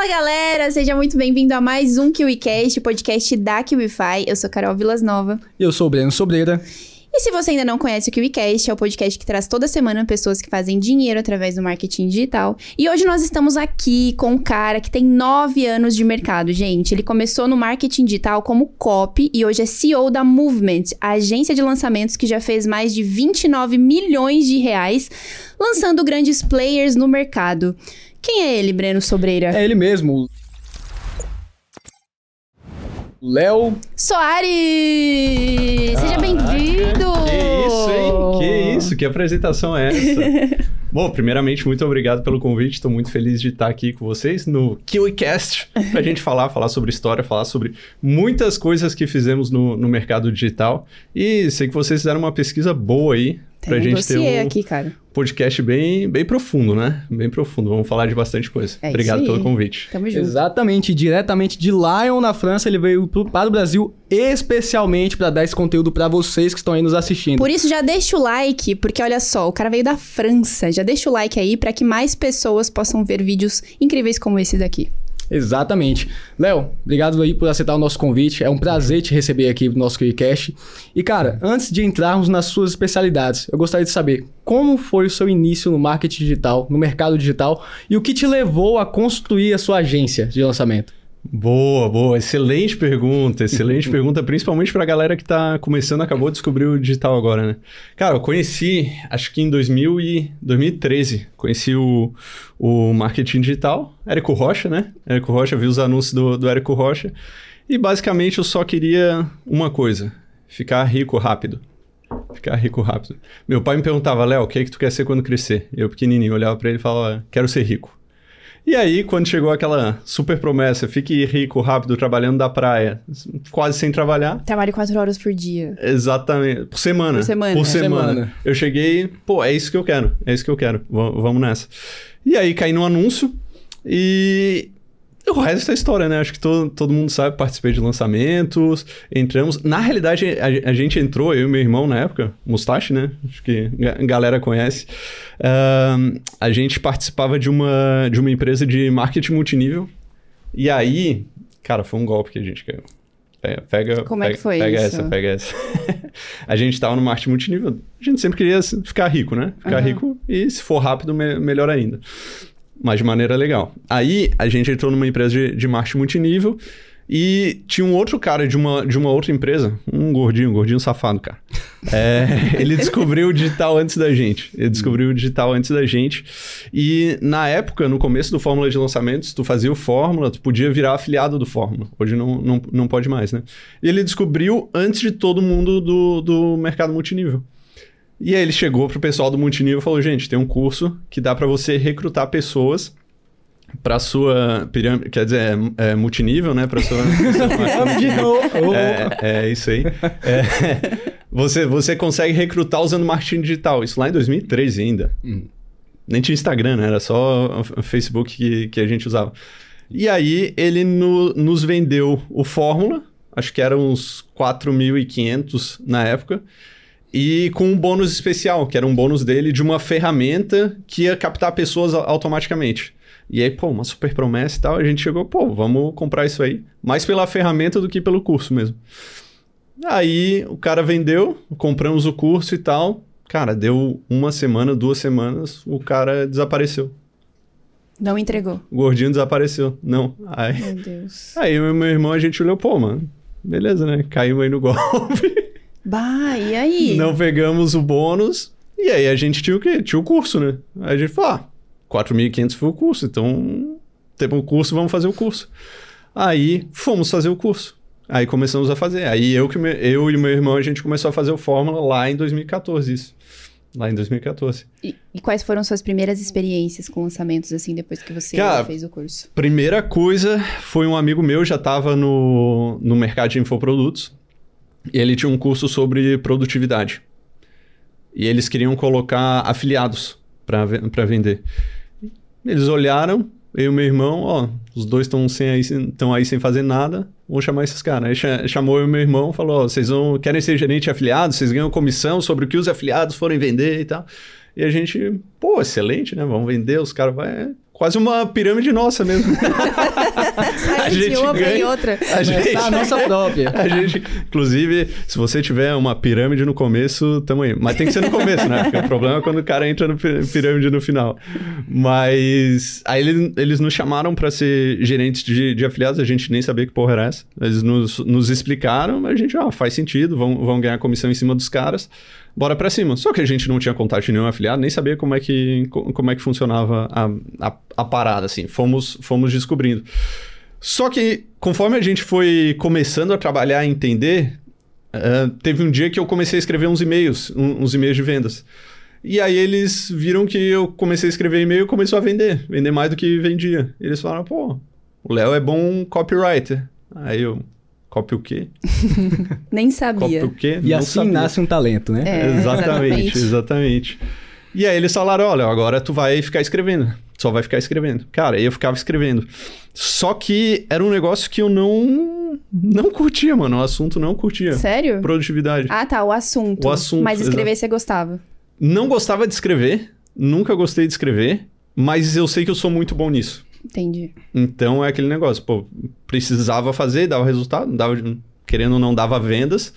Fala galera, seja muito bem-vindo a mais um KiwiCast, o podcast da KiwiFi. Eu sou Carol Vilas Nova. E eu sou o Breno Sobreira. E se você ainda não conhece o KiwiCast, é o podcast que traz toda semana pessoas que fazem dinheiro através do marketing digital. E hoje nós estamos aqui com um cara que tem nove anos de mercado, gente. Ele começou no marketing digital como copy e hoje é CEO da Movement, a agência de lançamentos que já fez mais de 29 milhões de reais, lançando grandes players no mercado. Quem é ele, Breno Sobreira? É ele mesmo. Léo Soares! Seja bem-vindo! Que isso, hein? Que isso? Que apresentação é essa? Bom, primeiramente, muito obrigado pelo convite. Estou muito feliz de estar aqui com vocês no KiwiCast para a gente falar, falar sobre história, falar sobre muitas coisas que fizemos no, no mercado digital. E sei que vocês fizeram uma pesquisa boa aí Tem um gente ter um aqui, cara. podcast bem, bem profundo, né? Bem profundo. Vamos falar de bastante coisa. É obrigado pelo convite. Tamo junto. Exatamente, diretamente de Lyon, na França, ele veio pro- para o Brasil especialmente para dar esse conteúdo para vocês que estão aí nos assistindo. Por isso, já deixa o like, porque olha só, o cara veio da França. Já deixa o like aí para que mais pessoas possam ver vídeos incríveis como esse daqui. Exatamente. Léo, obrigado aí por aceitar o nosso convite. É um prazer te receber aqui no nosso KiwiCast. E cara, antes de entrarmos nas suas especialidades, eu gostaria de saber como foi o seu início no marketing digital, no mercado digital e o que te levou a construir a sua agência de lançamento. Boa, boa. Excelente pergunta. Excelente pergunta, principalmente pra galera que tá começando, acabou de descobrir o digital agora, né? Cara, eu conheci, acho que em 2000 e 2013, conheci o, o marketing digital, Érico Rocha, né? Érico Rocha, vi os anúncios do, do Érico Rocha. E basicamente eu só queria uma coisa: ficar rico rápido. Ficar rico rápido. Meu pai me perguntava, Léo, o que é que tu quer ser quando crescer? Eu, pequenininho, olhava pra ele e falava, quero ser rico. E aí, quando chegou aquela super promessa, fique rico rápido trabalhando da praia, quase sem trabalhar. Trabalho quatro horas por dia. Exatamente. Por semana. Por semana. Por É. semana. Semana. Eu cheguei, pô, é isso que eu quero. É isso que eu quero. V- vamos nessa. E aí caí no anúncio e. O resto é história, né? Acho que todo, todo mundo sabe, participei de lançamentos, entramos. Na realidade, a, a gente entrou, eu e meu irmão na época, Mustache, né? Acho que a galera conhece. Ahn, a gente participava de uma, de uma empresa de marketing multinível. E aí, cara, foi um golpe que a gente caiu. Pega, pega, Como é que foi pega isso? essa, pega essa. a gente tava no marketing multinível. A gente sempre queria ficar rico, né? Ficar Aham. rico e se for rápido, me- melhor ainda. Mas de maneira legal. Aí a gente entrou numa empresa de, de marketing multinível e tinha um outro cara de uma, de uma outra empresa, um gordinho, um gordinho safado, cara. É, ele descobriu o digital antes da gente. Ele descobriu o digital antes da gente. E na época, no começo do Fórmula de Lançamentos, tu fazia o Fórmula, tu podia virar afiliado do Fórmula. Hoje não, não, não pode mais, né? E ele descobriu antes de todo mundo do, do mercado multinível. E aí ele chegou pro pessoal do multinível e falou: gente, tem um curso que dá para você recrutar pessoas para sua pirâmide, quer dizer, é, é multinível, né? Para sua. é, é isso aí. É, você, você consegue recrutar usando marketing digital. Isso lá em 2013 ainda. Nem tinha Instagram, né? Era só o Facebook que, que a gente usava. E aí ele no- nos vendeu o Fórmula, acho que eram uns 4.500 na época, e com um bônus especial, que era um bônus dele de uma ferramenta que ia captar pessoas au- automaticamente. E aí, pô, uma super promessa e tal, a gente chegou, pô, vamos comprar isso aí. Mais pela ferramenta do que pelo curso mesmo. Aí o cara vendeu, compramos o curso e tal. Cara, deu uma semana, duas semanas, o cara desapareceu. Não entregou. O gordinho desapareceu. Não. Aí, Meu Deus. aí eu e meu irmão, a gente olhou, pô, mano, beleza, né? Caímos aí no golpe. Bah, e aí? Não pegamos o bônus. E aí a gente tinha o quê? Tinha o curso, né? Aí a gente falou, ah, 4.500 foi o curso, então temos o curso, vamos fazer o curso. Aí fomos fazer o curso. Aí começamos a fazer. Aí eu, que me- eu e meu irmão, a gente começou a fazer o Fórmula lá em 2014, isso. Lá em 2014. E, e quais foram suas primeiras experiências com lançamentos, assim, depois que você Cara, fez o curso? Primeira coisa foi um amigo meu, já estava no, no mercado de infoprodutos, e ele tinha um curso sobre produtividade. E eles queriam colocar afiliados para vender. Eles olharam, eu e o meu irmão, ó, os dois estão aí, aí sem fazer nada, vamos chamar esses caras. Aí cha- chamou eu e meu irmão, falou, ó, vocês vão, querem ser gerente de afiliados, vocês ganham comissão sobre o que os afiliados forem vender e tal. E a gente, pô, excelente, né? Vamos vender, os caras vai quase uma pirâmide nossa mesmo. Sai de uma ir outra. A gente, a nossa própria. a gente, inclusive, se você tiver uma pirâmide no começo, tamo aí. Mas tem que ser no começo, né? Porque o problema é quando o cara entra no pi- pirâmide no final. Mas aí ele- eles nos chamaram pra ser gerentes de, de afiliados, a gente nem sabia que porra era essa. Eles nos, nos explicaram, mas a gente, ah, faz sentido, vão, vão ganhar comissão em cima dos caras. Bora pra cima. Só que a gente não tinha contato de nenhum afiliado, nem sabia como é que, co- como é que funcionava a, a, a parada, assim. Fomos, fomos descobrindo. Só que, conforme a gente foi começando a trabalhar e entender, eh, teve um dia que eu comecei a escrever uns e-mails, um- uns e-mails de vendas. E aí eles viram que eu comecei a escrever e-mail e começou a vender. Vender mais do que vendia. Eles falaram, pô, o Léo é bom copywriter. Aí eu, copy o quê? Nem sabia. o quê? E Não assim sabia. nasce um talento, né? É, exatamente, exatamente. E aí eles falaram, olha, agora tu vai ficar escrevendo. Só vai ficar escrevendo. Cara, aí eu ficava escrevendo. Só que era um negócio que eu não não curtia, mano. O assunto não curtia. Sério? Produtividade. Ah, tá, o assunto. O assunto, Mas escrever você gostava. Não gostava de escrever, nunca gostei de escrever, mas eu sei que eu sou muito bom nisso. Entendi. Então é aquele negócio, pô, precisava fazer, dava resultado, dava, querendo ou não, dava vendas.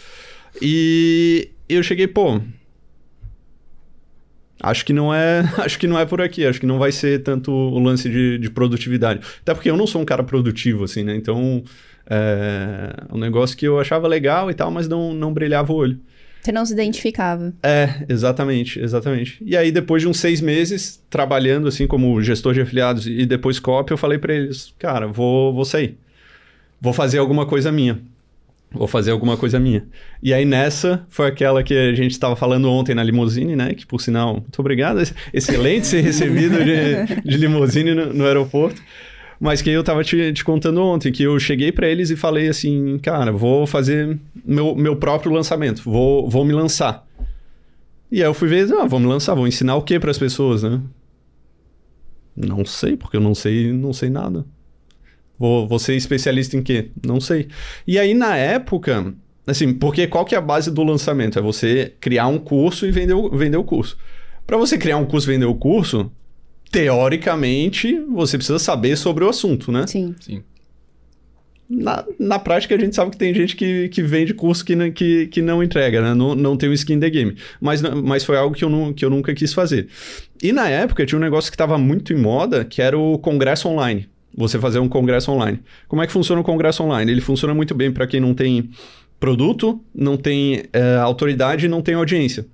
E eu cheguei, pô, acho que não é, acho que não é por aqui, acho que não vai ser tanto o lance de, de produtividade. Até porque eu não sou um cara produtivo, assim, né? Então, é um negócio que eu achava legal e tal, mas não, não brilhava o olho. Você não se identificava. É, exatamente, exatamente. E aí, depois de uns seis meses trabalhando assim como gestor de afiliados e depois copy, eu falei pra eles, cara, vou, vou sair. Vou fazer alguma coisa minha. Vou fazer alguma coisa minha. E aí, nessa, foi aquela que a gente estava falando ontem na limusine, né? Que, por sinal, muito obrigado. Excelente ser recebido de, de limusine no, no aeroporto. Mas que eu tava te, te contando ontem, que eu cheguei para eles e falei assim, cara, vou fazer meu, meu próprio lançamento, vou, vou me lançar. E aí eu fui ver, ah, vou me lançar, vou ensinar o que para as pessoas, né? Não sei, porque eu não sei, não sei nada. Vou, vou ser especialista em quê? Não sei. E aí, na época, assim, porque qual que é a base do lançamento? É você criar um curso e vender o, vender o curso. Para você criar um curso e vender o curso, teoricamente, você precisa saber sobre o assunto, né? Sim. Sim. Na, na prática, a gente sabe que tem gente que, que vende curso que, não- que, que não entrega, né? Não, não tem o skin the game. Mas, mas foi algo que eu, não, que eu nunca quis fazer. E na época, tinha um negócio que estava muito em moda, que era o congresso online. Você fazer um congresso online. Como é que funciona o congresso online? Ele funciona muito bem para quem não tem produto, não tem eh, autoridade e não tem audiência.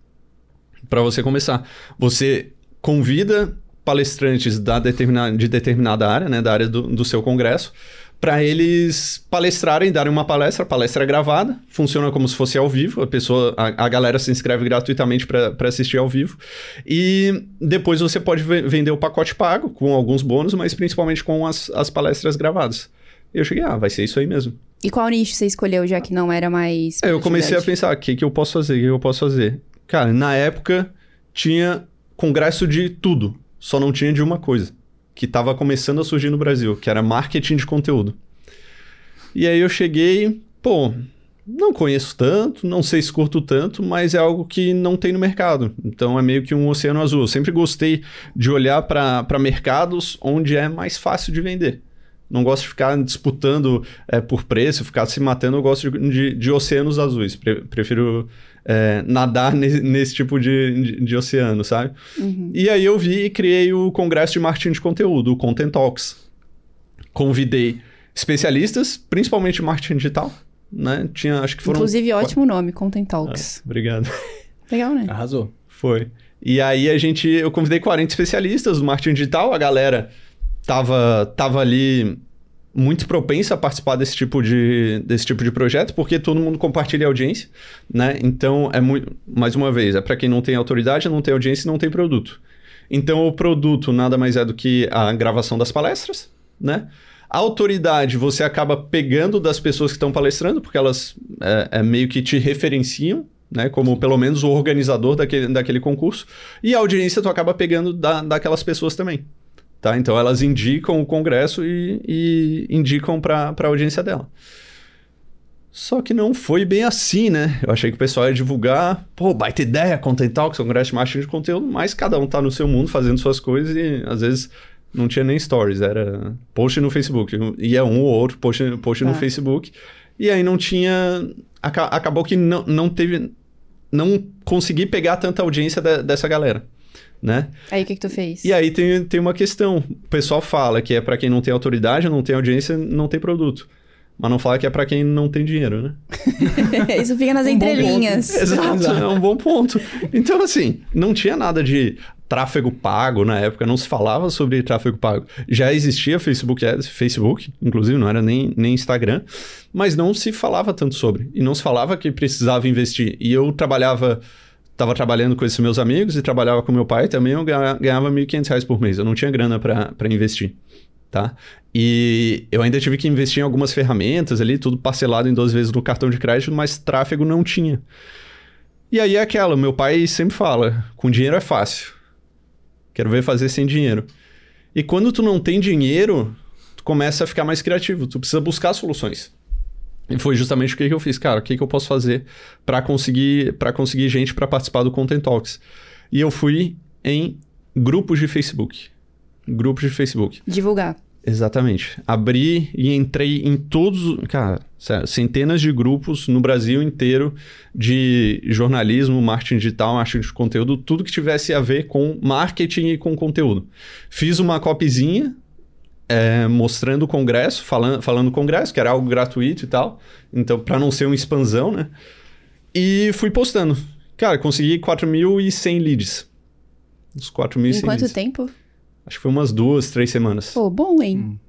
Para você começar. Você convida palestrantes da determinada, de determinada área, né, da área do, do seu congresso, para eles palestrarem, darem uma palestra, palestra é gravada, funciona como se fosse ao vivo, a pessoa, a, a galera se inscreve gratuitamente para assistir ao vivo, e depois você pode ve- vender o pacote pago, com alguns bônus, mas principalmente com as, as palestras gravadas. E eu cheguei, ah, vai ser isso aí mesmo. E qual nicho você escolheu, já que não era mais. É, eu comecei a pensar, o que, que eu posso fazer, o que eu posso fazer? Cara, na época tinha congresso de tudo, só não tinha de uma coisa, que estava começando a surgir no Brasil, que era marketing de conteúdo. E aí eu cheguei, pô, não conheço tanto, não sei se curto tanto, mas é algo que não tem no mercado. Então é meio que um oceano azul. Eu sempre gostei de olhar para mercados onde é mais fácil de vender. Não gosto de ficar disputando é, por preço, ficar se matando. Eu gosto de, de, de oceanos azuis. Pre- prefiro é, nadar nesse, nesse tipo de, de, de oceano, sabe? Uhum. E aí eu vi e criei o Congresso de Marketing de Conteúdo, o Content Talks. Convidei especialistas, principalmente marketing digital, né? Tinha, acho que foram... Inclusive, ótimo nome, Content Talks. Obrigado. Legal, né? Arrasou. Foi. E aí a gente, eu convidei 40 especialistas do marketing digital, a galera tava, tava ali muito propensa a participar desse tipo de, desse tipo de projeto, porque todo mundo compartilha audiência, né? Então é muito, mais uma vez, é para quem não tem autoridade, não tem audiência e não tem produto. Então o produto nada mais é do que a gravação das palestras, né? A autoridade você acaba pegando das pessoas que estão palestrando, porque elas é, é meio que te referenciam, né? Como pelo menos o organizador daquele, daquele concurso. E a audiência tu acaba pegando da, daquelas pessoas também. Tá? Então elas indicam o congresso e, e indicam para a audiência dela. Só que não foi bem assim, né? Eu achei que o pessoal ia divulgar, pô, baita ideia, Content Talks, congresso de marketing de conteúdo, mas cada um tá no seu mundo fazendo suas coisas e às vezes Não tinha nem stories, era post no Facebook. Ia um ou outro post, post no Ah. Facebook. E aí não tinha. aca- acabou que não, não teve. Não consegui pegar tanta audiência da- dessa galera, né? Aí o que que tu fez? E aí tem, tem uma questão. O pessoal fala que é pra quem não tem autoridade, não tem audiência, não tem produto. Mas não fala que é pra quem não tem dinheiro, né? Isso fica nas Um entrelinhas. Exato, é um bom ponto. Então, assim, não tinha nada de tráfego pago na época, não se falava sobre tráfego pago. Já existia Facebook Ads, Facebook, inclusive, não era nem, nem Instagram, mas não se falava tanto sobre. E não se falava que precisava investir. E eu trabalhava, estava trabalhando com esses meus amigos e trabalhava com meu pai também, eu ganha- ganhava 1.500 reais por mês. Eu não tinha grana para investir. Tá? E eu ainda tive que investir em algumas ferramentas ali, tudo parcelado em duas vezes no cartão de crédito, mas tráfego não tinha. E aí é aquela, meu pai sempre fala, com dinheiro é fácil. Quero ver fazer sem dinheiro. E quando tu não tem dinheiro, tu começa a ficar mais criativo, tu precisa buscar soluções. E foi justamente o que que eu fiz, cara, o que que eu posso fazer para conseguir para conseguir gente para participar do Content Talks. E eu fui em grupos de Facebook. Grupos de Facebook. Divulgar. Exatamente. Abri e entrei em todos, cara, sério, centenas de grupos no Brasil inteiro de jornalismo, marketing digital, marketing de conteúdo, tudo que tivesse a ver com marketing e com conteúdo. Fiz uma copyzinha é, mostrando o congresso, falando, falando do congresso, que era algo gratuito e tal. Então, para não ser uma expansão, né? E fui postando. Cara, consegui 4.100 leads. Uns 4.100 Em quanto leads. tempo? Acho que foi umas duas, três semanas. Pô, bom, hein?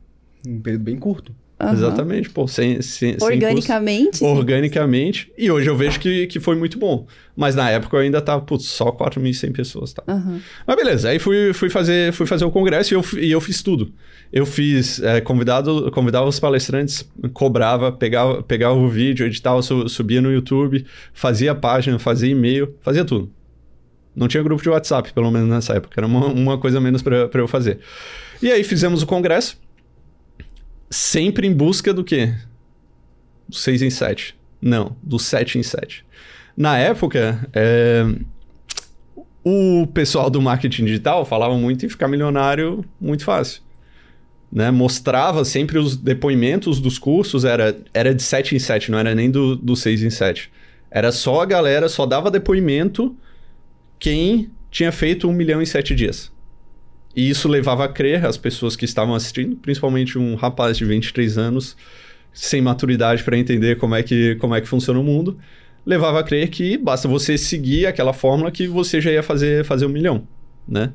Um período bem curto. Aham. Exatamente, pô, sem, sem, sem Organicamente. custo. organicamente. E hoje eu vejo que, que foi muito bom. Mas na época eu ainda tava, putz, só 4.100 pessoas, tá? Aham. Mas beleza, aí fui, fui, fazer, fui fazer o congresso e eu, e eu fiz tudo. Eu fiz, é, convidado, convidava os palestrantes, cobrava, pegava, pegava o vídeo, editava, su- subia no YouTube, fazia página, fazia e-mail, fazia tudo. Não tinha grupo de WhatsApp, pelo menos nessa época. Era uma, uma coisa menos pra eu fazer. E aí fizemos o congresso, sempre em busca do quê? Do 6 em 7. Não, do 7 em 7. Na época, é, o pessoal do marketing digital falava muito em ficar milionário muito fácil. Né? Mostrava sempre os depoimentos dos cursos, era, era de 7 em 7, não era nem do, do 6 em 7. Era só a galera, só dava depoimento quem tinha feito um milhão em sete dias. E isso levava a crer as pessoas que estavam assistindo, principalmente um rapaz de 23 anos, sem maturidade para entender como é, que, como é que funciona o mundo, levava a crer que basta você seguir aquela fórmula que você já ia fazer, fazer um milhão, né?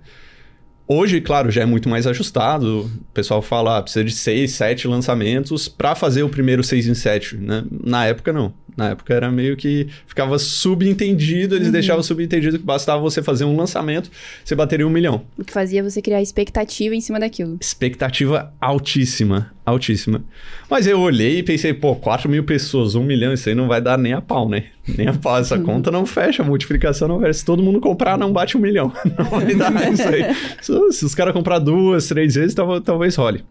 Hoje, claro, já é muito mais ajustado. O pessoal fala, ah, precisa de seis, sete lançamentos para fazer o primeiro seis em sete, né? Na época, não. Na época era meio que ficava subentendido, eles deixavam subentendido que bastava você fazer um lançamento, você bateria um milhão. O que fazia você criar expectativa em cima daquilo. Expectativa altíssima, altíssima. Mas eu olhei e pensei, pô, 4 mil pessoas, 1 milhão, isso aí não vai dar nem a pau, né? Nem a pau, essa conta não fecha, a multiplicação não fecha. Se todo mundo comprar, não bate um milhão. Não vai dar isso aí. Se, se os caras comprar duas, três vezes, talvez, talvez role.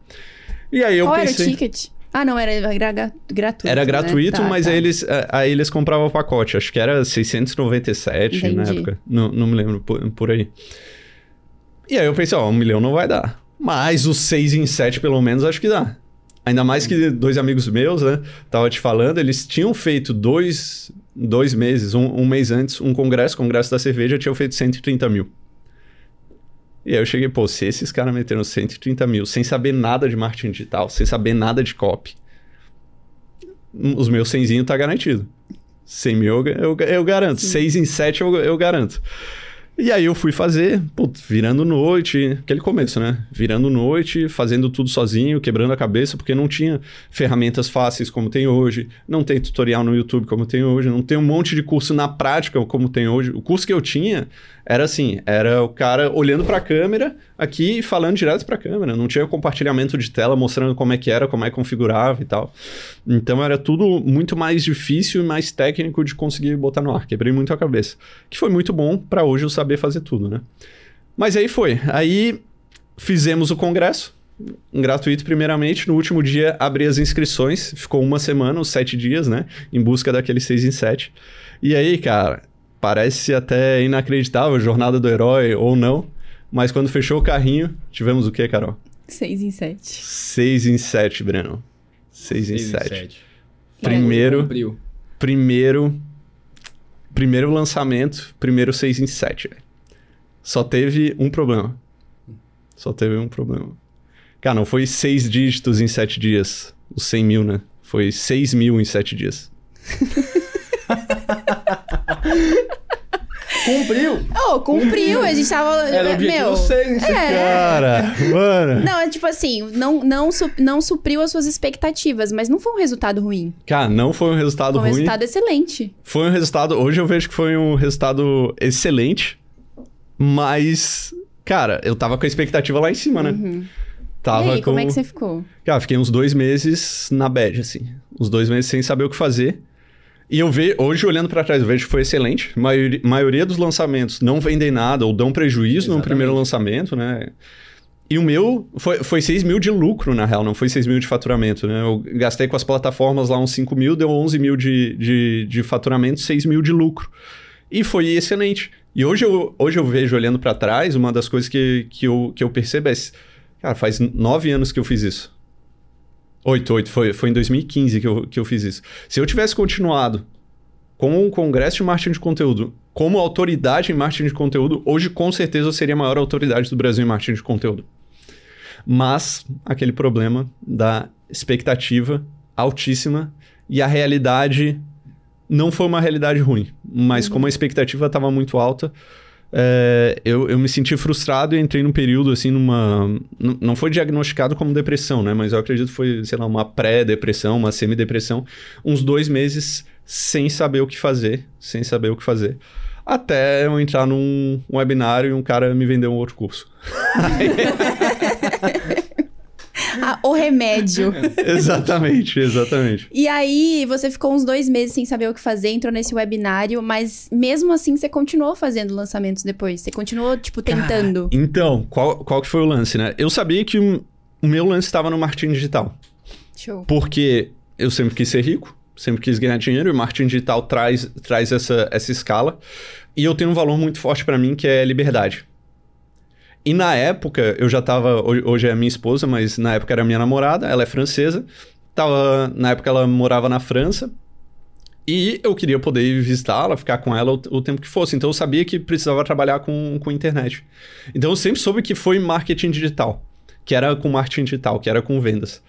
E aí eu Qual pensei... era o ticket? Ah, não, era, era gra- gratuito. Era né? gratuito, Tá, mas tá. aí, eles, aí eles compravam o pacote. Acho que era 697 na Entendi. época. Não, não me lembro por, por aí. E aí eu pensei, ó, um milhão não vai dar. Mas os 6 em 7 pelo menos acho que dá. Ainda mais que dois amigos meus, né? Tava te falando, eles tinham feito dois, dois meses, um, um mês antes, um congresso, congresso da cerveja, tinham feito 130 mil. E aí eu cheguei, pô, se esses caras meteram 130 mil sem saber nada de marketing digital, sem saber nada de copy, os meus 100 tá garantido. 100 mil eu, eu, eu garanto. 6 em 7 eu, eu garanto. E aí eu fui fazer, putz, virando noite, aquele começo, né? Virando noite, fazendo tudo sozinho, quebrando a cabeça, porque não tinha ferramentas fáceis como tem hoje, não tem tutorial no YouTube como tem hoje, não tem um monte de curso na prática como tem hoje. O curso que eu tinha era assim, era o cara olhando para a câmera aqui e falando direto para a câmera, não tinha compartilhamento de tela mostrando como é que era, como é que configurava e tal. Então era tudo muito mais difícil e mais técnico de conseguir botar no ar. Quebrei muito a cabeça. Que foi muito bom para hoje eu saber fazer tudo, né? Mas aí foi. Aí fizemos o congresso. Gratuito, primeiramente. No último dia, abri as inscrições. Ficou uma semana, os sete dias, né? Em busca daqueles seis em sete. E aí, cara, parece até inacreditável, jornada do herói ou não. Mas quando fechou o carrinho, tivemos o quê, Carol? 6 em 7. 6 em 7, Breno. 6 em Seis 7. Primeiro, primeiro, primeiro lançamento, primeiro 6 em 7. velho. Só teve um problema. Só teve um problema. Cara, não foi seis dígitos em 7 dias. Os 100 mil, né? Foi 6 mil em 7 dias. Cumpriu! Oh, cumpriu, a gente tava. Era objetivo meu. seis. Cara, mano. Não, é tipo assim, não, não, não supriu as suas expectativas, mas não foi um resultado ruim. Cara, não foi um resultado Foi um ruim. resultado excelente. Foi um resultado. Hoje eu vejo que foi um resultado excelente. Mas, cara, eu tava com a expectativa lá em cima, né? Tava e aí, com. como é que você ficou? Cara, fiquei uns dois meses na bad, assim. Uns dois meses sem saber o que fazer. E eu vejo, hoje olhando pra trás, eu vejo que foi excelente. A maioria, maioria dos lançamentos não vendem nada ou dão prejuízo no primeiro lançamento, né? E o meu foi, foi 6 mil de lucro, na real, não foi 6 mil de faturamento, né? Eu gastei com as plataformas lá uns 5 mil, deu 11 mil de, de, de faturamento, 6 mil de lucro. E foi excelente. E hoje eu, hoje eu vejo, olhando pra trás, uma das coisas que, que, eu, que eu percebo é... Cara, faz nove anos que eu fiz isso. Oito, oito. Foi, foi em 2015 que eu, que eu fiz isso. Se eu tivesse continuado com um congresso de marketing de conteúdo como autoridade em marketing de conteúdo, hoje com certeza eu seria a maior autoridade do Brasil em marketing de conteúdo. Mas aquele problema da expectativa altíssima e a realidade não foi uma realidade ruim, mas como a expectativa estava muito alta, é, eu, eu me senti frustrado e entrei num período assim, numa. Não foi diagnosticado como depressão, né? Mas eu acredito que foi, sei lá, uma pré-depressão, uma semidepressão, uns dois meses sem saber o que fazer, sem saber o que fazer. Até eu entrar num webinário e um cara me vendeu um outro curso. Ah, o remédio. exatamente, exatamente. E aí, você ficou uns dois meses sem saber o que fazer, entrou nesse webinário, mas mesmo assim você continuou fazendo lançamentos depois. Você continuou, tipo, tentando. Então, qual, qual que foi o lance, né? Eu sabia que o o meu lance estava no marketing digital. Show. Porque eu sempre quis ser rico, sempre quis ganhar dinheiro, e o marketing digital traz, traz essa, essa escala. E eu tenho um valor muito forte para mim que é liberdade. E na época, eu já tava. ho- Hoje é minha esposa, mas na época era minha namorada, ela é francesa. Tava, na época ela morava na França. E eu queria poder visitá-la, ficar com ela o, o tempo que fosse. Então eu sabia que precisava trabalhar com, com internet. Então eu sempre soube que foi marketing digital. Que era com marketing digital, que era com vendas.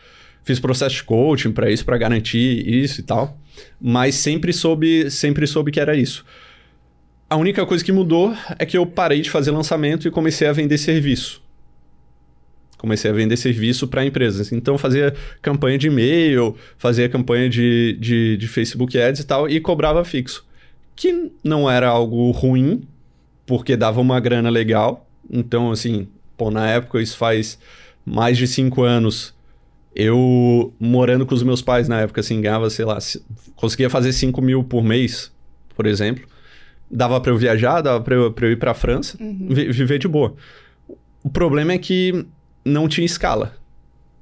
Fiz processo de coaching para isso, para garantir isso e tal. Mas sempre soube, sempre soube que era isso. A única coisa que mudou é que eu parei de fazer lançamento e comecei a vender serviço. Comecei a vender serviço para empresas. Então, fazia campanha de e-mail, fazia campanha de, de, de Facebook Ads e tal, e cobrava fixo. Que não era algo ruim, porque dava uma grana legal. Então, assim, pô, na época, isso faz mais de cinco anos. Eu, morando com os meus pais na época, assim, ganhava, sei lá, se- conseguia fazer 5 mil por mês, por exemplo. Dava para eu viajar, dava para eu, pra eu ir para França, vi- viver de boa. O problema é que não tinha escala.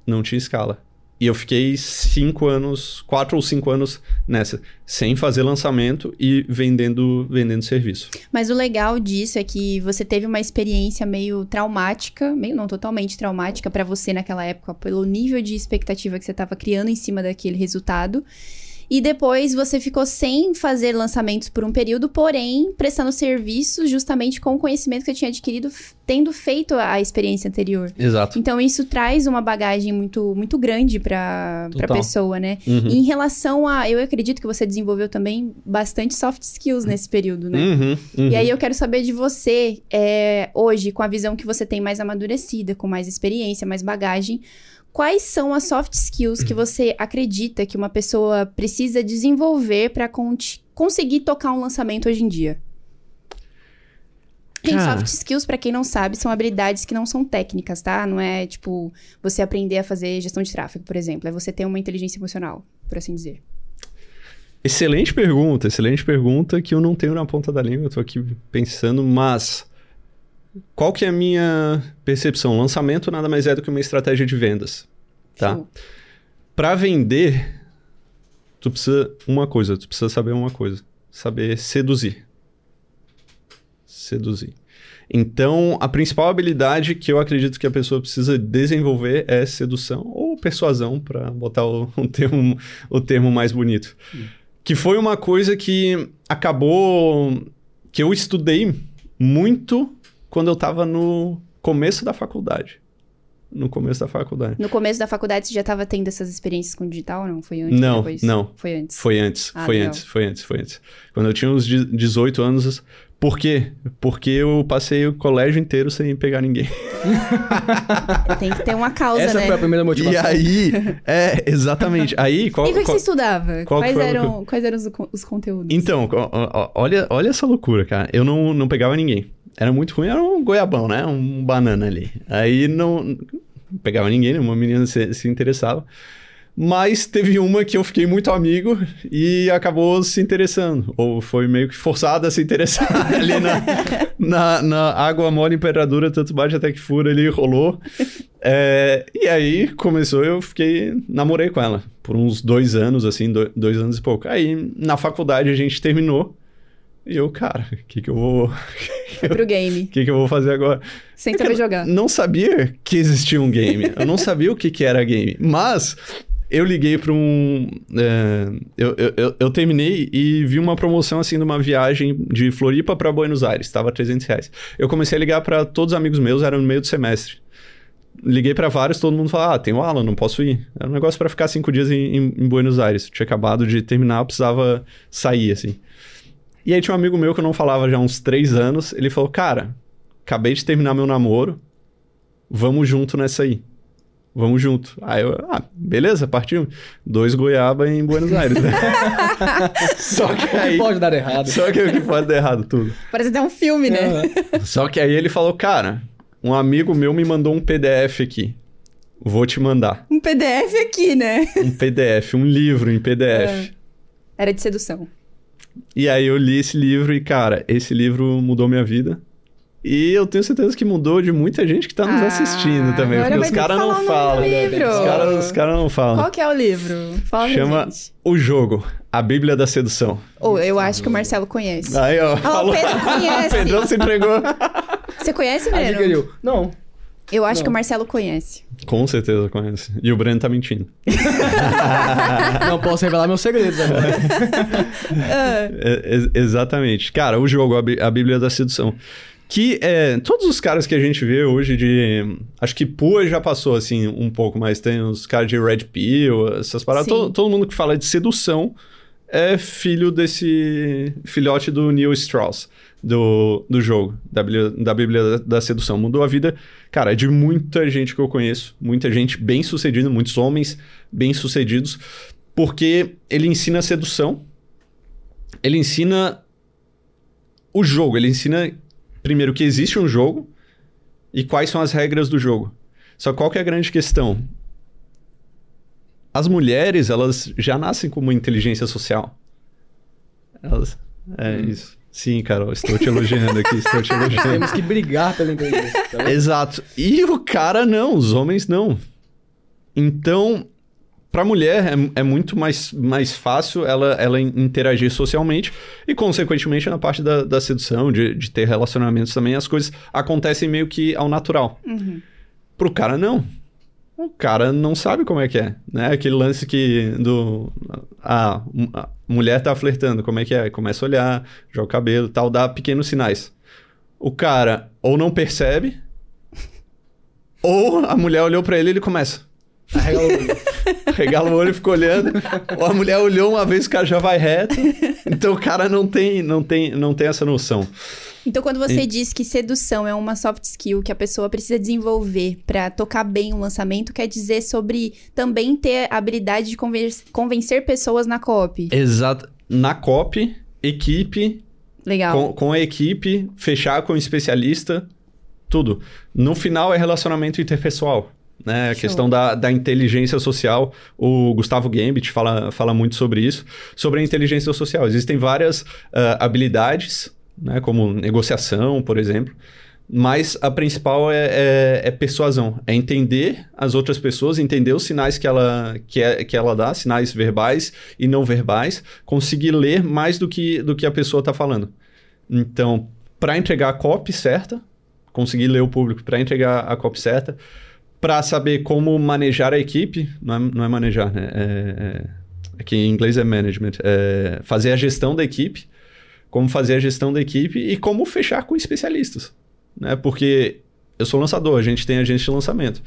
Não tinha escala. E eu fiquei cinco anos, quatro ou cinco anos nessa, sem fazer lançamento e vendendo, vendendo serviço. Mas o legal disso é que você teve uma experiência meio traumática, meio não totalmente traumática pra você naquela época, pelo nível de expectativa que você tava criando em cima daquele resultado. E depois você ficou sem fazer lançamentos por um período, porém prestando serviço justamente com o conhecimento que você tinha adquirido tendo feito a experiência anterior. Exato. Então isso traz uma bagagem muito, muito grande pra Total. pessoa, né? Uhum. E em relação a. Eu acredito que você desenvolveu também bastante soft skills nesse período, né? Uhum, uhum. E aí eu quero saber de você, é, hoje, com a visão que você tem mais amadurecida, com mais experiência, mais bagagem, quais são as soft skills que você acredita que uma pessoa precisa desenvolver para conseguir tocar um lançamento hoje em dia? Cara. soft skills, pra quem não sabe, são habilidades que não são técnicas, tá? Não é, tipo, você aprender a fazer gestão de tráfego, por exemplo. É você ter uma inteligência emocional, por assim dizer. Excelente pergunta, excelente pergunta que eu não tenho na ponta da língua, eu tô aqui pensando, mas qual que é a minha percepção? Lançamento nada mais é do que uma estratégia de vendas, tá? Para vender, tu precisa uma coisa, tu precisa saber uma coisa, saber seduzir. Seduzir. Então, a principal habilidade que eu acredito que a pessoa precisa desenvolver é sedução ou persuasão, para botar o, o, termo, o termo mais bonito. Hum. Que foi uma coisa que acabou. que eu estudei muito quando eu estava no começo da faculdade no começo da faculdade. No começo da faculdade você já estava tendo essas experiências com digital ou não? Foi antes? Não, depois? não. Foi antes. Foi antes, ah, foi legal. antes, foi antes, foi antes. Quando eu tinha uns 18 anos. Por quê? Porque eu passei o colégio inteiro sem pegar ninguém. Tem que ter uma causa, Essa né? foi a primeira motivação. E aí, é, exatamente. Aí, qual, e o que qual, você estudava? Quais eram, quais eram os, os conteúdos? Então, olha, olha essa loucura, cara. Eu não, não pegava ninguém. Era muito ruim, era um goiabão, né? Um banana ali. Aí não, pegava ninguém? Uma menina se, se interessava. Mas teve uma que eu fiquei muito amigo e acabou se interessando. Ou foi meio que forçada a se interessar ali na, na, na, água mole imperadora, tanto bate até que fura ali, rolou. É, e aí começou, eu fiquei, namorei com ela por uns dois anos, assim, dois anos e pouco. Aí na faculdade a gente terminou. E eu, cara, o que que eu vou... Foi pro game. O que que eu vou fazer agora? Sem saber jogar. Não sabia que existia um game. eu não sabia o que que era game. Mas eu liguei para um. É, eu, eu, eu, terminei e vi uma promoção assim de uma viagem de Floripa para Buenos Aires, estava 300 reais. Eu comecei a ligar para todos os amigos meus, era no meio do semestre. Liguei para vários, todo mundo falou: Ah, tem o Alan, não posso ir. Era um negócio para ficar cinco dias em, em, em Buenos Aires. tinha acabado de terminar, precisava sair, assim. E aí tinha um amigo meu que eu não falava já há uns três anos. Ele falou: Cara, acabei de terminar meu namoro, vamos junto nessa aí. Vamos junto. Aí eu, ah, beleza, partiu. Dois goiaba em Buenos Aires, né? só que aí. O que pode dar errado. Só que o que pode dar errado, tudo. Parece até um filme, né? Só que aí ele falou, cara, um amigo meu me mandou um PDF aqui. Vou te mandar. Um PDF aqui, né? Um PDF, um livro em PDF. É. Era de sedução. E aí eu li esse livro e, cara, esse livro mudou minha vida. E eu tenho certeza que mudou de muita gente que tá nos ah, assistindo também. Porque os caras não falam. Os caras cara não falam. Qual que é o livro? Fala Chama O Jogo, a Bíblia da Sedução. Oh, eu acho que o Marcelo conhece. Aí, ó. Ah, o Pedro conhece. Pedrão se entregou. Você conhece, Breno? Não. Eu acho não. que o Marcelo conhece. Com certeza conhece. E o Breno tá mentindo. não posso revelar meus segredos agora. é, é, exatamente. Cara, o jogo, a Bíblia da Sedução. Que é, todos os caras que a gente vê hoje de. Acho que Pua já passou assim um pouco, mas tem os caras de Red Pill, essas paradas. Todo, todo, mundo que fala de sedução é filho desse filhote do Neil Strauss, do, do jogo, da Bíblia, da Bíblia da Sedução. Mudou a vida, cara, de muita gente que eu conheço, muita gente bem sucedida, muitos homens bem sucedidos, porque ele ensina sedução, ele ensina o jogo, ele ensina primeiro, que existe um jogo e quais são as regras do jogo. Só qual que é a grande questão? As mulheres, elas já nascem com uma inteligência social. Elas... É hum. isso. Sim, Carol, estou te elogiando aqui, estou te elogiando. Temos que brigar pela inteligência. Tá Exato. E o cara não, os homens não. Então, para a mulher é, é, muito mais, mais fácil ela, ela interagir socialmente e, consequentemente, na parte da, da sedução, de, de ter relacionamentos também, as coisas acontecem meio que ao natural. Uhum. Pro cara, não. O cara não sabe como é que é, né? Aquele lance que do... A, a mulher tá flertando, como é que é? Começa a olhar, joga o cabelo tal, dá pequenos sinais. O cara ou não percebe, ou a mulher olhou para ele e ele começa... Arregala o olho. Regala o olho e fica olhando. Ou a mulher olhou uma vez, o cara já vai reto. Então o cara não tem, não tem, não tem essa noção. Então, quando você e... diz que sedução é uma soft skill que a pessoa precisa desenvolver para tocar bem um lançamento, quer dizer sobre também ter a habilidade de convencer pessoas na COP. Exato. Na COP, equipe. Legal. Com, com a equipe, fechar com o especialista, tudo. No final é relacionamento interpessoal né? A questão da, da inteligência social. O Gustavo Gambit fala, fala muito sobre isso, sobre a inteligência social. Existem várias uh, habilidades, né? como negociação, por exemplo, mas a principal é, é, é, persuasão, é entender as outras pessoas, entender os sinais que ela, que, é, que ela dá, sinais verbais e não verbais, conseguir ler mais do que, do que a pessoa está falando. Então, para entregar a copy certa, conseguir ler o público, para entregar a copy certa, para saber como manejar a equipe, não é, não é manejar, né? É, é, que em inglês é management, é fazer a gestão da equipe, como fazer a gestão da equipe e como fechar com especialistas, né? Porque eu sou lançador, a gente tem agente de lançamento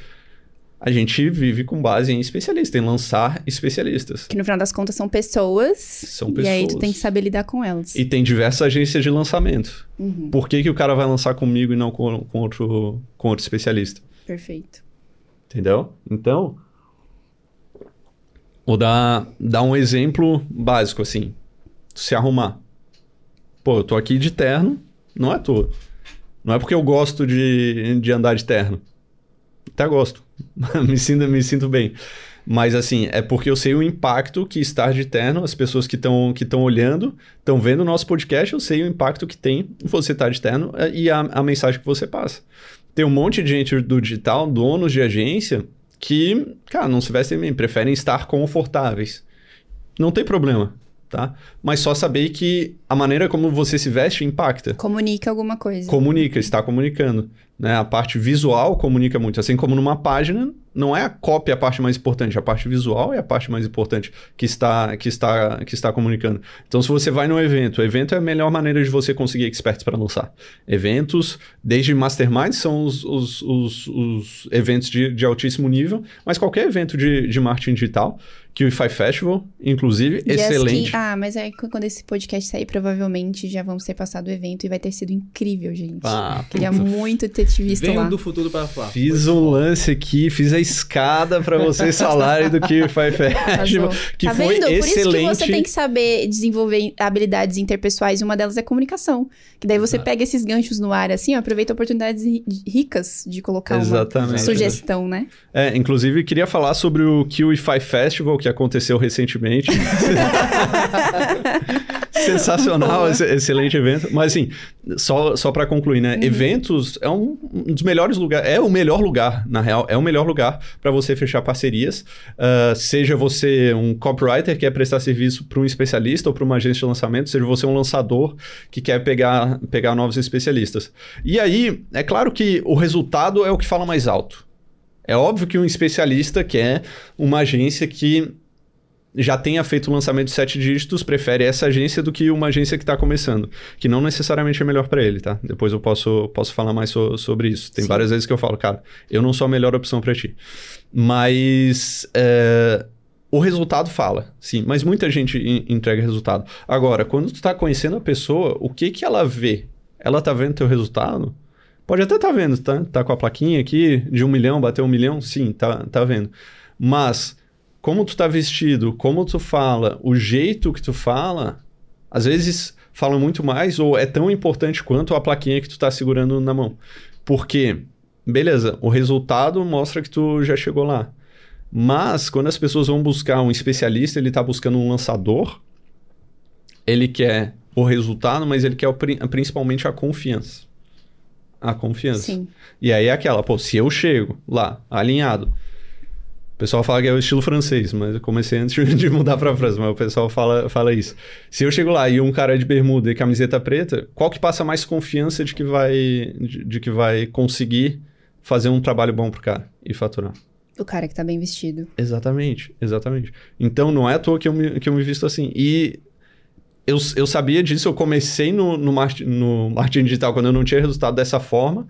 a gente vive com base em especialistas, em lançar especialistas. Que no final das contas são pessoas. São pessoas. E aí tu tem que saber lidar com elas. E tem diversas agências de lançamento. Uhum. Por que, que o cara vai lançar comigo e não com, com, outro, com outro especialista? Perfeito. Entendeu? Então, vou dar, dar um exemplo básico, assim. Se arrumar. Pô, eu tô aqui de terno, não é toa. Não é porque eu gosto de, de andar de terno. Até gosto. me, sinto, me sinto bem. Mas assim, é porque eu sei o impacto que estar de terno, as pessoas que estão que olhando, estão vendo o nosso podcast, eu sei o impacto que tem você estar de terno é, e a, a mensagem que você passa. Tem um monte de gente do digital, donos de agência, que, cara, não se vestem bem, preferem estar confortáveis. Não tem problema tá? Mas só saber que a maneira como você se veste impacta. Comunica alguma coisa. Comunica, está comunicando. Né? A parte visual comunica muito. Assim como numa página, não é a cópia a parte mais importante, a parte visual é a parte mais importante que está, que está, que está comunicando. Então, se você vai no evento, o evento é a melhor maneira de você conseguir experts para lançar. Eventos, desde mastermind, são os, os, os, os eventos de, de altíssimo nível, mas qualquer evento de, de marketing digital, que o IFI Festival, inclusive, excelente. Que... Ah, mas é quando esse podcast sair, provavelmente já vamos ter passado o evento e vai ter sido incrível, gente. Ah, Queria puta. muito ter te visto Venho lá. do futuro para falar. Fiz um lance aqui, fiz a escada para vocês falarem do que o IFI Festival, que tá foi vendo? excelente. Por isso que você tem que saber desenvolver habilidades interpessoais e uma delas é comunicação. Que daí você ah. pega esses ganchos no ar assim, ó, aproveita oportunidades ricas de colocar Exatamente. uma sugestão, né? É, inclusive queria falar sobre o QI5 Festival, que que aconteceu recentemente. Sensacional, excelente evento. Mas assim, só, só para concluir, né? Uhum. Eventos é um, um, dos melhores lugares, é o melhor lugar, na real, é o melhor lugar para você fechar parcerias. Uh, seja você um copywriter que quer prestar serviço para um especialista ou para uma agência de lançamento, seja você um lançador que quer pegar, pegar novos especialistas. E aí, é claro que o resultado é o que fala mais alto. É óbvio que um especialista quer uma agência que já tenha feito o lançamento de sete dígitos, prefere essa agência do que uma agência que está começando, que não necessariamente é melhor para ele, tá? Depois eu posso, posso falar mais so, sobre isso. Tem Sim. várias vezes que eu falo, cara, eu não sou a melhor opção para ti. Mas é, o resultado fala, sim, mas muita gente entrega resultado. Agora, quando tu está conhecendo a pessoa, o que que ela vê? Ela tá vendo teu resultado? Pode até estar tá vendo, tá? Tá com a plaquinha aqui de um milhão, bateu um milhão? Sim, tá, tá vendo. Mas como tu tá vestido, como tu fala, o jeito que tu fala, às vezes fala muito mais ou é tão importante quanto a plaquinha que tu tá segurando na mão. Porque, beleza, o resultado mostra que tu já chegou lá. Mas quando as pessoas vão buscar um especialista, ele tá buscando um lançador, ele quer o resultado, mas ele quer principalmente a confiança a confiança. Sim. E aí é aquela, pô, se eu chego lá, alinhado, o pessoal fala que é o estilo francês, mas eu comecei antes de mudar para França, mas o pessoal fala, fala isso. Se eu chego lá e um cara de bermuda e camiseta preta, qual que passa mais confiança de que vai, de, de que vai conseguir fazer um trabalho bom pro cara e faturar? O cara que tá bem vestido. Exatamente, exatamente. Então não é à toa que eu me, que eu me visto assim. E eu, eu sabia disso, eu comecei no, no, marketing, no marketing digital quando eu não tinha resultado dessa forma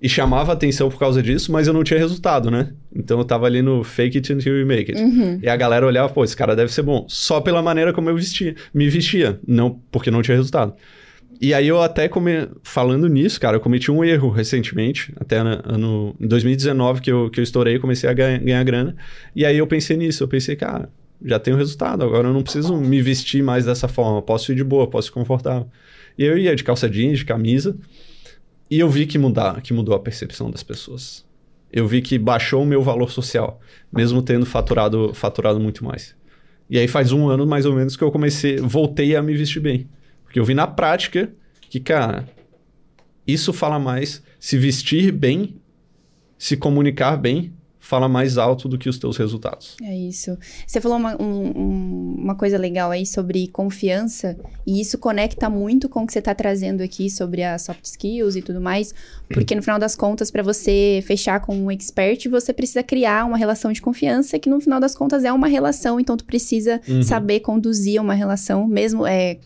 e chamava atenção por causa disso, mas eu não tinha resultado, né? Então eu tava ali no fake it until you make it. Uhum. E a galera olhava, pô, esse cara deve ser bom. Só pela maneira como eu vestia, me vestia, não porque não tinha resultado. E aí eu até come... falando nisso, cara, eu cometi um erro recentemente, até ano em 2019 que eu, que eu estourei, comecei a ganhar, ganhar grana. E aí eu pensei nisso, eu pensei, cara, já tenho resultado, agora eu não preciso me vestir mais dessa forma, posso ir de boa, posso ir confortável. E eu ia de calça jeans, de camisa, e eu vi que, mudar, que mudou a percepção das pessoas. Eu vi que baixou o meu valor social, mesmo tendo faturado, faturado muito mais. E aí faz um ano mais ou menos que eu comecei, voltei a me vestir bem. Porque eu vi na prática que, cara, isso fala mais. Se vestir bem, se comunicar bem, fala mais alto do que os teus resultados. É isso. Você falou uma, um, uma coisa legal aí sobre confiança, e isso conecta muito com o que você está trazendo aqui sobre as soft skills e tudo mais, porque no final das contas, para você fechar com um expert, você precisa criar uma relação de confiança, que no final das contas é uma relação, então tu precisa Uhum. saber conduzir uma relação, mesmo é,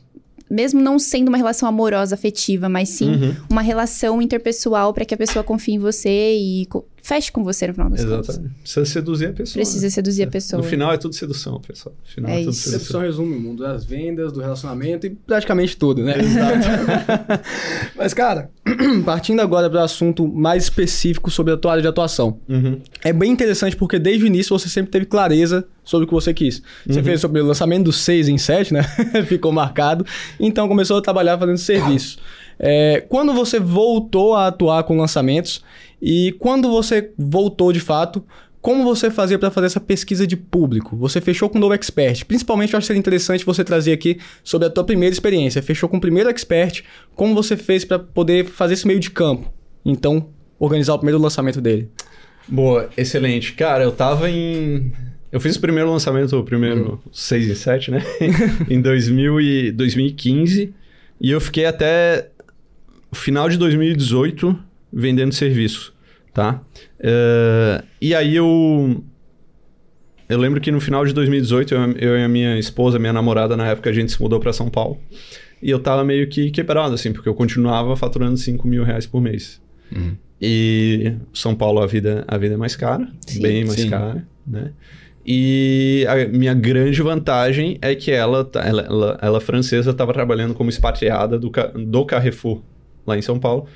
mesmo não sendo uma relação amorosa, afetiva, mas sim Uhum. uma relação interpessoal para que a pessoa confie em você e feche com você no final das contas. Exatamente. Precisa seduzir a pessoa. Precisa né? seduzir a pessoa. No final é tudo sedução, pessoal. No final É é, tudo isso. Sedução sedução. resume o mundo das vendas, do relacionamento e praticamente tudo, né? Exato. Mas, cara, partindo agora para o assunto mais específico sobre a tua área de atuação. Uhum. É bem interessante porque desde o início você sempre teve clareza sobre o que você quis. Você fez sobre o lançamento do 6 em 7, né? Ficou marcado. Então começou a trabalhar fazendo serviço. É, quando você voltou a atuar com lançamentos e quando você voltou de fato, como você fazia para fazer essa pesquisa de público? Você fechou com o novo expert. Principalmente eu acho que seria interessante você trazer aqui sobre a tua primeira experiência. Fechou com o primeiro expert, como você fez para poder fazer esse meio de campo? Então, organizar o primeiro lançamento dele. Boa, excelente. Cara, eu tava em. Eu fiz o primeiro lançamento, o primeiro 6 em 7, né? em 2000 e 2015. E eu fiquei até o final de 2018 vendendo serviço, tá? Eh, e aí eu. Eu lembro que no final de 2018, eu, eu e a minha esposa, minha namorada, na época, a gente se mudou para São Paulo. E eu tava meio que quebrado, assim, porque eu continuava faturando 5 mil reais por mês. E São Paulo a vida, a vida é mais cara, Sim. bem mais Sim. cara, né? E a minha grande vantagem é que ela, ela, ela, ela francesa estava trabalhando como expatriada do, do Carrefour, lá em São Paulo,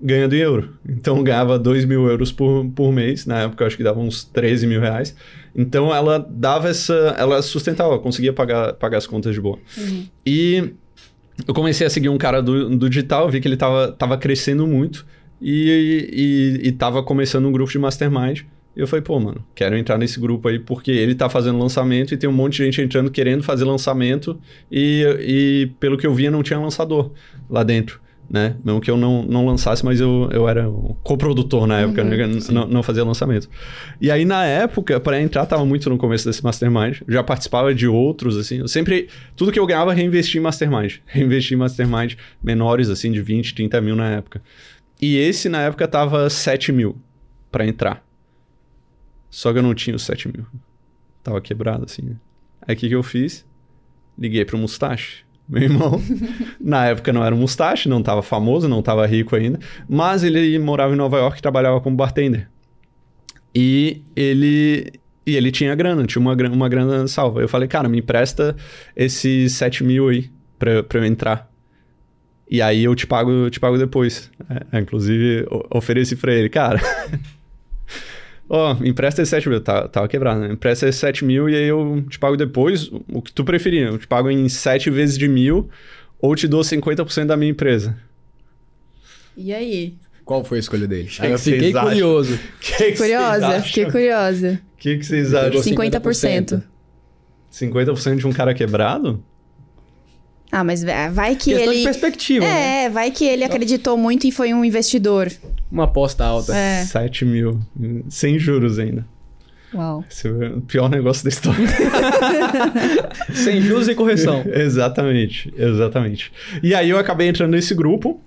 ganhando em euro. Então ganhava 2 mil euros por, por mês, na época eu acho que dava uns 13 mil reais. Então ela dava essa. Ela sustentava, conseguia pagar, pagar as contas de boa. E eu comecei a seguir um cara do, do digital, vi que ele tava, tava crescendo muito e, e, e tava começando um grupo de mastermind. E eu falei, pô, mano, quero entrar nesse grupo aí porque ele tá fazendo lançamento e tem um monte de gente entrando querendo fazer lançamento e, e pelo que eu via não tinha lançador lá dentro, né? Mesmo que eu não, não lançasse, mas eu, eu era o coprodutor na época, né? Não, não fazia lançamento. E aí, na época, para entrar, tava muito no começo desse mastermind. Já participava de outros, assim. Eu sempre... Tudo que eu ganhava, reinvesti em mastermind. Reinvesti em mastermind menores, assim, de 20, 30 mil na época. E esse, na época, tava 7 mil para entrar. Só que eu não tinha os 7 mil. Tava quebrado, assim. né? Aí, o que que eu fiz? Liguei pro Mustache. Meu irmão, na época não era um Mustache, não tava famoso, não tava rico ainda, mas ele morava em Nova York e trabalhava como bartender. E ele e ele tinha grana, tinha uma, uma grana salva. Eu falei, cara, me empresta esses 7 mil aí pra, pra eu entrar. E aí eu te pago, te pago depois. É, inclusive, ofereci pra ele, cara. Ó, me empresta esses 7 mil. Tá, tava quebrado, né? Empresta esses 7 mil e aí eu te pago depois o- que tu preferir. Eu te pago em 7 vezes de mil ou te dou 50% da minha empresa. E aí? Qual foi a escolha dele? Que Aí eu que vocês fiquei acham? curioso. Que que vocês Curiosa, acham? fiquei curiosa. O que, que vocês acham? 50%. 50% de um cara quebrado? Ah, mas vai que Questão de ele. perspectiva, né? É, vai que ele acreditou muito e foi um investidor. Uma aposta alta. É. 7 mil. Sem juros ainda. Uau. Esse é o pior negócio da história. Sem juros e correção. exatamente, exatamente. E aí eu acabei entrando nesse grupo.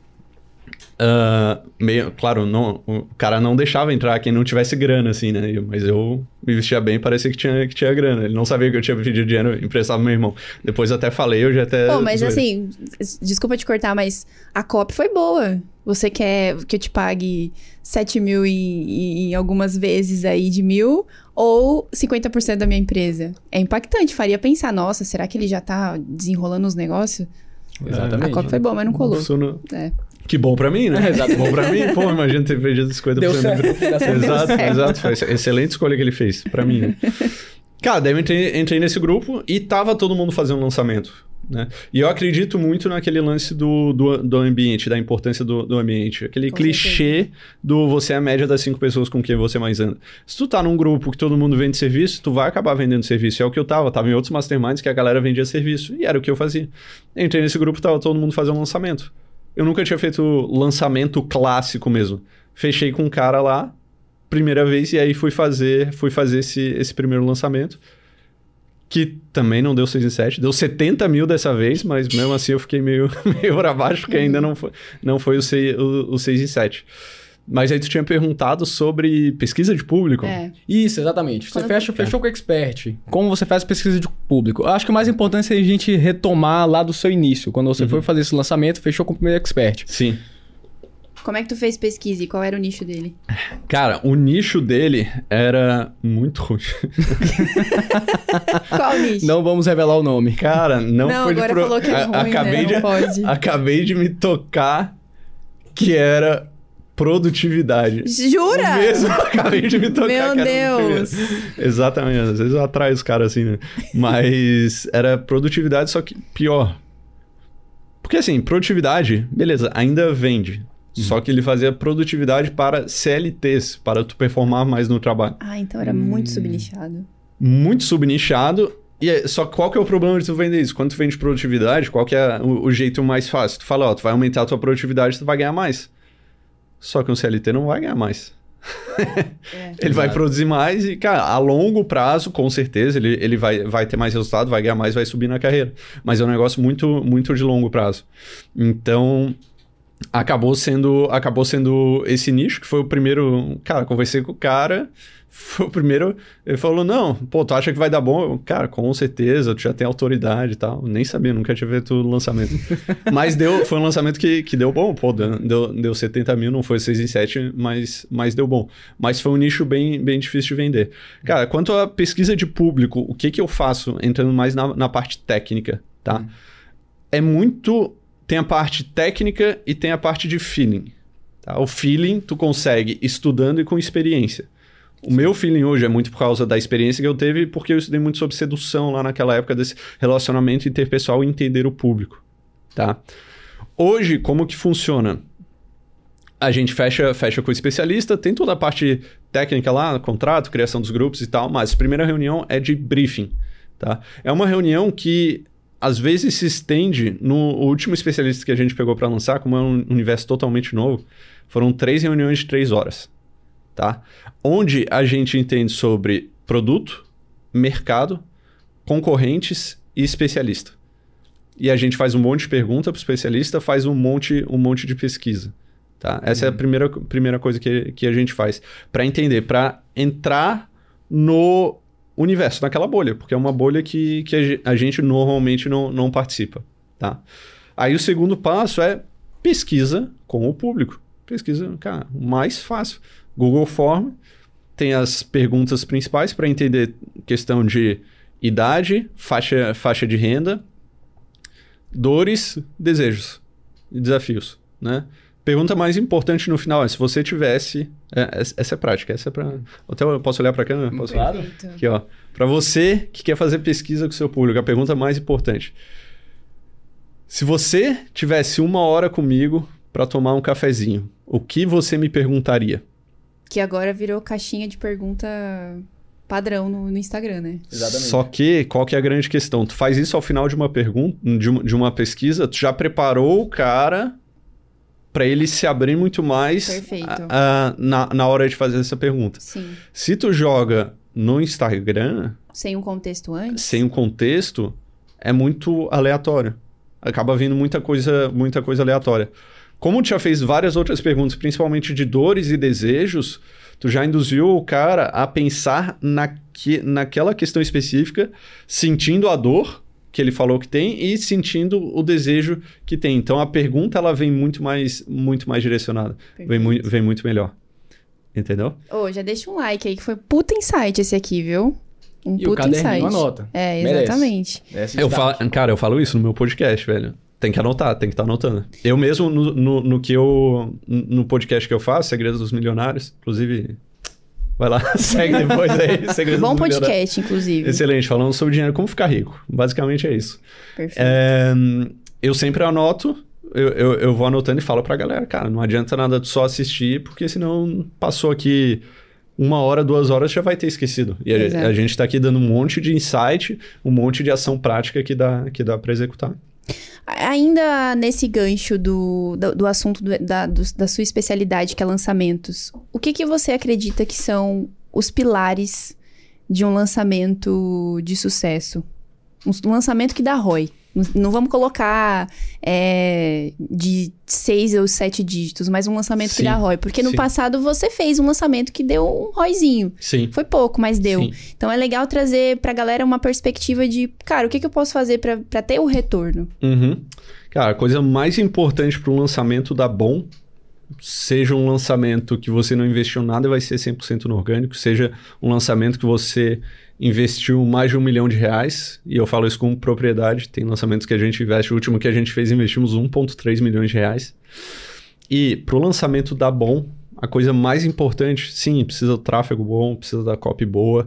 Ah, meio, claro, não, o cara não deixava entrar quem não tivesse grana, assim, né? Eu- Mas eu me vestia bem, parecia que tinha, que tinha grana. Ele não sabia que eu tinha pedido dinheiro, emprestava pro meu irmão. Depois eu até falei, eu já até. Pô, mas assim, desculpa te cortar, mas a COP foi boa. Você quer que eu te pague 7 mil em, em algumas vezes aí de mil ou 50% da minha empresa? É impactante, faria pensar, nossa, será que ele já tá desenrolando os negócios? Exatamente. A COP foi boa, mas não colou. Não- É. Que bom pra mim, né? É, exato. Bom pra mim. Pô, imagina ter perdido 50% Deu certo. Exato, certo. exato. Foi essa excelente escolha que ele fez pra mim. né? Cara, daí eu entrei, entrei nesse grupo e tava todo mundo fazendo lançamento. Né? E eu acredito muito naquele lance do, do, do ambiente, da importância do, do ambiente. Aquele Com clichê do você é a média das cinco pessoas com quem você mais anda. Se tu tá num grupo que todo mundo vende serviço, tu vai acabar vendendo serviço. É o que eu tava. Tava em outros masterminds que a galera vendia serviço. E era o que eu fazia. Entrei nesse grupo, tava todo mundo fazendo lançamento. Eu nunca tinha feito lançamento clássico mesmo. Fechei com um cara lá primeira vez e aí fui fazer, fui fazer esse, esse primeiro lançamento. Que também não deu 6 em 7, deu 70 mil dessa vez, mas mesmo assim eu fiquei meio, meio pra baixo, porque ainda não foi, não foi o, 6, o, o 6 em 7. Mas aí tu tinha perguntado sobre pesquisa de público. É. Isso, exatamente. Você fecha, fechou com o expert. Como você faz pesquisa de público? Eu acho que o mais importante é a gente retomar lá do seu início. Quando você foi fazer esse lançamento, fechou com o primeiro expert. Sim. Como é que tu fez pesquisa e qual era o nicho dele? Cara, o nicho dele era muito ruim. Qual nicho? Não vamos revelar o nome. Cara, não, Não, foi de agora pro- falou que é ruim, acabei né? de Não pode. Acabei de me tocar que era produtividade. Jura? O mesmo, acabei de me tocar Meu Deus. Exatamente, às vezes eu atraio os caras assim, né? Mas era produtividade, só que pior. Porque assim, produtividade, beleza, ainda vende. Só que ele fazia produtividade para CLTs, para tu performar mais no trabalho. Ah, então era muito subnichado. Muito subnichado. E é- só que qual que é o problema de tu vender isso? Quando tu vende produtividade, qual que é o, o jeito mais fácil? Tu fala, ó, tu vai aumentar a tua produtividade, tu vai ganhar mais. Só que um CLT não vai ganhar mais. É. Ele vai produzir mais e, cara, a longo prazo, com certeza, ele, ele vai, vai ter mais resultado, vai ganhar mais, vai subir na carreira. Mas é um negócio muito, muito de longo prazo. Então, acabou sendo, acabou sendo esse nicho, que foi o primeiro. Cara, conversei com o cara. Foi o primeiro. Ele falou: Não, pô, tu acha que vai dar bom? Eu, cara, com certeza, tu já tem autoridade e tal. Nem sabia, nunca tinha feito o lançamento. mas deu, foi um lançamento que, que deu bom, pô, deu, deu 70 mil, não foi 6 em 7, mas, mas deu bom. Mas foi um nicho bem, bem difícil de vender. Cara, quanto à pesquisa de público, o que, que eu faço entrando mais na, na parte técnica, tá? É muito. Tem a parte técnica e tem a parte de feeling. Tá? O feeling tu consegue estudando e com experiência. O meu feeling hoje é muito por causa da experiência que eu teve, porque eu estudei muito sobre sedução lá naquela época desse relacionamento interpessoal e entender o público, tá? Hoje, como que funciona? A gente fecha, fecha com o especialista, tem toda a parte técnica lá, contrato, criação dos grupos e tal, mas a primeira reunião é de briefing, tá? É uma reunião que às vezes se estende no último especialista que a gente pegou para lançar, como é um universo totalmente novo, foram três reuniões de três horas, tá? Onde a gente entende sobre produto, mercado, concorrentes e especialista. E a gente faz um monte de pergunta para o especialista, faz um monte, um monte de pesquisa. Tá? Essa é a primeira, primeira coisa que, que a gente faz. Para entender, para entrar no universo, naquela bolha, porque é uma bolha que, que a ge- a gente normalmente não, não participa. Tá? Aí o segundo passo é pesquisa com o público. Pesquisa, cara, o mais fácil. Google Form tem as perguntas principais para entender questão de idade, faixa, faixa de renda, dores, desejos e desafios, né? Pergunta mais importante no final é se você tivesse... é, essa é prática, essa é para... Até eu posso olhar para a câmera? Posso? Claro. Aqui, ó. Para você que quer fazer pesquisa com o seu público, a pergunta mais importante. Se você tivesse uma hora comigo para tomar um cafezinho, o que você me perguntaria? Que agora virou caixinha de pergunta padrão no, no Instagram, né? Exatamente. Só que, qual que é a grande questão? Tu faz isso ao final de uma pergunta, de uma, de uma pesquisa, tu já preparou o cara para ele se abrir muito mais a- a- na, na hora de fazer essa pergunta. Sim. Se tu joga no Instagram, Sem um contexto antes? sem o contexto, é muito aleatório. Acaba vindo muita coisa, muita coisa aleatória. Como tu já fez várias outras perguntas, principalmente de dores e desejos, tu já induziu o cara a pensar naque, naquela questão específica, sentindo a dor que ele falou que tem e sentindo o desejo que tem. Então a pergunta ela vem muito mais, muito mais direcionada, vem, mui- vem muito melhor. Entendeu? Ô, já deixa um like aí, que foi puta insight esse aqui, viu? Um E o puta caderninho insight. anota. É, Merece. exatamente. Eu falo, cara, eu falo isso no meu podcast, velho. Tem que anotar, tem que estar anotando. Eu mesmo, no, no, no que eu. No podcast que eu faço, Segredos dos Milionários, inclusive. Vai lá, segue depois aí. Segredos Bom dos podcast, inclusive. Excelente, falando sobre dinheiro, como ficar rico. Basicamente é isso. Perfeito. É, eu sempre anoto, eu, eu, eu vou anotando e falo pra galera, cara, não adianta nada só assistir, porque senão passou aqui uma hora, duas horas, já vai ter esquecido. E a, a gente tá aqui dando um monte de insight, um monte de ação prática que dá, que dá pra executar. Ainda nesse gancho do, do, do assunto do, da, do, da sua especialidade, que é lançamentos, o que, que você acredita que são os pilares de um lançamento de sucesso? Um lançamento que dá ROI. Não vamos colocar é, de seis ou sete dígitos, mas um lançamento sim, que dá ROI. Porque no sim. passado você fez um lançamento que deu um ROIzinho. Sim. Foi pouco, mas deu. Sim. Então é legal trazer pra galera uma perspectiva de, cara, o que, que eu posso fazer para ter o retorno? Uhum. Cara, a coisa mais importante para um lançamento dar bom seja um lançamento que você não investiu nada e vai ser 100% no orgânico, seja um lançamento que você investiu mais de um milhão de reais, e eu falo isso com propriedade, tem lançamentos que a gente investe, o último que a gente fez investimos 1,3 milhões de reais. E para o lançamento dar bom, a coisa mais importante, sim, precisa do tráfego bom, precisa da copy boa,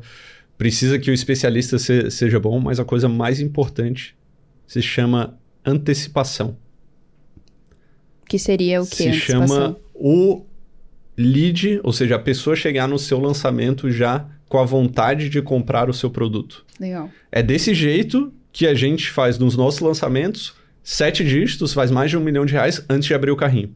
precisa que o especialista se, seja bom, mas a coisa mais importante se chama antecipação. Que seria o que? Se chama o lead, ou seja, a pessoa chegar no seu lançamento já com a vontade de comprar o seu produto. Legal. É desse jeito que a gente faz nos nossos lançamentos, sete dígitos, faz mais de um milhão de reais antes de abrir o carrinho.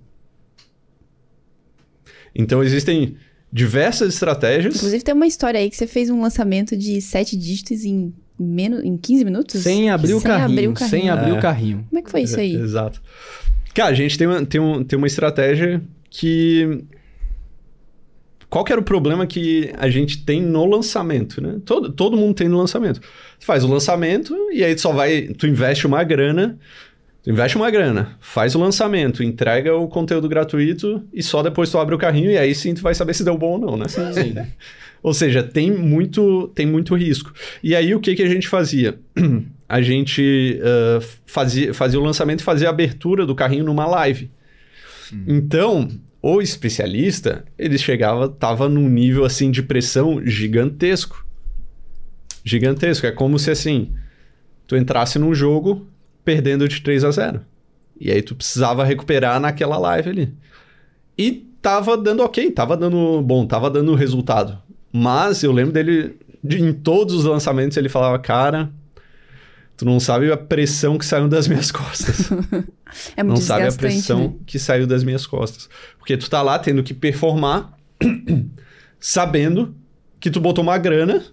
Então existem diversas estratégias. Inclusive tem uma história aí que você fez um lançamento de sete dígitos em menos em 15 minutos? Sem abrir, sem o, carrinho, abrir o carrinho. Sem abrir é. o carrinho. Como é que foi isso aí? Exato. Cara, a gente tem uma, tem, um, tem uma estratégia que qual que era o problema que a gente tem no lançamento, né? Todo, todo mundo tem no lançamento. Você faz o lançamento e aí tu só vai, tu investe uma grana, tu investe uma grana, faz o lançamento, entrega o conteúdo gratuito e só depois tu abre o carrinho e aí sim tu vai saber se deu bom ou não, né? Sim. sim. ou seja, tem muito, tem muito risco. E aí o que, que a gente fazia? a gente uh, fazia, fazia o lançamento e fazia a abertura do carrinho numa live. Hum. Então, o especialista, ele chegava, tava num nível assim de pressão gigantesco. Gigantesco. É como se assim, tu entrasse num jogo perdendo de 3 a 0. E aí tu precisava recuperar naquela live ali. E tava dando ok, tava dando bom, tava dando resultado. Mas eu lembro dele, de, em todos os lançamentos, ele falava, cara, Tu não sabe a pressão que saiu das minhas costas. é muito Não sabe a pressão né? que saiu das minhas costas. Porque tu tá lá tendo que performar, sabendo que tu botou uma grana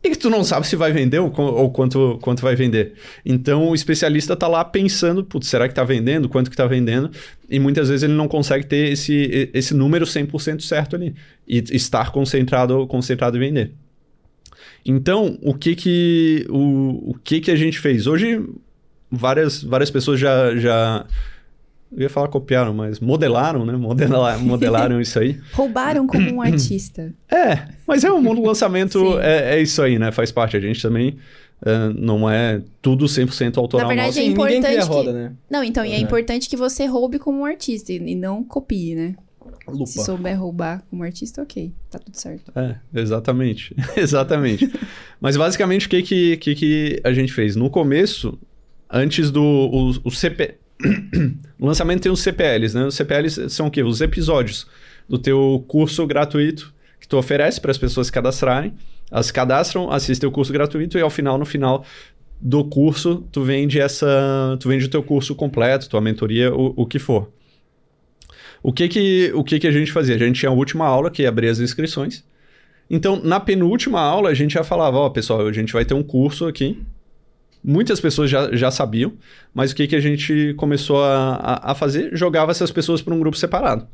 e que tu não sabe se vai vender ou, ou, quanto, quanto vai vender. Então o especialista tá lá pensando, putz, será que tá vendendo? Quanto que tá vendendo? E muitas vezes ele não consegue ter esse, esse número 100% certo ali. E estar concentrado, concentrado em vender. Então, o que que, o, o que que a gente fez? Hoje, várias, várias pessoas já, já... Eu ia falar copiaram, mas modelaram, né? Modelaram, modelaram isso aí. Roubaram como um artista. É, mas é o mundo do lançamento, é, é isso aí, né? Faz parte. A gente também Uh, não é tudo 100% autoral Na verdade, nosso. é importante que... roda, né? Não, então, e é, é, importante que você roube como um artista e não copie, né? Lupa. Se souber roubar como artista, ok. Tá tudo certo. É, exatamente. exatamente. Mas basicamente o que, que, que, que a gente fez? No começo, antes do. O, o CP... o lançamento tem os CPLs, né? Os CPLs são o quê? Os episódios do teu curso gratuito que tu oferece para as pessoas se cadastrarem. Elas cadastram, assistem o curso gratuito e ao final, no final do curso, tu vende essa. Tu vende o teu curso completo, tua mentoria, o, o que for. O que que, o que que a gente fazia? A gente tinha a última aula, que abria as inscrições. Então, na penúltima aula, a gente já falava, ó, oh, pessoal, a gente vai ter um curso aqui. Muitas pessoas já, já sabiam, mas o que, que a gente começou a, a, a fazer? Jogava essas pessoas para um grupo separado.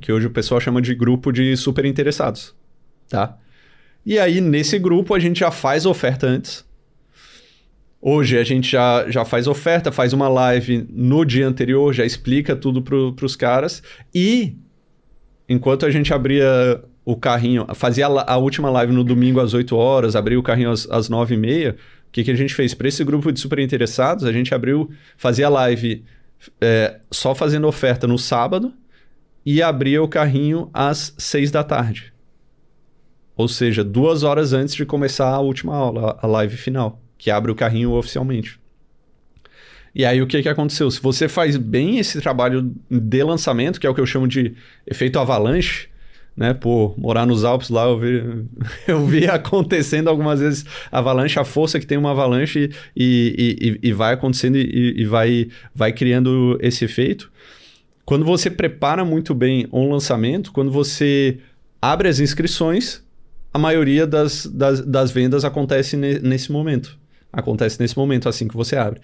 Que hoje o pessoal chama de grupo de super interessados, tá? E aí, nesse grupo, a gente já faz oferta antes. Hoje a gente já, já faz oferta, faz uma live no dia anterior, já explica tudo para os caras. E enquanto a gente abria o carrinho, fazia a, a, última live no domingo às 8 horas, abria o carrinho às, às 9 e meia, o que, que a gente fez? Para esse grupo de super interessados, a gente abriu, fazia a live é, só fazendo oferta no sábado e abria o carrinho às 6 da tarde. Ou seja, duas horas antes de começar a última aula, a live final que abre o carrinho oficialmente. E aí o que, que aconteceu? Se você faz bem esse trabalho de lançamento, que é o que eu chamo de efeito avalanche, né? Por morar nos Alpes lá, eu vi, eu vi acontecendo algumas vezes avalanche, a força que tem uma avalanche e, e, e vai acontecendo e, e, vai, vai criando esse efeito. Quando você prepara muito bem um lançamento, quando você abre as inscrições, a maioria das, das, das vendas acontece ne, nesse momento. Acontece nesse momento, assim que você abre.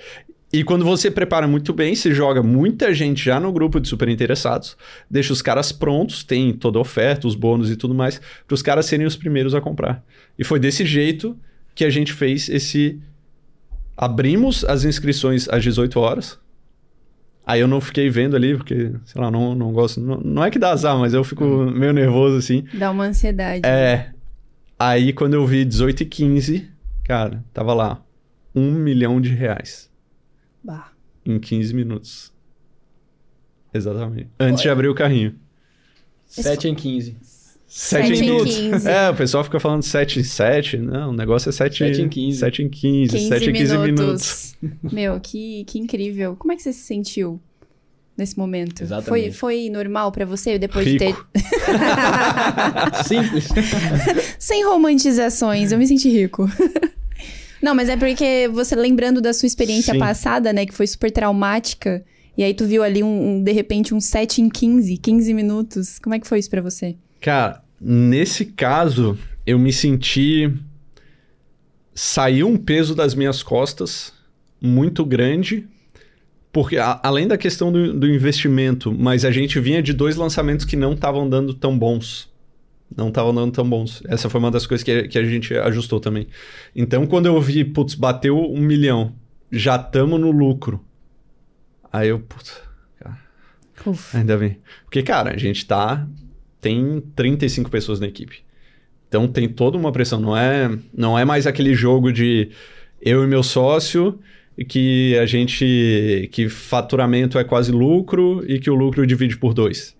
E quando você prepara muito bem, você joga muita gente já no grupo de super interessados, deixa os caras prontos, tem toda a oferta, os bônus e tudo mais, para os caras serem os primeiros a comprar. E foi desse jeito que a gente fez esse. Abrimos as inscrições às 18 horas. Aí eu não fiquei vendo ali, porque, sei lá, não, não gosto. Não, não é que dá azar, mas eu fico uhum. meio nervoso assim. Dá uma ansiedade. É. Aí quando eu vi 18 e 15, cara, tava lá. Um milhão de reais. Bah. Em 15 minutos. Exatamente. Antes Pô, de abrir o carrinho. 7 em 15. 7 em minutos. 15. É, o pessoal fica falando 7 em 7. Não, o negócio é 7, 7 em 15. 7 em 15. 15 7 em 15 minutos. minutos. Meu, que, que incrível. Como é que você se sentiu nesse momento? Exatamente. Foi, foi normal para você depois Rico. de ter. Simples. Sem romantizações, eu me senti rico. Não, mas é porque você lembrando da sua experiência Sim. passada, né, que foi super traumática, e aí tu viu ali um, um, de repente um 7 em 15, 15 minutos. Como é que foi isso para você? Cara, nesse caso, eu me senti saiu um peso das minhas costas muito grande, porque a, além da questão do, do investimento, mas a gente vinha de dois lançamentos que não estavam dando tão bons não estavam dando tão bons. Essa foi uma das coisas que, que a gente ajustou também. Então, quando eu vi, putz, bateu um milhão, já estamos no lucro. Aí eu, putz, cara, ainda bem. Porque, cara, a gente tá. Tem 35 pessoas na equipe. Então tem toda uma pressão. Não é, não é mais aquele jogo de eu e meu sócio que a gente. que faturamento é quase lucro e que o lucro divide por dois.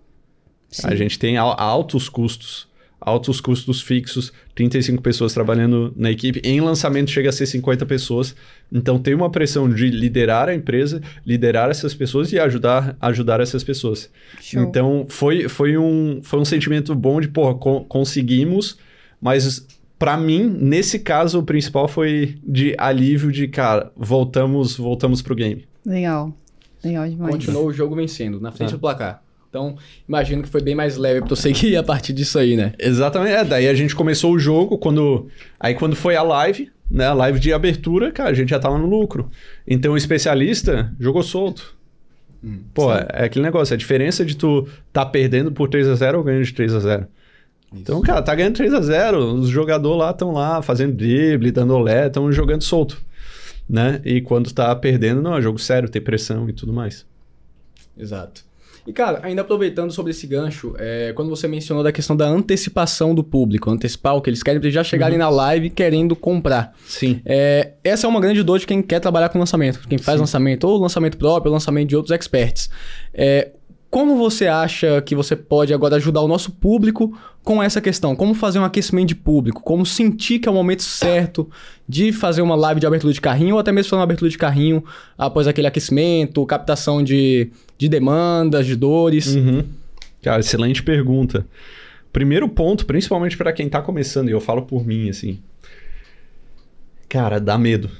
Sim. A gente tem altos custos altos custos fixos, 35 pessoas trabalhando na equipe. Em lançamento chega a ser 50 pessoas. Então tem uma pressão de liderar a empresa, liderar essas pessoas e ajudar, ajudar essas pessoas. Show. Então foi, foi, um, foi um sentimento bom de, porra, co conseguimos, mas para mim, nesse caso, o principal foi de alívio de, cara, voltamos, voltamos pro game. Legal. Legal demais. Continuou o jogo vencendo, na frente ah. do placar. Então, imagino que foi bem mais leve pra tu seguir a partir disso aí, né? Exatamente. É, daí a gente começou o jogo quando. Aí quando foi a live, né? A live de abertura, cara, a gente já tava no lucro. Então o especialista jogou solto. Hum, Pô, é, é, aquele negócio, a diferença de tu tá perdendo por 3 a 0 ou ganhando de 3 a 0 Isso. Então, cara, tá ganhando 3 a 0 os jogadores lá estão lá fazendo drible, dando olé, estão jogando solto. Né? E quando tá perdendo, não, é jogo sério, tem pressão e tudo mais. Exato. E, cara, ainda aproveitando sobre esse gancho, é, quando você mencionou da questão da antecipação do público, antecipar o que eles querem, pra eles já chegarem uhum. na live querendo comprar. Sim. É, essa é uma grande dor de quem quer trabalhar com lançamento, quem faz Sim. lançamento, ou lançamento próprio, ou lançamento de outros experts. É, como você acha que você pode agora ajudar o nosso público com essa questão? Como fazer um aquecimento de público? Como sentir que é o momento certo de fazer uma live de abertura de carrinho ou até mesmo fazer uma abertura de carrinho após aquele aquecimento, captação de, de demandas, de dores? Uhum. Cara, excelente pergunta. Primeiro ponto, principalmente para quem está começando, e eu falo por mim assim. Cara, dá medo.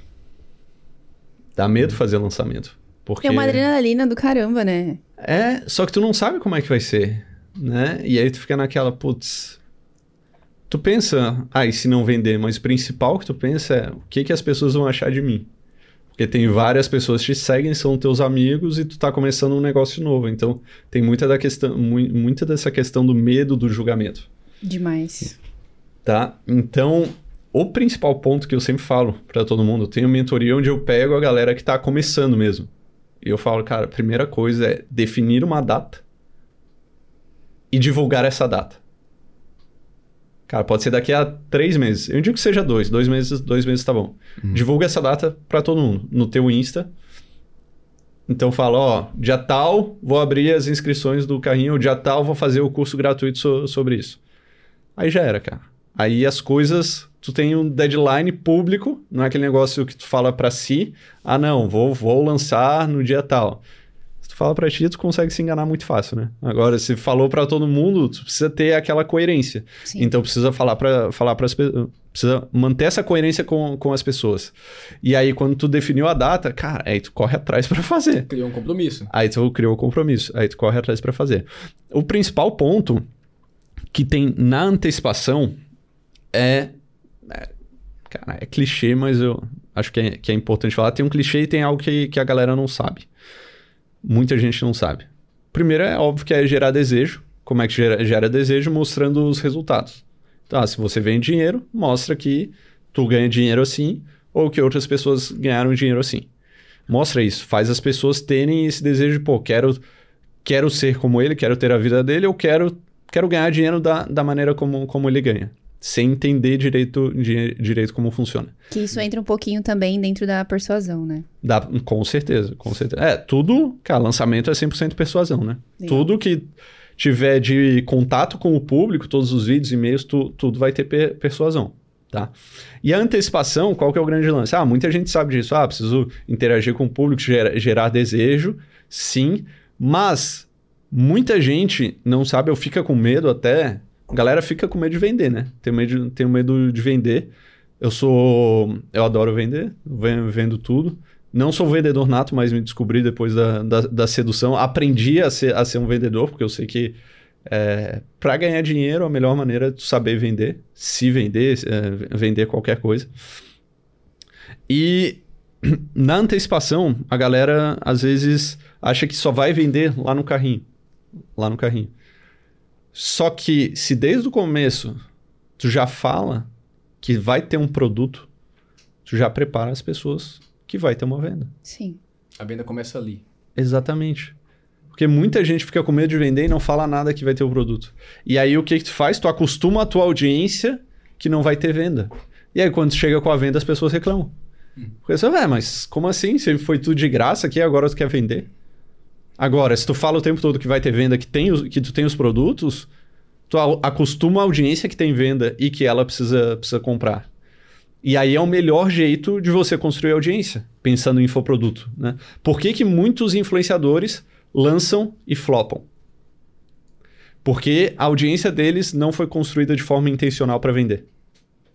Dá medo fazer lançamento. Porque... É uma adrenalina do caramba, né? É, só que tu não sabe como é que vai ser, né? E aí tu fica naquela, putz. Tu pensa, ah, e se não vender? Mas o principal que tu pensa é o que, que as pessoas vão achar de mim. Porque tem várias pessoas que te seguem, são teus amigos e tu tá começando um negócio novo. Então tem muita, da questão, mu muita dessa questão do medo do julgamento. Demais. Tá? Então, o principal ponto que eu sempre falo para todo mundo, eu tenho mentoria onde eu pego a galera que tá começando mesmo. E eu falo, cara, a primeira coisa é definir uma data e divulgar essa data. Cara, pode ser daqui a três meses. Eu digo que seja dois. Dois meses, dois meses tá bom. Uhum. Divulga essa data para todo mundo. No teu Insta. Então fala, ó, dia tal vou abrir as inscrições do carrinho, dia tal vou fazer o curso gratuito so sobre isso. Aí já era, cara. Aí as coisas tu tem um deadline público, não é aquele negócio que tu fala para si, ah não, vou, vou lançar no dia tal. Se tu fala pra ti, tu consegue se enganar muito fácil, né? Agora, se falou para todo mundo, tu precisa ter aquela coerência. Sim. Então precisa falar para falar para as pessoas, precisa manter essa coerência com, com as pessoas. E aí quando tu definiu a data, cara, aí tu corre atrás para fazer. Criou um compromisso. Aí tu criou o compromisso, aí tu corre atrás para fazer. O principal ponto que tem na antecipação é cara, é clichê, mas eu acho que é, que é importante falar. Tem um clichê e tem algo que, que a galera não sabe. Muita gente não sabe. Primeiro é óbvio que é gerar desejo. Como é que gera, gera desejo? Mostrando os resultados. Tá, se você vende dinheiro, mostra que tu ganha dinheiro assim ou que outras pessoas ganharam dinheiro assim. Mostra isso, faz as pessoas terem esse desejo de, pô, quero, quero ser como ele, quero ter a vida dele, eu quero, quero ganhar dinheiro da, da maneira como, como ele ganha sem entender direito, di, direito como funciona. Que isso entra um pouquinho também dentro da persuasão, né? Dá, com certeza, com certeza. É, tudo, cara, lançamento é 100% persuasão, né? Tudo que tiver de contato com o público, todos os vídeos, e-mails, tu, tudo vai ter per, persuasão, tá? E a antecipação, qual que é o grande lance? Ah, muita gente sabe disso. Ah, preciso interagir com o público, gerar, gerar desejo, sim, mas muita gente não sabe ou fica com medo até a galera fica com medo de vender, né? Tem medo, tenho medo de vender. Eu sou. Eu adoro vender, vendo tudo. Não sou vendedor nato, mas me descobri depois da, da, da sedução. Aprendi a ser, a ser um vendedor, porque eu sei que é, para ganhar dinheiro, a melhor maneira é tu saber vender, se vender, é, vender qualquer coisa. E na antecipação, a galera às vezes acha que só vai vender lá no carrinho. Lá no carrinho. Só que se desde o começo tu já fala que vai ter um produto, tu já prepara as pessoas que vai ter uma venda. Sim. A venda começa ali. Exatamente. Porque muita gente fica com medo de vender e não fala nada que vai ter o produto. E aí o que, que tu faz? Tu acostuma a tua audiência que não vai ter venda. E aí quando chega com a venda as pessoas reclamam. Hum. Porque você, é, mas como assim? Se foi tudo de graça aqui, agora tu quer vender? Agora, se tu fala o tempo todo que vai ter venda, que, tem os, que tu tem os produtos, tu acostuma a audiência que tem venda e que ela precisa, precisa comprar. E aí é o melhor jeito de você construir audiência, pensando em infoproduto. Né? Por que, que muitos influenciadores lançam e flopam? Porque a audiência deles não foi construída de forma intencional para vender.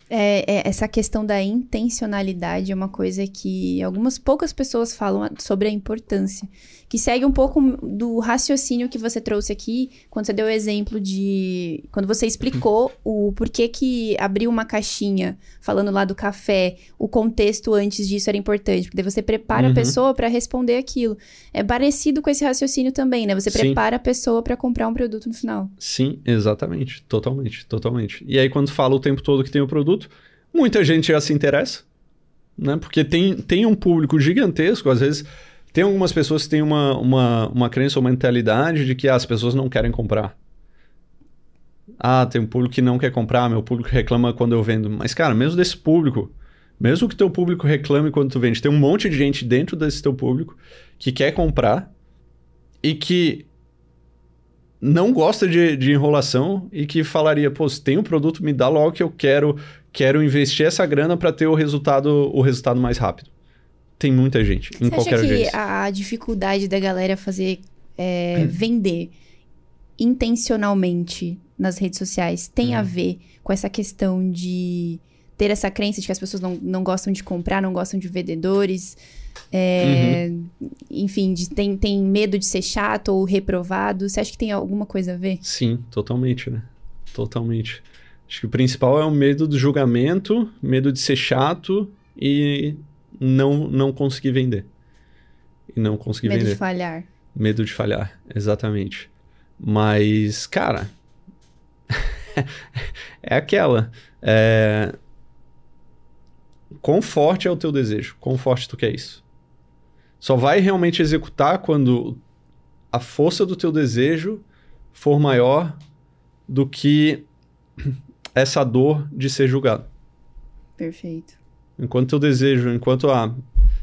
É, é, essa questão da intencionalidade é uma coisa que algumas poucas pessoas falam sobre a importância que segue um pouco do raciocínio que você trouxe aqui, quando você deu o exemplo de. Quando você explicou o porquê que abriu uma caixinha falando lá do café, o contexto antes disso era importante, porque daí você prepara uhum. a pessoa para responder aquilo. É parecido com esse raciocínio também, né? Você Sim. prepara a pessoa para comprar um produto no final. Sim, exatamente. Totalmente, totalmente. E aí, quando fala o tempo todo que tem o produto, muita gente já se interessa, né? Porque tem, tem um público gigantesco, às vezes tem algumas pessoas que têm uma, uma, uma crença ou mentalidade de que ah, as pessoas não querem comprar. Ah, tem um público que não quer comprar, meu público reclama quando eu vendo. Mas, cara, mesmo desse público, mesmo que teu público reclame quando tu vende, tem um monte de gente dentro desse teu público que quer comprar e que não gosta de, de enrolação e que falaria, pô, se tem um produto, me dá logo que eu quero, quero investir essa grana para ter o resultado, o resultado mais rápido tem muita gente em Você qualquer acha que agência. a dificuldade da galera fazer é, hum. vender intencionalmente nas redes sociais tem hum. a ver com essa questão de ter essa crença de que as pessoas não, não gostam de comprar, não gostam de vendedores, é, uhum. enfim, de, tem, tem medo de ser chato ou reprovado. Você acha que tem alguma coisa a ver? Sim, totalmente, né? Totalmente. Acho que o principal é o medo do julgamento, medo de ser chato e não, não conseguir vender. E não conseguir Medo vender. Medo de falhar. Medo de falhar, exatamente. Mas, cara. é aquela. É... Quão forte é o teu desejo? Quão forte tu quer isso? Só vai realmente executar quando a força do teu desejo for maior do que essa dor de ser julgado. Perfeito. Enquanto eu desejo, enquanto ah,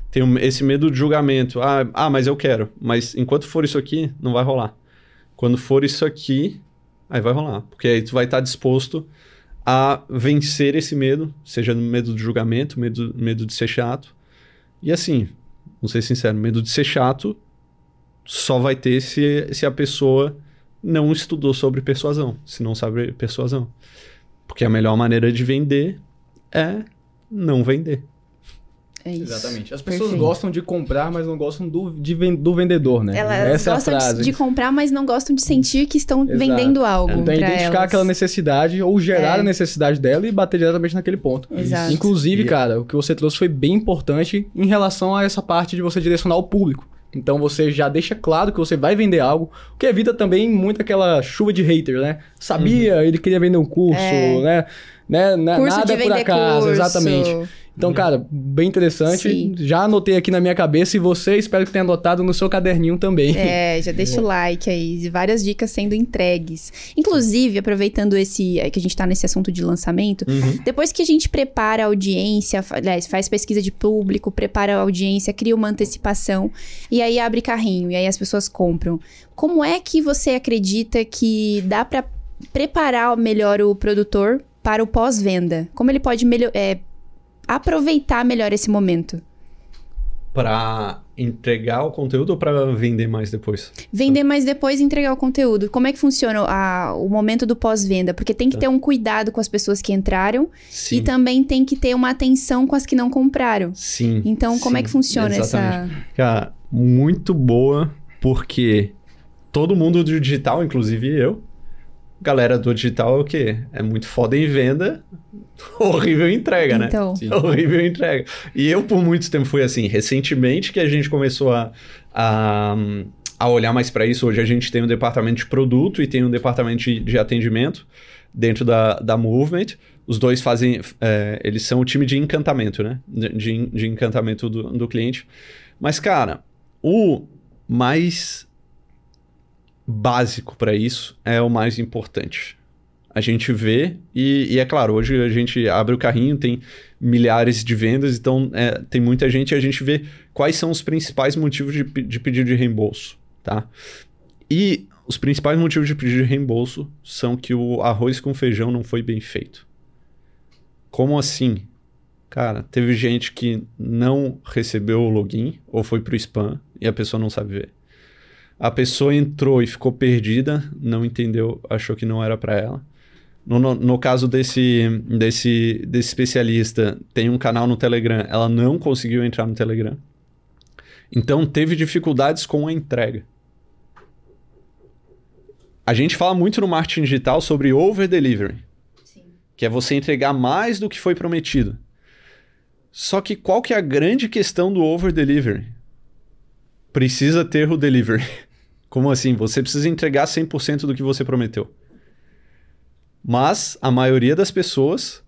tenho esse medo de julgamento, ah, ah, mas eu quero, mas enquanto for isso aqui, não vai rolar. Quando for isso aqui, aí vai rolar, porque aí tu vai estar disposto a vencer esse medo, seja medo de julgamento, medo, medo de ser chato. E assim, vou ser sincero, medo de ser chato só vai ter se, se a pessoa não estudou sobre persuasão, se não sabe persuasão. Porque a melhor maneira de vender é não vender. É isso. Exatamente. As pessoas Perfeito. gostam de comprar, mas não gostam do, de do vendedor, né? Elas Essa é a gostam de- frase. de, comprar, mas não gostam de sentir que estão Exato. vendendo algo. Então, pra identificar elas. aquela necessidade ou gerar É. a necessidade dela e bater diretamente naquele ponto. Exato. Inclusive, E- cara, o que você trouxe foi bem importante em relação a essa parte de você direcionar o público. Então você já deixa claro que você vai vender algo, o que evita também muito aquela chuva de hater, né? Sabia, ele queria vender um curso, É. né? Né? Curso Nada de é por vender acaso, curso. exatamente. Então, cara, bem interessante. Sim. Já anotei aqui na minha cabeça e você espero que tenha anotado no seu caderninho também. É, já deixa o like aí, várias dicas sendo entregues. Inclusive, aproveitando esse é, que a gente tá nesse assunto de lançamento, Uhum. depois que a gente prepara a audiência, aliás, faz pesquisa de público, prepara a audiência, cria uma antecipação e aí abre carrinho e aí as pessoas compram. Como é que você acredita que dá pra preparar melhor o produtor para o pós-venda? Como ele pode melhor, é, aproveitar melhor esse momento? Pra entregar o conteúdo ou pra vender mais depois? Vender mais depois e entregar o conteúdo. Como é que funciona a- o momento do pós-venda? Porque tem que Tá. ter um cuidado com as pessoas que entraram Sim. e também tem que ter uma atenção com as que não compraram. Sim. Então, como é sim, que funciona exatamente. essa. Cara, muito boa, porque todo mundo do digital, inclusive eu, galera do digital é o quê? É muito foda em venda, horrível em entrega, né? Então, Sim. Horrível em entrega. E eu, por muito tempo, fui assim. Recentemente que a gente começou a, a, a olhar mais para isso, hoje a gente tem um departamento de produto e tem um departamento de, de atendimento dentro da, da Movement. Os dois fazem. é, eles são o time de encantamento, né? De, de, de encantamento do, do cliente. Mas, cara, o mais básico para isso é o mais importante. A gente vê, e, e é claro, hoje a gente abre o carrinho, tem milhares de vendas, então é, tem muita gente e a gente vê quais são os principais motivos de, de pedido de reembolso, tá? E os principais motivos de pedido de reembolso são que o arroz com feijão não foi bem feito. Como assim? Cara, teve gente que não recebeu o login ou foi pro spam e a pessoa não sabe ver. A pessoa entrou e ficou perdida, não entendeu, achou que não era para ela. No, no, no caso desse, desse, desse especialista, tem um canal no Telegram, ela não conseguiu entrar no Telegram. Então teve dificuldades com a entrega. A gente fala muito no marketing digital sobre over delivery, que é você entregar mais do que foi prometido. Só que qual que é a grande questão do over delivery? Precisa ter o delivery. Como assim? Você precisa entregar 100% do que você prometeu. Mas a maioria das pessoas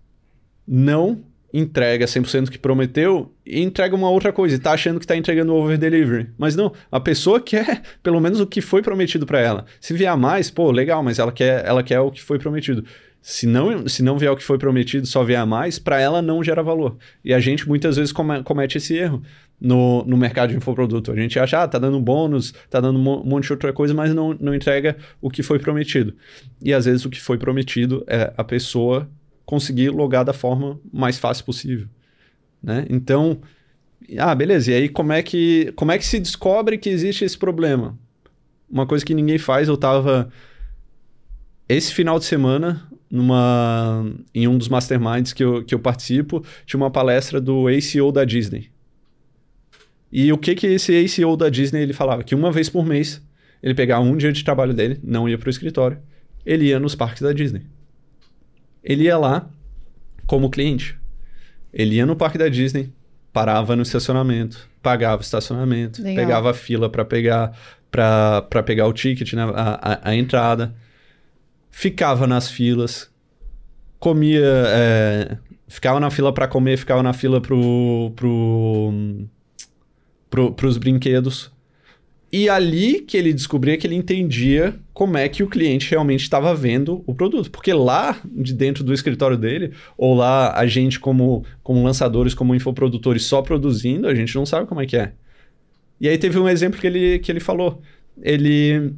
não entrega 100% do que prometeu e entrega uma outra coisa e tá achando que tá entregando over delivery. Mas não, a pessoa quer pelo menos o que foi prometido para ela. Se vier mais, pô, legal, mas ela quer, ela quer o que foi prometido. Se não, se não vier o que foi prometido, só vier mais, para ela não gera valor. E a gente muitas vezes come- comete esse erro no, no mercado de infoproduto. A gente acha, ah, tá dando bônus, tá dando um mo- monte de outra coisa, mas não, não entrega o que foi prometido. E às vezes o que foi prometido é a pessoa conseguir logar da forma mais fácil possível. Né? Então, ah, beleza. E aí como é que como é que se descobre que existe esse problema? Uma coisa que ninguém faz, eu tava esse final de semana numa em um dos masterminds que eu, que eu participo, tinha uma palestra do ACO da Disney. E o que que esse ACO da Disney ele falava? Que uma vez por mês ele pegava um dia de trabalho dele, não ia para o escritório, ele ia nos parques da Disney. Ele ia lá como cliente. Ele ia no parque da Disney, parava no estacionamento, pagava o estacionamento, Legal. pegava a fila para pegar para pegar o ticket, né, a, a, a entrada, ficava nas filas, comia, é, ficava na fila para comer, ficava na fila pro, pro, pro, pros brinquedos. E ali que ele descobria que ele entendia como é que o cliente realmente estava vendo o produto. Porque lá, de dentro do escritório dele, ou lá a gente como, como lançadores, como infoprodutores só produzindo, a gente não sabe como é que é. E aí teve um exemplo que ele, que ele falou. Ele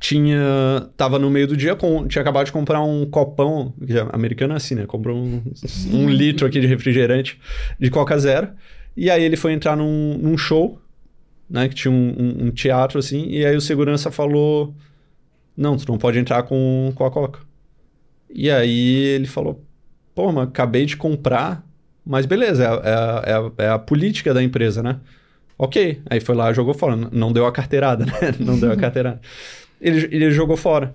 tinha tava no meio do dia com tinha acabado de comprar um copão é americano é assim né comprou um, um litro aqui de refrigerante de Coca Zero e aí ele foi entrar num, num show né? Que tinha um, um, um teatro assim, e aí o segurança falou: Não, tu não pode entrar com, com a Coca. E aí ele falou: Pô, mas acabei de comprar, mas beleza, é, a- é é a, é a política da empresa, né? Ok. Aí foi lá, jogou fora. Não deu a carteirada, né? Não deu a carteirada. Ele, ele jogou fora.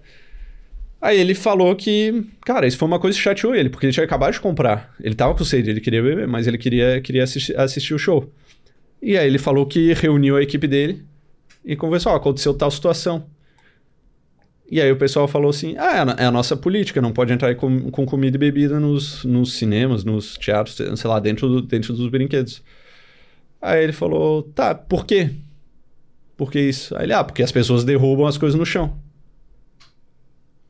Aí ele falou que, cara, isso foi uma coisa que chateou ele, porque ele tinha acabado de comprar. Ele tava com sede, ele queria beber, mas ele queria, queria assistir, assistir o show. E aí ele falou que reuniu a equipe dele e conversou, ó, aconteceu tal situação. E aí o pessoal falou assim, ah, é a, é nossa política, não pode entrar com, com comida e bebida nos, nos cinemas, nos teatros, sei lá, dentro, do- dentro dos brinquedos. Aí ele falou, tá, por quê? Por que isso? Aí ele, ah, porque as pessoas derrubam as coisas no chão.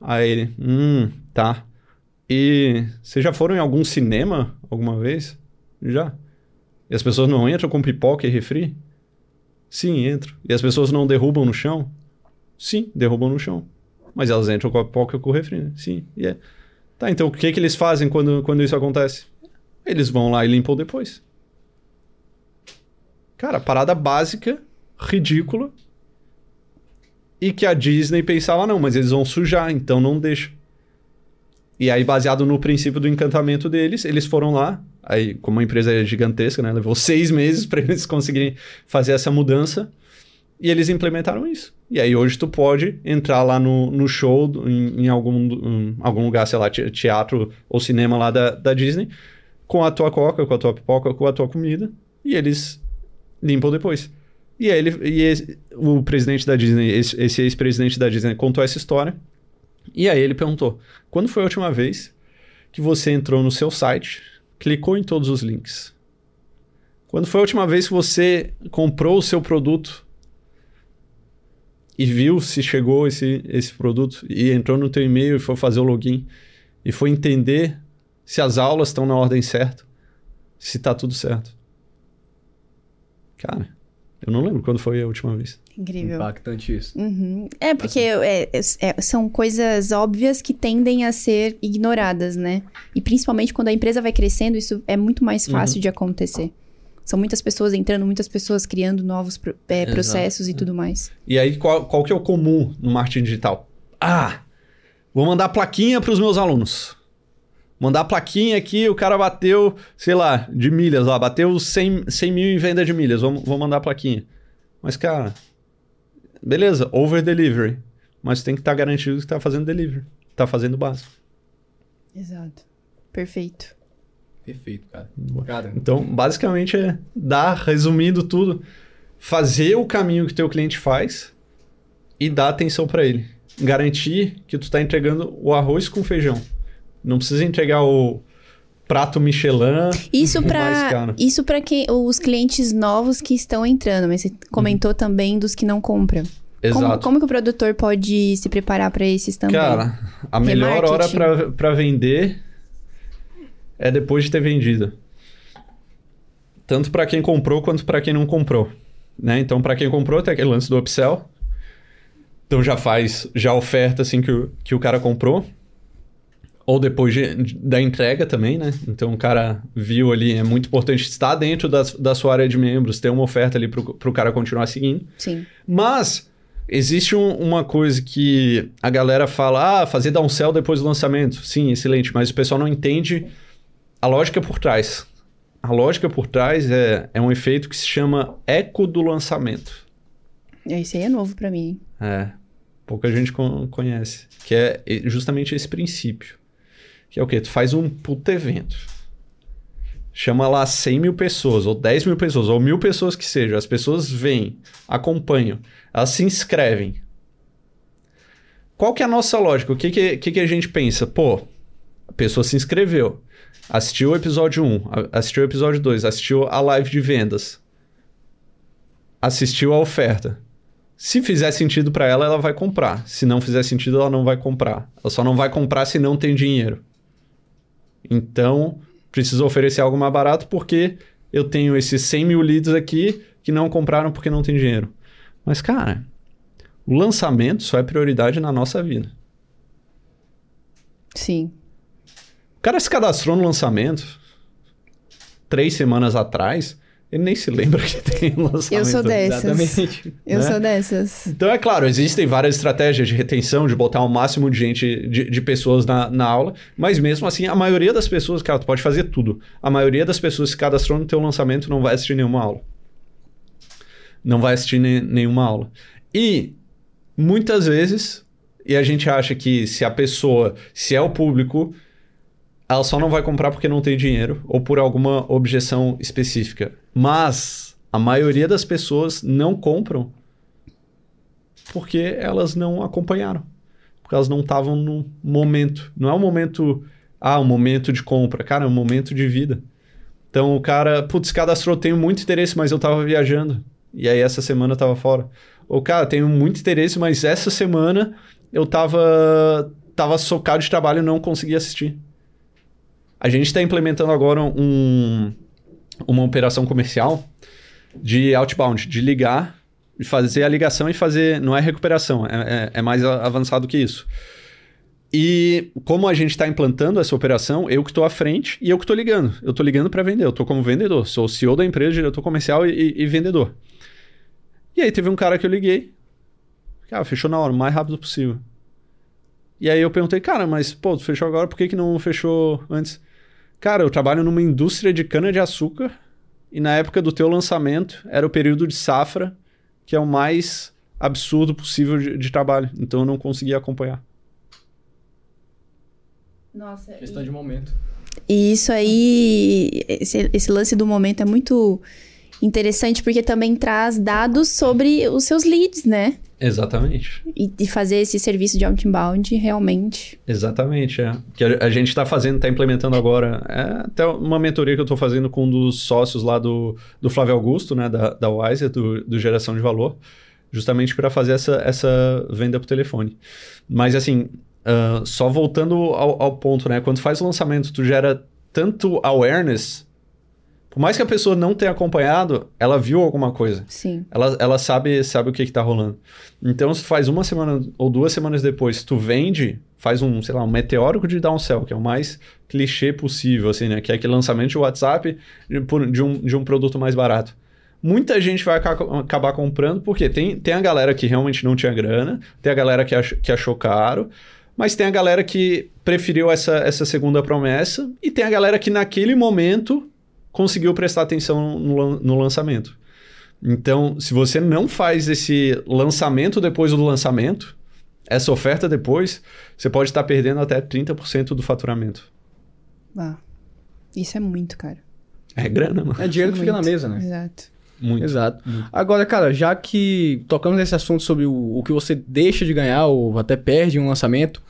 Aí ele, hum, tá. E vocês já foram em algum cinema alguma vez? Já. E as pessoas não entram com pipoca e refri? Sim, entram. E as pessoas não derrubam no chão? Sim, derrubam no chão. Mas elas entram com a pipoca e com o refri, né? Sim. E é. Tá, então o que, que eles fazem quando, quando isso acontece? Eles vão lá e limpam depois. Cara, parada básica, ridícula. E que a Disney pensava, não, mas eles vão sujar, então não deixa. E aí, baseado no princípio do encantamento deles, eles foram lá. Aí, como a empresa é gigantesca, né? Levou seis meses para eles conseguirem fazer essa mudança. E eles implementaram isso. E aí, hoje, tu pode entrar lá no, no show, em, em algum, algum lugar, sei lá, te- teatro ou cinema lá da, da Disney, com a tua coca, com a tua pipoca, com a tua comida. E eles limpam depois. E aí, ele, e esse- o presidente da Disney, esse, esse ex-presidente da Disney, contou essa história. E aí ele perguntou: quando foi a última vez que você entrou no seu site, clicou em todos os links? Quando foi a última vez que você comprou o seu produto e viu se chegou esse, esse produto e entrou no teu e-mail e foi fazer o login e foi entender se as aulas estão na ordem certa, se tá tudo certo? Cara, eu não lembro quando foi a última vez. Incrível. Impactante isso. Uhum. É, porque é- é- é- são coisas óbvias que tendem a ser ignoradas, né? E principalmente quando a empresa vai crescendo, isso é muito mais fácil de acontecer. São muitas pessoas entrando, muitas pessoas criando novos é, Exato. processos e tudo mais. E aí, qual, qual que é o comum no marketing digital? Ah, vou mandar plaquinha para os meus alunos. Mandar plaquinha aqui, o cara bateu, sei lá, de milhas lá, bateu 100, 100 mil em venda de milhas, vou, vou mandar plaquinha. Mas, cara, beleza, over delivery. Mas tem que estar garantido que está fazendo delivery, está fazendo o básico. Exato. Perfeito. Perfeito, cara. Cara, Então, basicamente é dar, resumindo tudo, fazer o caminho que teu cliente faz e dar atenção para ele. Garantir que tu tá entregando o arroz com feijão. Não precisa entregar o prato Michelin. Isso para isso para quem os clientes novos que estão entrando, mas você comentou também dos que não compram. Como, Exato. como que o produtor pode se preparar para esses também? Cara, a melhor hora para vender é depois de ter vendido. Tanto para quem comprou quanto para quem não comprou. Né? Então, para quem comprou, tem aquele lance do upsell. Então, já faz já oferta assim que o, que o cara comprou. Ou depois de- da entrega também, né? Então, o cara viu ali, é muito importante estar dentro da, da sua área de membros, ter uma oferta ali para o cara continuar seguindo. Sim. Mas existe um- uma coisa que a galera fala, ah, fazer downsell depois do lançamento. Sim, excelente, mas o pessoal não entende a lógica por trás. A lógica por trás é, é um efeito que se chama eco do lançamento. Isso aí é novo para mim. É, pouca gente con- conhece. Que é justamente esse princípio. Que é o quê? Tu faz um puto evento. Chama lá 100 mil pessoas, ou 10 mil pessoas, ou mil pessoas que sejam. As pessoas vêm, acompanham, elas se inscrevem. Qual que é a nossa lógica? O que, que, que, que a gente pensa? Pô, a pessoa se inscreveu, assistiu o episódio 1, a- assistiu o episódio 2, assistiu a live de vendas, assistiu a oferta. Se fizer sentido para ela, ela vai comprar. Se não fizer sentido, ela não vai comprar. Ela só não vai comprar se não tem dinheiro. Então, preciso oferecer algo mais barato porque eu tenho esses 100 mil leads aqui que não compraram porque não tem dinheiro. Mas, cara, o lançamento só é prioridade na nossa vida. Sim. O cara se cadastrou no lançamento três semanas atrás, ele nem se lembra que tem lançamento. Eu sou dessas. Exatamente. Eu né? sou dessas. Então, é claro, existem várias estratégias de retenção, de botar o máximo de gente, de, de pessoas na, na aula, mas mesmo assim, a maioria das pessoas, cara, tu pode fazer tudo. A maioria das pessoas que cadastrou no teu lançamento não vai assistir nenhuma aula. Não vai assistir ne- nenhuma aula. E, muitas vezes, e a gente acha que se a pessoa, se é o público, ela só não vai comprar porque não tem dinheiro ou por alguma objeção específica. Mas a maioria das pessoas não compram porque elas não acompanharam. Porque elas não estavam no momento. Não é um momento, ah, um momento de compra. Cara, é um momento de vida. Então o cara, putz, cadastrou, tenho muito interesse, mas eu tava viajando. E aí essa semana eu tava fora. Ou, cara, tenho muito interesse, mas essa semana eu tava, tava socado de trabalho e não consegui assistir. A gente está implementando agora um, uma operação comercial de outbound, de ligar, fazer a ligação e fazer. Não é recuperação, é, é, é mais avançado que isso. E como a gente está implantando essa operação, eu que estou à frente e eu que estou ligando. Eu estou ligando para vender, eu estou como vendedor. Sou o CEO da empresa, diretor comercial e, e- e vendedor. E aí teve um cara que eu liguei. Cara, fechou na hora, o mais rápido possível. E aí eu perguntei, cara, mas pô, fechou agora, por que, que não fechou antes? Cara, eu trabalho numa indústria de cana-de-açúcar e na época do teu lançamento era o período de safra, que é o mais absurdo possível de, de trabalho. Então eu não conseguia acompanhar. Nossa. Questão de momento. E isso aí, esse, esse lance do momento é muito interessante porque também traz dados sobre os seus leads, né? Exatamente. E, e fazer esse serviço de outbound realmente. Exatamente, é. Que a, a gente está fazendo, está implementando agora. É até uma mentoria que eu estou fazendo com um dos sócios lá do, do Flávio Augusto, né? Da, da Wiser, do, do Geração de Valor, justamente para fazer essa, essa venda por telefone. Mas assim, ah, só voltando ao, ao ponto, né? Quando faz o lançamento, tu gera tanto awareness. Por mais que a pessoa não tenha acompanhado, ela viu alguma coisa. Sim. Ela, ela sabe, sabe o que, que tá rolando. Então, se tu faz uma semana ou duas semanas depois, tu vende, faz um, sei lá, um meteórico de downsell, que é o mais clichê possível, assim, né? Que é aquele lançamento de WhatsApp de, um, de um produto mais barato. Muita gente vai aca- acabar comprando, porque tem, tem a galera que realmente não tinha grana, tem a galera que, ach, que achou caro, mas tem a galera que preferiu essa, essa segunda promessa, e tem a galera que naquele momento conseguiu prestar atenção no, no lançamento. Então, se você não faz esse lançamento depois do lançamento, essa oferta depois, você pode estar perdendo até 30% do faturamento. Ah, isso é muito, cara. É grana, mano. É dinheiro que fica na Muito. mesa, né? Exato. Muito. Exato. Agora, cara, já que tocamos nesse assunto sobre o, o que você deixa de ganhar ou até perde em um lançamento,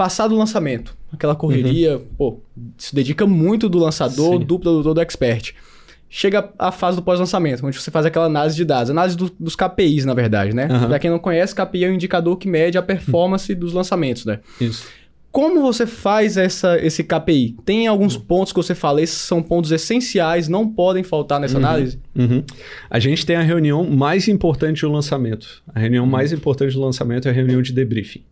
passado o lançamento, aquela correria, pô, se dedica muito do lançador, Sim. do produtor, do expert. Chega a fase do pós-lançamento, onde você faz aquela análise de dados, análise do- dos KPIs, na verdade, né? Aham. Pra quem não conhece, KPI é um indicador que mede a performance dos lançamentos, né? Isso. Como você faz essa, esse KPI? Tem alguns pontos que você fala, esses são pontos essenciais, não podem faltar nessa análise? Uhum. A gente tem a reunião mais importante do lançamento. A reunião mais importante do lançamento é a reunião de debriefing.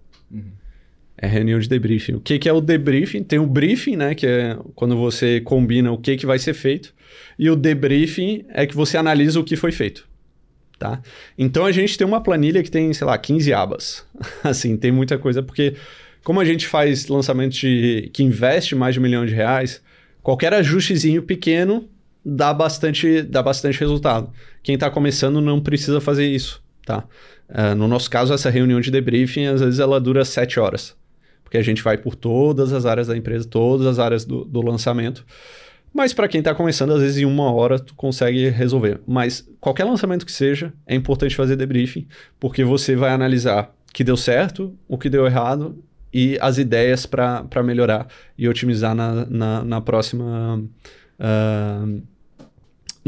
É reunião de debriefing. O que, que é o debriefing? Tem o briefing, né? Que é quando você combina o que, que vai ser feito. E o debriefing é que você analisa o que foi feito. Tá? Então a gente tem uma planilha que tem, sei lá, 15 abas. assim, tem muita coisa, porque como a gente faz lançamento de, que investe mais de um milhão de reais, qualquer ajustezinho pequeno dá bastante, dá bastante resultado. Quem está começando não precisa fazer isso, tá? Ah, no nosso caso, essa reunião de debriefing, às vezes ela dura sete horas. Porque a gente vai por todas as áreas da empresa, todas as áreas do, do lançamento. Mas para quem está começando, às vezes em uma hora tu consegue resolver. Mas qualquer lançamento que seja, é importante fazer debriefing, porque você vai analisar o que deu certo, o que deu errado e as ideias para melhorar e otimizar na, na, na próxima. ah,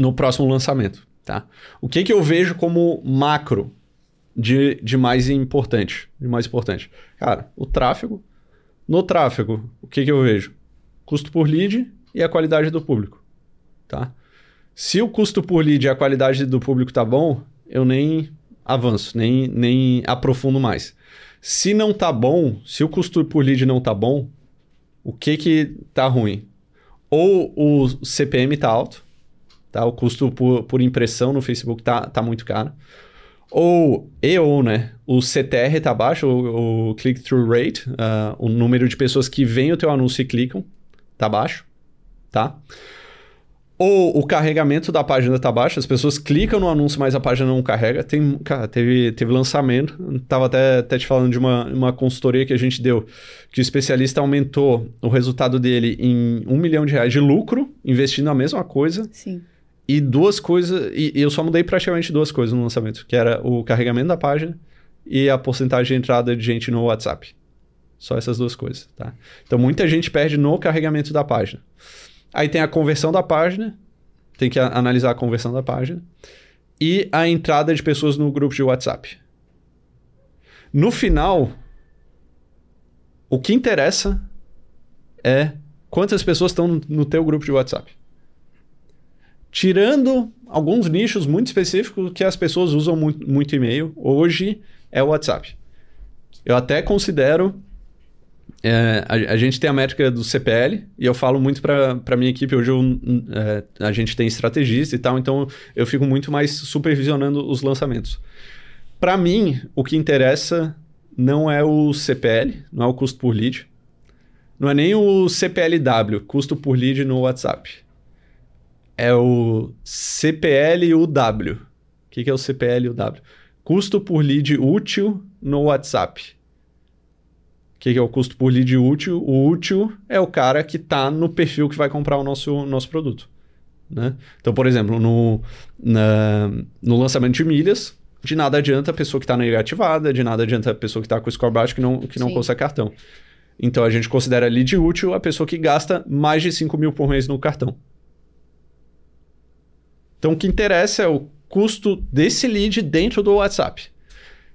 no próximo lançamento. Tá? O que, que eu vejo como macro de, de mais importante? De mais importante. Cara, o tráfego. No tráfego, o que, que eu vejo? Custo por lead e a qualidade do público. Tá? Se o custo por lead e a qualidade do público tá bom, eu nem avanço, nem, nem aprofundo mais. Se não tá bom, se o custo por lead não tá bom, o que que tá ruim? Ou o CPM tá alto, Tá? O custo por, por impressão no Facebook tá, tá muito caro. Ou, e ou, né? O CTR tá baixo, o, o click-through rate, uh, o número de pessoas que veem o teu anúncio e clicam, tá baixo, tá? Ou o carregamento da página tá baixo, as pessoas clicam no anúncio, mas a página não carrega. Tem, cara, teve, teve lançamento. Tava até, até te falando de uma, uma consultoria que a gente deu, que o especialista aumentou o resultado dele em um milhão de reais de lucro, investindo a mesma coisa. Sim. E duas coisas. E, e eu só mudei praticamente duas coisas no lançamento, que era o carregamento da página e a porcentagem de entrada de gente no WhatsApp. Só essas duas coisas, tá? Então muita gente perde no carregamento da página. Aí tem a conversão da página, tem que analisar a conversão da página. E a entrada de pessoas no grupo de WhatsApp. No final, o que interessa é quantas pessoas estão no teu grupo de WhatsApp. Tirando alguns nichos muito específicos que as pessoas usam muito, muito e-mail, hoje é o WhatsApp. Eu até considero é, a, a, gente tem a métrica do CPL e eu falo muito para minha equipe. Hoje eu, é, a gente tem estrategista e tal, então eu fico muito mais supervisionando os lançamentos. Para mim, o que interessa não é o CPL, não é o custo por lead, não é nem o CPLW, custo por lead no WhatsApp. É o CPL e o. O que, que é o CPL e o W? Custo por lead útil no WhatsApp que é o custo por lead útil. O útil é o cara que está no perfil que vai comprar o nosso, nosso produto. Né? Então, por exemplo, no, na, no lançamento de milhas, de nada adianta a pessoa que está negativada, de nada adianta a pessoa que está com o score baixo que não, que não consegue cartão. Então, a gente considera lead útil a pessoa que gasta mais de 5 mil por mês no cartão. Então, o que interessa é o custo desse lead dentro do WhatsApp.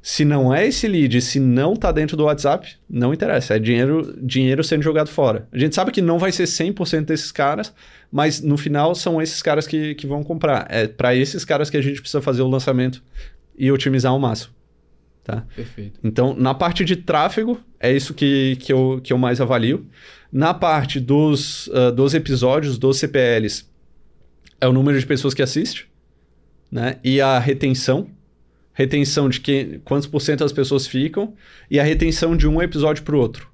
Se não é esse lead, se não está dentro do WhatsApp, não interessa. É dinheiro, dinheiro sendo jogado fora. A gente sabe que não vai ser 100% desses caras, mas no final são esses caras que, que vão comprar. É para esses caras que a gente precisa fazer o lançamento e otimizar ao máximo. Tá? Perfeito. Então, na parte de tráfego, é isso que, que, eu, que eu mais avalio. Na parte dos, uh, dos episódios, dos CPLs, é o número de pessoas que assiste né? e a retenção retenção de que, quantos por cento as pessoas ficam e a retenção de um episódio para o outro.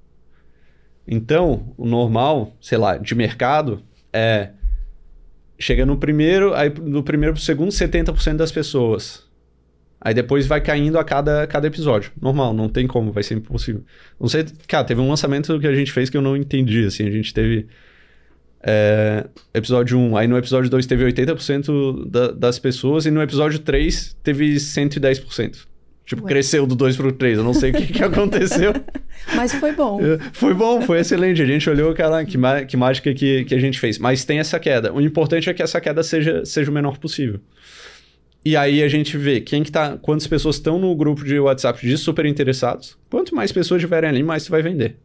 Então, o normal, sei lá, de mercado é chega no primeiro, aí no primeiro para o segundo 70% das pessoas. Aí depois vai caindo a cada, cada episódio. Normal, não tem como, vai ser impossível. Não sei, cara, teve um lançamento que a gente fez que eu não entendi, assim, a gente teve é, episódio 1. Aí no episódio 2 teve 80% da, das pessoas e no episódio 3 teve 110%. Tipo, Ué. cresceu do 2 pro 3. Eu não sei o que, que aconteceu. Mas foi bom. É, foi bom, foi excelente. A gente olhou, cara, que, que mágica que, que a gente fez. Mas tem essa queda. O importante é que essa queda seja, seja o menor possível. E aí a gente vê quem que tá, quantas pessoas estão no grupo de WhatsApp de super interessados. Quanto mais pessoas tiverem ali, mais você vai vender.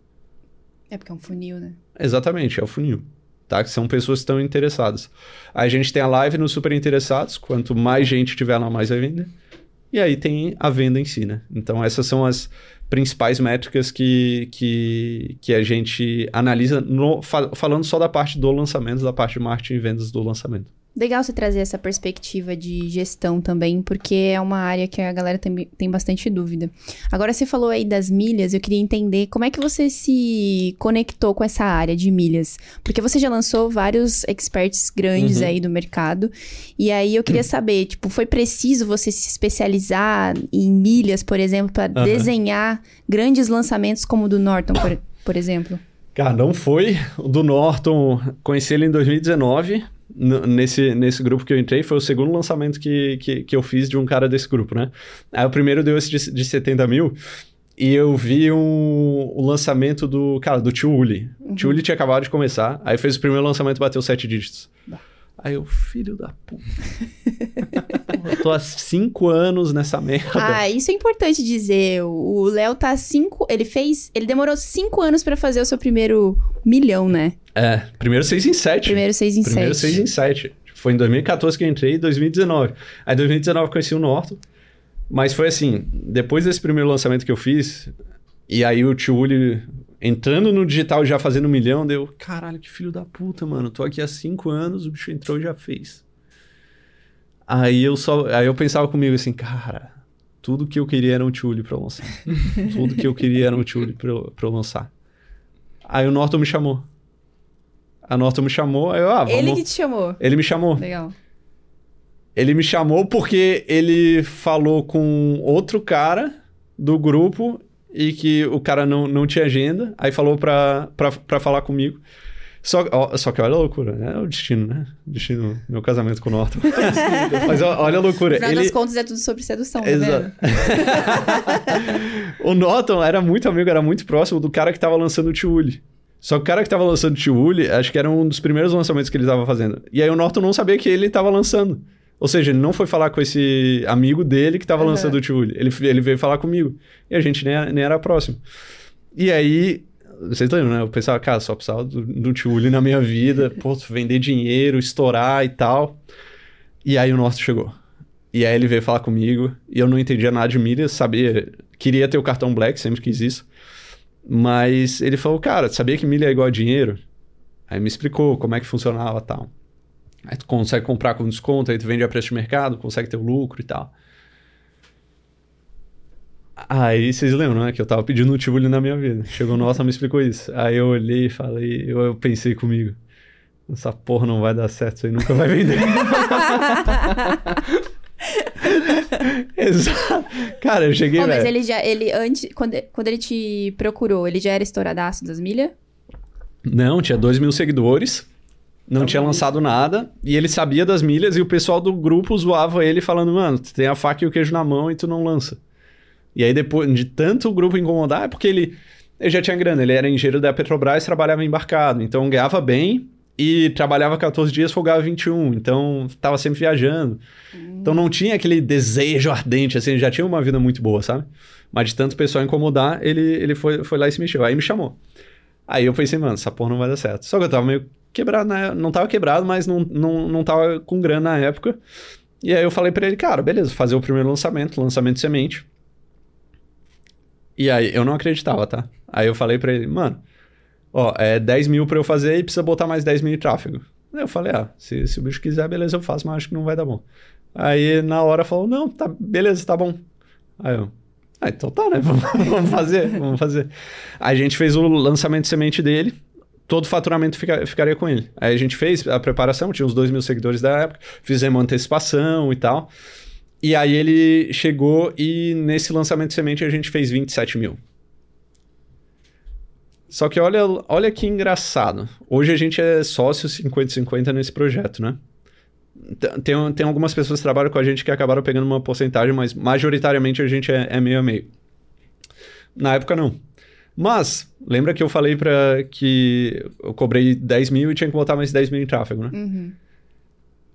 É porque é um funil, né? Exatamente, é o funil tá? Que são pessoas que estão interessadas. A gente tem a live nos super interessados, quanto mais gente tiver lá, mais vai vender. E aí tem a venda em si, né? Então essas são as principais métricas que, que, que a gente analisa no, falando só da parte do lançamento, da parte de marketing e vendas do lançamento. Legal você trazer essa perspectiva de gestão também, porque é uma área que a galera tem, tem bastante dúvida. Agora, você falou aí das milhas, eu queria entender como é que você se conectou com essa área de milhas. Porque você já lançou vários experts grandes uhum. aí do mercado. E aí eu queria saber, tipo, foi preciso você se especializar em milhas, por exemplo, para uhum. desenhar grandes lançamentos como o do Norton, por, por exemplo? Cara, não foi. O do Norton, conheci ele em 2019 nesse, nesse grupo que eu entrei, foi o segundo lançamento que, que, que eu fiz de um cara desse grupo, né? Aí o primeiro deu esse de, de 70 mil. E eu vi um, o lançamento do, cara, do Tio Uli. Uhum. Tio Uli tinha acabado de começar, aí fez o primeiro lançamento e bateu sete dígitos. Bah. Aí eu, filho da puta. eu tô há cinco anos nessa merda. Ah, isso é importante dizer. O Léo tá há cinco. Ele fez. Ele demorou cinco anos para fazer o seu primeiro milhão, né? É, primeiro seis em sete. Primeiro seis em primeiro sete. Primeiro seis em sete. Foi em 2014 que eu entrei e 2019. Aí em 2019 eu conheci o Norton. Mas foi assim, depois desse primeiro lançamento que eu fiz, e aí o tio Uli entrando no digital já fazendo um milhão, deu, caralho, que filho da puta, mano. Tô aqui há cinco anos, o bicho entrou e já fez. Aí eu só. Aí eu pensava comigo assim, cara, tudo que eu queria era um Tule pra eu lançar. tudo que eu queria era um Tule pra, eu- pra eu lançar. Aí o Norton me chamou. A Norton me chamou, aí eu, ah, vamos. Ele que te chamou. Ele me chamou. Legal. Ele me chamou porque ele falou com outro cara do grupo e que o cara não, não tinha agenda. Aí falou pra, pra, pra falar comigo. Só, ó, só que olha a loucura, né? É o destino, né? Destino, meu casamento com o Norton. Mas ó, olha a loucura. Afinal Ele, das contas, é tudo sobre sedução, tá Exato. vendo? o Norton era muito amigo, era muito próximo do cara que tava lançando o Tiuli. Só que o cara que tava lançando o Tiuli, acho que era um dos primeiros lançamentos que ele tava fazendo. E aí o Norton não sabia que ele tava lançando. Ou seja, ele não foi falar com esse amigo dele que tava Aham. lançando o Tiuli. Ele, ele veio falar comigo. E a gente nem, nem era próximo. E aí, vocês lembram, né? Eu pensava, cara, só precisava do, do Tiuli na minha vida. Pô, vender dinheiro, estourar e tal. E aí o Norton chegou. E aí ele veio falar comigo, e eu não entendia nada de milhas, sabia, queria ter o cartão Black, sempre quis isso. Mas ele falou, cara, sabia que milha é igual a dinheiro? Aí me explicou como é que funcionava e tal. Aí tu consegue comprar com desconto, aí tu vende a preço de mercado, consegue ter o lucro e tal. Aí vocês lembram, né? Que eu tava pedindo um Tivoli na minha vida. Chegou e me explicou isso. Aí eu olhei e falei, eu, eu pensei comigo, essa porra não vai dar certo, isso aí nunca vai vender. Exato. Cara, eu cheguei, Ó, mas ele já, ele antes, quando, quando ele te procurou, ele já era estouradaço das milhas? Não, tinha 2 mil seguidores. Não tinha lançado nada. E ele sabia das milhas e o pessoal do grupo zoava ele falando, mano, tu tem a faca e o queijo na mão e tu não lança. E aí depois de tanto o grupo incomodar, é porque ele, ele já tinha grana. Ele era engenheiro da Petrobras, trabalhava embarcado. Então ganhava bem e trabalhava 14 dias, folgava 21. Então tava sempre viajando. Então não tinha aquele desejo ardente, assim, ele já tinha uma vida muito boa, sabe? Mas de tanto o pessoal incomodar, ele, ele foi, foi lá e se mexeu. Aí me chamou. Aí eu pensei, mano, essa porra não vai dar certo. Só que eu tava meio quebrado? Não tava quebrado, mas não, não, não tava com grana na época. E aí eu falei pra ele, cara, beleza, fazer o primeiro lançamento, lançamento semente. E aí eu não acreditava, tá? Aí eu falei pra ele, mano, ó, é 10 mil pra eu fazer e precisa botar mais 10 mil em tráfego. Aí eu falei, ah, se, se o bicho quiser, beleza, eu faço, mas acho que não vai dar bom. Aí na hora falou, não, tá, beleza, tá bom. Aí eu, ah, então tá, né? Vamos, vamos fazer, vamos fazer. Aí a gente fez o lançamento de semente dele, todo o faturamento fica- ficaria com ele. Aí a gente fez a preparação, tinha uns 2 mil seguidores da época, fizemos antecipação e tal. E aí ele chegou e nesse lançamento de semente a gente fez 27 mil. Só que olha, olha que engraçado. Hoje a gente é sócio 50-50 nesse projeto, né? Tem, tem algumas pessoas que trabalham com a gente que acabaram pegando uma porcentagem, mas majoritariamente a gente é, é meio a meio. Na época, não. Mas, lembra que eu falei para que eu cobrei 10 mil e tinha que botar mais 10 mil em tráfego, né? Uhum.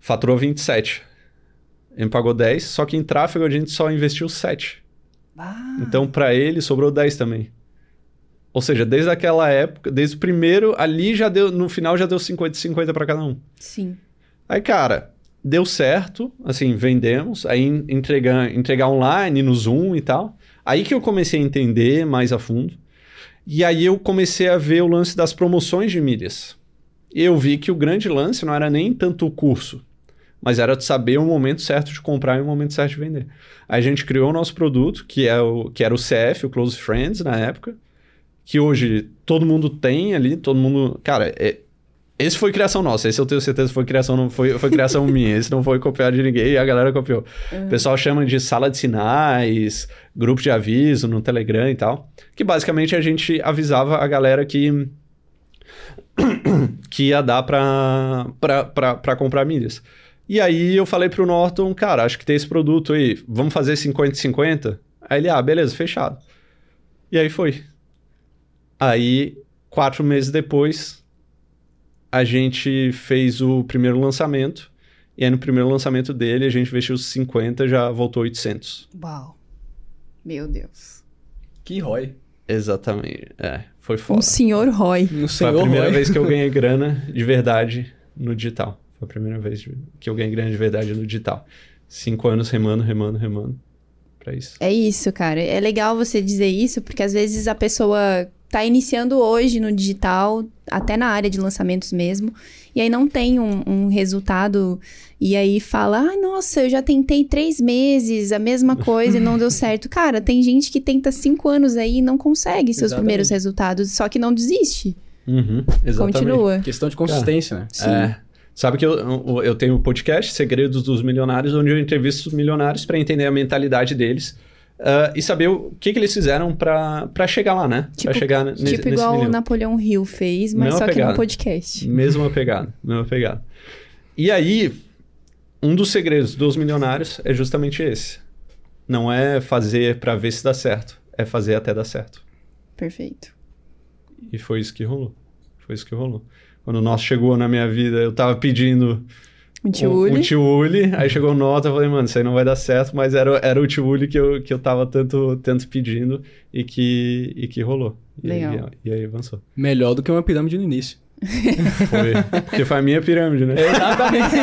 Faturou 27. Ele pagou 10, só que em tráfego a gente só investiu 7. Ah, Então, para ele, sobrou 10 também. Ou seja, desde aquela época, desde o primeiro, ali já deu, no final já deu 50 50 para cada um. sim. Aí, cara, deu certo, assim, vendemos, aí en- entregar, entregar online no Zoom e tal. Aí que eu comecei a entender mais a fundo. E aí eu comecei a ver o lance das promoções de milhas. E eu vi que o grande lance não era nem tanto o curso, mas era de saber o momento certo de comprar e o momento certo de vender. Aí a gente criou o nosso produto, que, é o, que era o CF, o Close Friends, na época, que hoje todo mundo tem ali, todo mundo... Cara, é, esse foi criação nossa, esse eu tenho certeza foi criação, não foi, foi criação minha, esse não foi copiado de ninguém e a galera copiou. O pessoal chama de sala de sinais, grupo de aviso no Telegram e tal, que basicamente a gente avisava a galera que que ia dar pra comprar milhas. E aí eu falei pro Norton, cara, acho que tem esse produto aí, vamos fazer 50-50? Aí ele, ah, beleza, fechado. E aí foi. Aí, quatro meses depois, a gente fez o primeiro lançamento. E aí, no primeiro lançamento dele, a gente investiu 50, já voltou 800. Uau. Meu Deus. Que ROI. Exatamente. É, foi foda. Um senhor Roy. No Foi a senhor primeira ROI. vez que eu ganhei grana de verdade no digital. Foi a primeira vez que eu ganhei grana de verdade no digital. Cinco anos remando, remando, remando. Pra isso. É isso, cara. É legal você dizer isso, porque às vezes a pessoa tá iniciando hoje no digital, até na área de lançamentos mesmo, e aí não tem um, um resultado, e aí fala, ah, nossa, eu já tentei três meses, a mesma coisa e não deu certo. Cara, tem gente que tenta cinco anos aí e não consegue seus Exatamente. primeiros resultados, só que não desiste. Uhum, exatamente. Continua. Questão de consistência, né? Sim. É. Sabe que eu, eu, tenho um podcast, Segredos dos Milionários, onde eu entrevisto os milionários para entender a mentalidade deles ah, e saber o que, que eles fizeram para chegar lá, né? Tipo- para chegar nesse, tipo nesse igual o milhão. Napoleão Hill fez, mas Mesma só que pegada. no podcast. Mesma pegada, mesma pegada. E aí, um dos segredos dos milionários é justamente esse. Não é fazer para ver se dá certo, é fazer até dar certo. Perfeito. E foi isso que rolou. Foi isso que rolou. Quando o nosso chegou na minha vida, eu tava pedindo um, Uli. um aí chegou nota, eu falei, mano, isso aí não vai dar certo, mas era, era o Tiuli que eu, que eu tava tanto, tanto pedindo e que, e que rolou. E Legal. Aí, e aí avançou. Melhor do que uma pirâmide no início. Foi. Porque foi a minha pirâmide, né? Exatamente.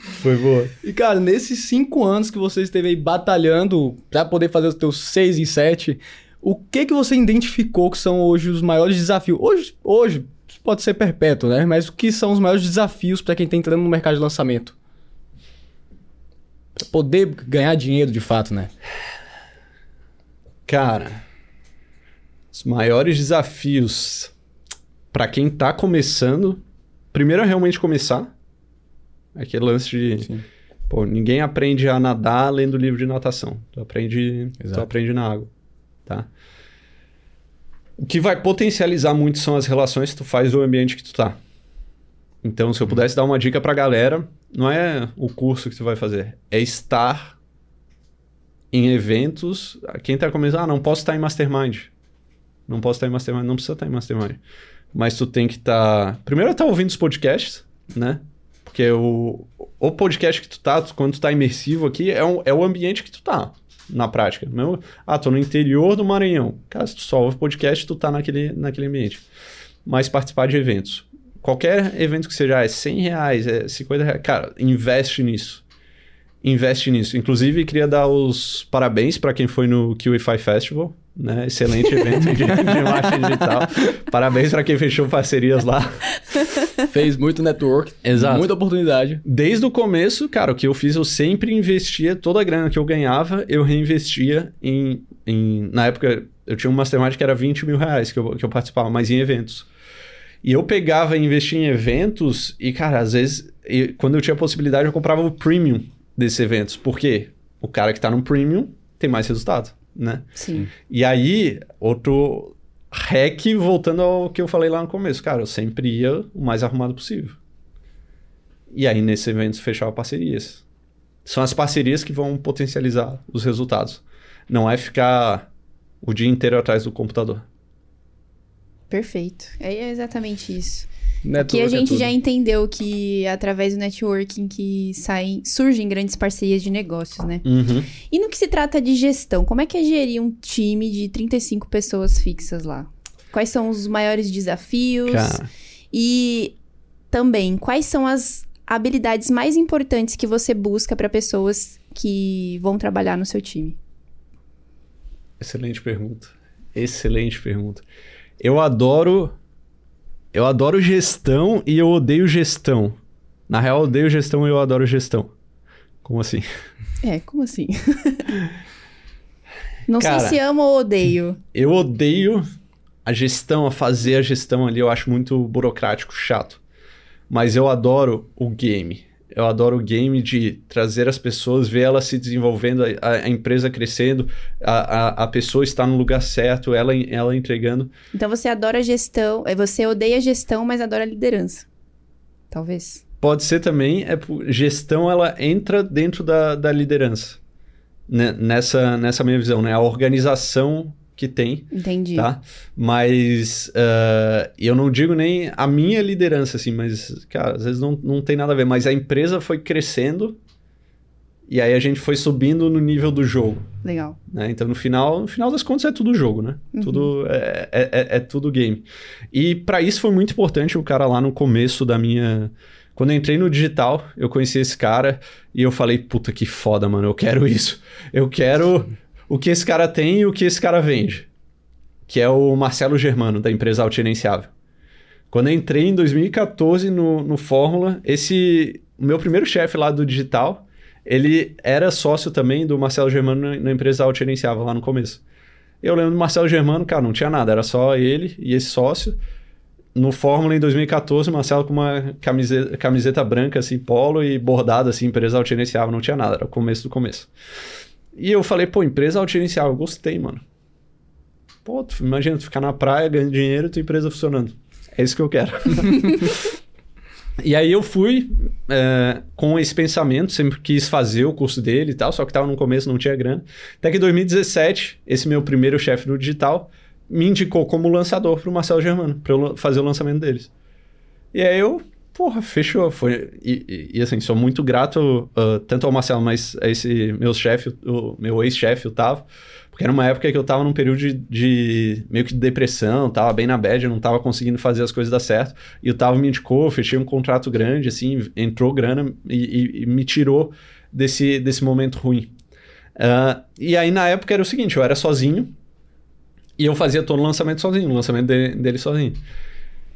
Foi boa. e, cara, nesses cinco anos que você esteve aí batalhando pra poder fazer os teus seis e sete, o que que você identificou que são hoje os maiores desafios? Hoje, hoje pode ser perpétuo, né? Mas o que são os maiores desafios pra quem tá entrando no mercado de lançamento? Pra poder ganhar dinheiro de fato, né? Cara, os maiores desafios pra quem tá começando, primeiro é realmente começar. Aquele lance de, Sim. pô, ninguém aprende a nadar lendo livro de natação. Tu aprende, tu aprende na água, tá? O que vai potencializar muito são as relações que tu faz do ambiente que tu tá. Então, se eu pudesse dar uma dica pra galera, não é o curso que tu vai fazer, é estar em eventos. Quem tá começando, ah, não posso estar em mastermind. Não posso estar em mastermind, não precisa estar em mastermind. Mas tu tem que estar. Primeiro, estar ouvindo os podcasts, né? Porque o, o podcast que tu tá, quando tu tá imersivo aqui, é, um, é o ambiente que tu tá, na prática. Mesmo, ah, tô no interior do Maranhão. Cara, se tu só ouve podcast, tu tá naquele, naquele ambiente. Mas participar de eventos. Qualquer evento que seja, ah, é 100 reais, é 50 reais. Cara, investe nisso. Investe nisso. Inclusive, queria dar os parabéns para quem foi no QI5 Festival. Né? Excelente evento de, de marketing digital. Parabéns para quem fechou parcerias lá. Fez muito network, Exato. muita oportunidade. Desde o começo, cara, o que eu fiz, eu sempre investia toda a grana que eu ganhava, eu reinvestia em. em na época, eu tinha um mastermind que era 20 mil reais que eu, que eu participava, mas em eventos. E eu pegava e investia em eventos, e, cara, às vezes, e- quando eu tinha a possibilidade, eu comprava o premium desses eventos. Por quê? O cara que tá no premium tem mais resultado, né? Sim. E aí, outro hack, voltando ao que eu falei lá no começo, cara, eu sempre ia o mais arrumado possível. E aí, nesses eventos, fechava parcerias. São as parcerias que vão potencializar os resultados. Não é ficar o dia inteiro atrás do computador. Perfeito. É exatamente isso. Network Aqui a é gente tudo. já entendeu que através do networking que saem, surgem grandes parcerias de negócios, né? Uhum. E no que se trata de gestão, como é que é gerir um time de 35 pessoas fixas lá? Quais são os maiores desafios? Cara, E também, quais são as habilidades mais importantes que você busca para pessoas que vão trabalhar no seu time? excelente pergunta. Excelente pergunta. Eu adoro. Eu adoro gestão e eu odeio gestão. Na real, eu odeio gestão e eu adoro gestão. Como assim? É, como assim? Não Cara, sei se amo ou odeio. Eu odeio a gestão, a fazer a gestão ali, eu acho muito burocrático, chato. Mas eu adoro o game. Eu adoro o game de trazer as pessoas, ver elas se desenvolvendo, a, a empresa crescendo, a, a, a pessoa está no lugar certo, ela, ela entregando. Então você adora gestão, é, você odeia gestão, mas adora liderança. Talvez. Pode ser também, é gestão ela entra dentro da, da liderança. Né? Nessa, nessa minha visão, né? A organização que tem Entendi. tá? Mas ah, eu não digo nem a minha liderança, assim, mas, cara, às vezes não, não tem nada a ver. Mas a empresa foi crescendo e aí a gente foi subindo no nível do jogo, Legal. né? Então, no final, no final das contas, é tudo jogo, né? Tudo, é, é, é- é tudo game. E para isso foi muito importante o cara lá no começo da minha... Quando eu entrei no digital, eu conheci esse cara e eu falei, puta que foda, mano, eu quero isso. Eu quero o que esse cara tem e o que esse cara vende. que é o Marcelo Germano, da empresa Autogerenciável. Quando eu entrei em 2014 no, no Fórmula, esse o meu primeiro chefe lá do digital, ele era sócio também do Marcelo Germano na empresa Autogerenciável lá no começo. Eu lembro do Marcelo Germano, cara, não tinha nada, era só ele e esse sócio. No Fórmula em 2014, o Marcelo com uma camiseta, camiseta branca, assim, polo e bordado, assim, empresa autogerenciável, não tinha nada, era o começo do começo. E eu falei, pô, empresa autogerenciável, gostei, mano. Pô, tu, imagina, tu ficar na praia ganhando dinheiro e tua empresa funcionando. É isso que eu quero. e aí eu fui é, com esse pensamento, sempre quis fazer o curso dele e tal, só que tava no começo, não tinha grana. Até que em 2017, esse meu primeiro chefe do digital me indicou como lançador pro Marcelo Germano, para eu fazer o lançamento deles. E aí eu, porra, fechou. Foi, e, e, e assim, sou muito grato uh, tanto ao Marcelo, mas a esse meu chefe, o meu ex-chefe, o Tavo, porque era uma época que eu tava num período de, de meio que de depressão, tava bem na bad, não tava conseguindo fazer as coisas dar certo. E o Tavo me indicou, fechei um contrato grande, assim, entrou grana e, e, me tirou desse, desse momento ruim. Uh, e aí na época era o seguinte, eu era sozinho e eu fazia todo o lançamento sozinho, o lançamento dele, dele sozinho.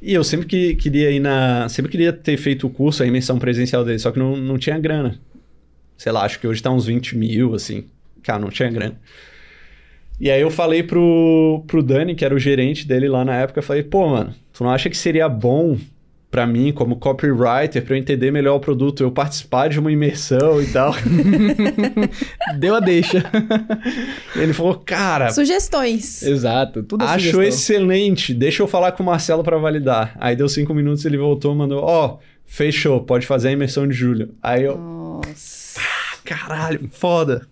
E eu sempre que, queria ir na. Sempre queria ter feito o curso, a imersão presencial dele, só que não, não tinha grana. Sei lá, acho que hoje tá uns 20 mil, assim. Cara, não tinha grana. E aí eu falei pro, pro Dani, que era o gerente dele lá na época, falei, pô, mano, tu não acha que seria bom para mim, como copywriter, para eu entender melhor o produto, eu participar de uma imersão e tal? Deu a deixa. Ele falou, cara... Sugestões. Exato, tudo é Acho sugestão. excelente, deixa eu falar com o Marcelo para validar. Aí deu cinco minutos, ele voltou, mandou, ó, oh, fechou, pode fazer a imersão de julho. Aí eu... Nossa. Ah, caralho, foda.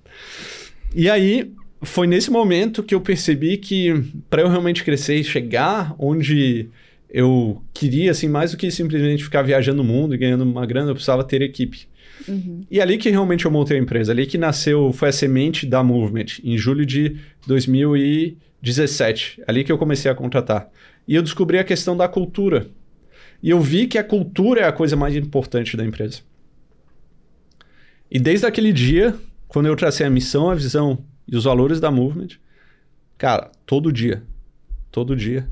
E aí, foi nesse momento que eu percebi que para eu realmente crescer e chegar onde eu queria, assim, mais do que simplesmente ficar viajando o mundo e ganhando uma grana, eu precisava ter equipe. Uhum. E ali que realmente eu montei a empresa, ali que nasceu, foi a semente da Movement, em julho de 2017. Ali que eu comecei a contratar. E eu descobri a questão da cultura. E eu vi que a cultura é a coisa mais importante da empresa. E desde aquele dia, quando eu tracei a missão, a visão e os valores da Movement, cara, todo dia, todo dia,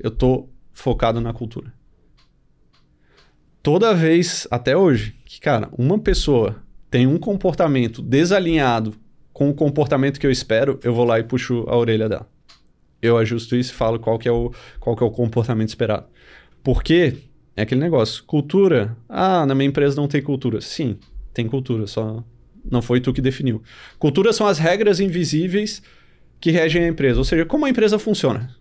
eu tô focado na cultura. Toda vez, até hoje, que, cara, uma pessoa tem um comportamento desalinhado com o comportamento que eu espero, eu vou lá e puxo a orelha dela. Eu ajusto isso e falo qual que é o, qual que é o comportamento esperado. Porque é aquele negócio, cultura, ah, na minha empresa não tem cultura. Sim, tem cultura, só não foi tu que definiu. Cultura são as regras invisíveis que regem a empresa, ou seja, como a empresa funciona.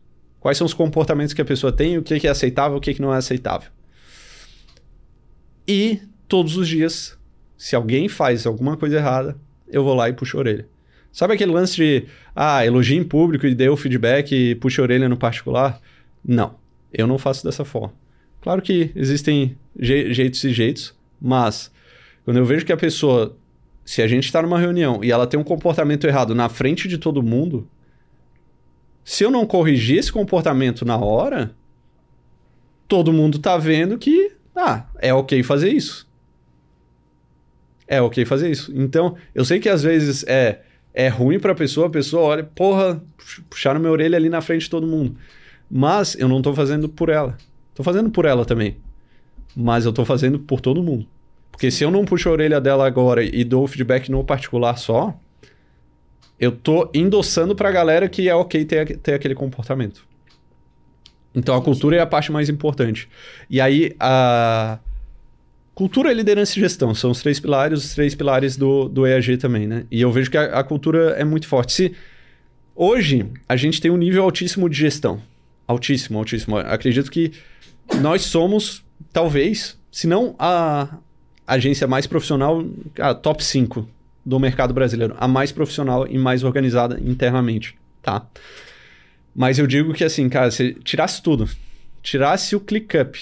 Quais são os comportamentos que a pessoa tem, o que é aceitável, o que não é aceitável. E todos os dias, se alguém faz alguma coisa errada, eu vou lá e puxo a orelha. Sabe aquele lance de, ah, elogio em público e dê o feedback e puxa a orelha no particular? Não, eu não faço dessa forma. Claro que existem je jeitos e jeitos, mas quando eu vejo que a pessoa, se a gente está numa reunião e ela tem um comportamento errado na frente de todo mundo, se eu não corrigir esse comportamento na hora, todo mundo tá vendo que, ah, é ok fazer isso. É ok fazer isso. Então, eu sei que às vezes é, é ruim pra pessoa, a pessoa olha, porra, puxaram minha orelha ali na frente de todo mundo. Mas eu não tô fazendo por ela. Tô fazendo por ela também. Mas eu tô fazendo por todo mundo. Porque se eu não puxo a orelha dela agora e dou feedback no particular só, eu tô endossando pra galera que é ok ter, ter aquele comportamento. Então a cultura é a parte mais importante. E aí a cultura, liderança e gestão são os três pilares, os três pilares do, do EAG também, né? E eu vejo que a, a cultura é muito forte. Se hoje a gente tem um nível altíssimo de gestão, altíssimo, altíssimo. Acredito que nós somos, talvez, se não a agência mais profissional, a top 5 do mercado brasileiro, a mais profissional e mais organizada internamente, tá? Mas eu digo que assim, cara, se tirasse tudo, tirasse o ClickUp,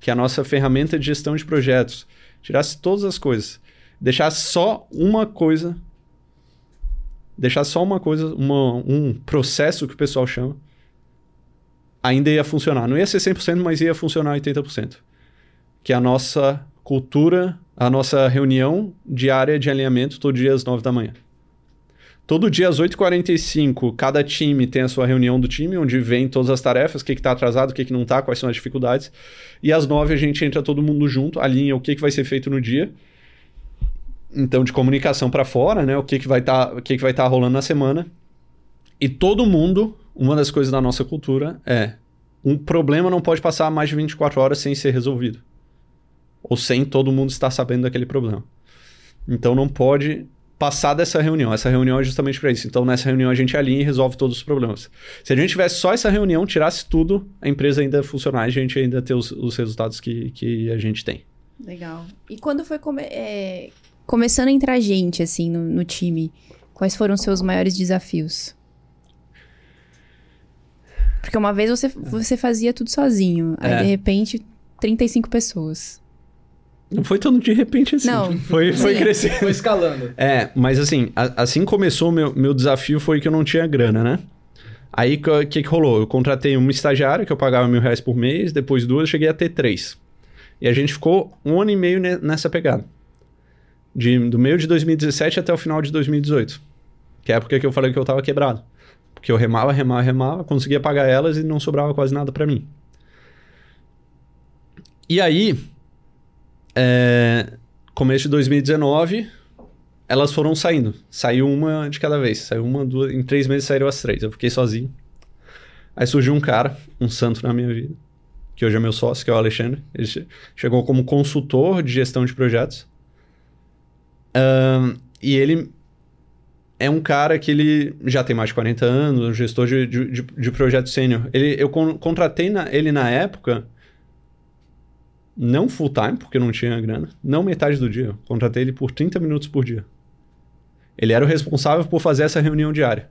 que é a nossa ferramenta de gestão de projetos, tirasse todas as coisas, deixasse só uma coisa, deixasse só uma coisa, uma, um processo que o pessoal chama, ainda ia funcionar. Não ia ser 100%, mas ia funcionar 80%. Que é a nossa cultura, a nossa reunião diária de alinhamento todo dia às 9 da manhã. Todo dia às 8h45, cada time tem a sua reunião do time, onde vem todas as tarefas, o que está atrasado, o que, que não está, quais são as dificuldades. E às 9 a gente entra todo mundo junto, alinha o que, que vai ser feito no dia. Então, de comunicação para fora, né? O que, que vai estar tá, o que, que vai estar tá rolando na semana. E todo mundo, uma das coisas da nossa cultura é um problema não pode passar mais de 24 horas sem ser resolvido. Ou sem todo mundo estar sabendo daquele problema. Então não pode passar dessa reunião. Essa reunião é justamente para isso. Então, nessa reunião, a gente alinha e resolve todos os problemas. Se a gente tivesse só essa reunião, tirasse tudo, a empresa ainda funcionar e a gente ainda ter os, os resultados que, que a gente tem. Legal. E quando foi come é, começando a entrar gente, assim, no, no time, quais foram os seus maiores desafios? Porque uma vez você, você fazia tudo sozinho. Aí, é. de repente, 35 pessoas. Não foi tão de repente assim. Não. Foi, foi crescendo. Foi escalando. É, mas assim, a, assim começou meu, meu desafio foi que eu não tinha grana, né? Aí o que, que rolou? Eu contratei uma estagiária que eu pagava mil reais por mês, depois duas, eu cheguei a ter três. E a gente ficou um ano e meio nessa pegada. De, do meio de 2017 até o final de 2018. Que é a época que eu falei que eu tava quebrado. Porque eu remava, remava, remava, conseguia pagar elas e não sobrava quase nada para mim. E aí, é, começo de 2019, elas foram saindo. Saiu uma de cada vez. Saiu uma, duas. Em três meses saíram as três. Eu fiquei sozinho. Aí surgiu um cara, um santo na minha vida, que hoje é meu sócio, que é o Alexandre. Ele chegou como consultor de gestão de projetos. Um, e ele é um cara que ele já tem mais de 40 anos, gestor de, de, de, de projeto sênior. Ele, eu con contratei na, ele na época não full time, porque não tinha grana. Não metade do dia. Contratei ele por 30 minutos por dia. Ele era o responsável por fazer essa reunião diária.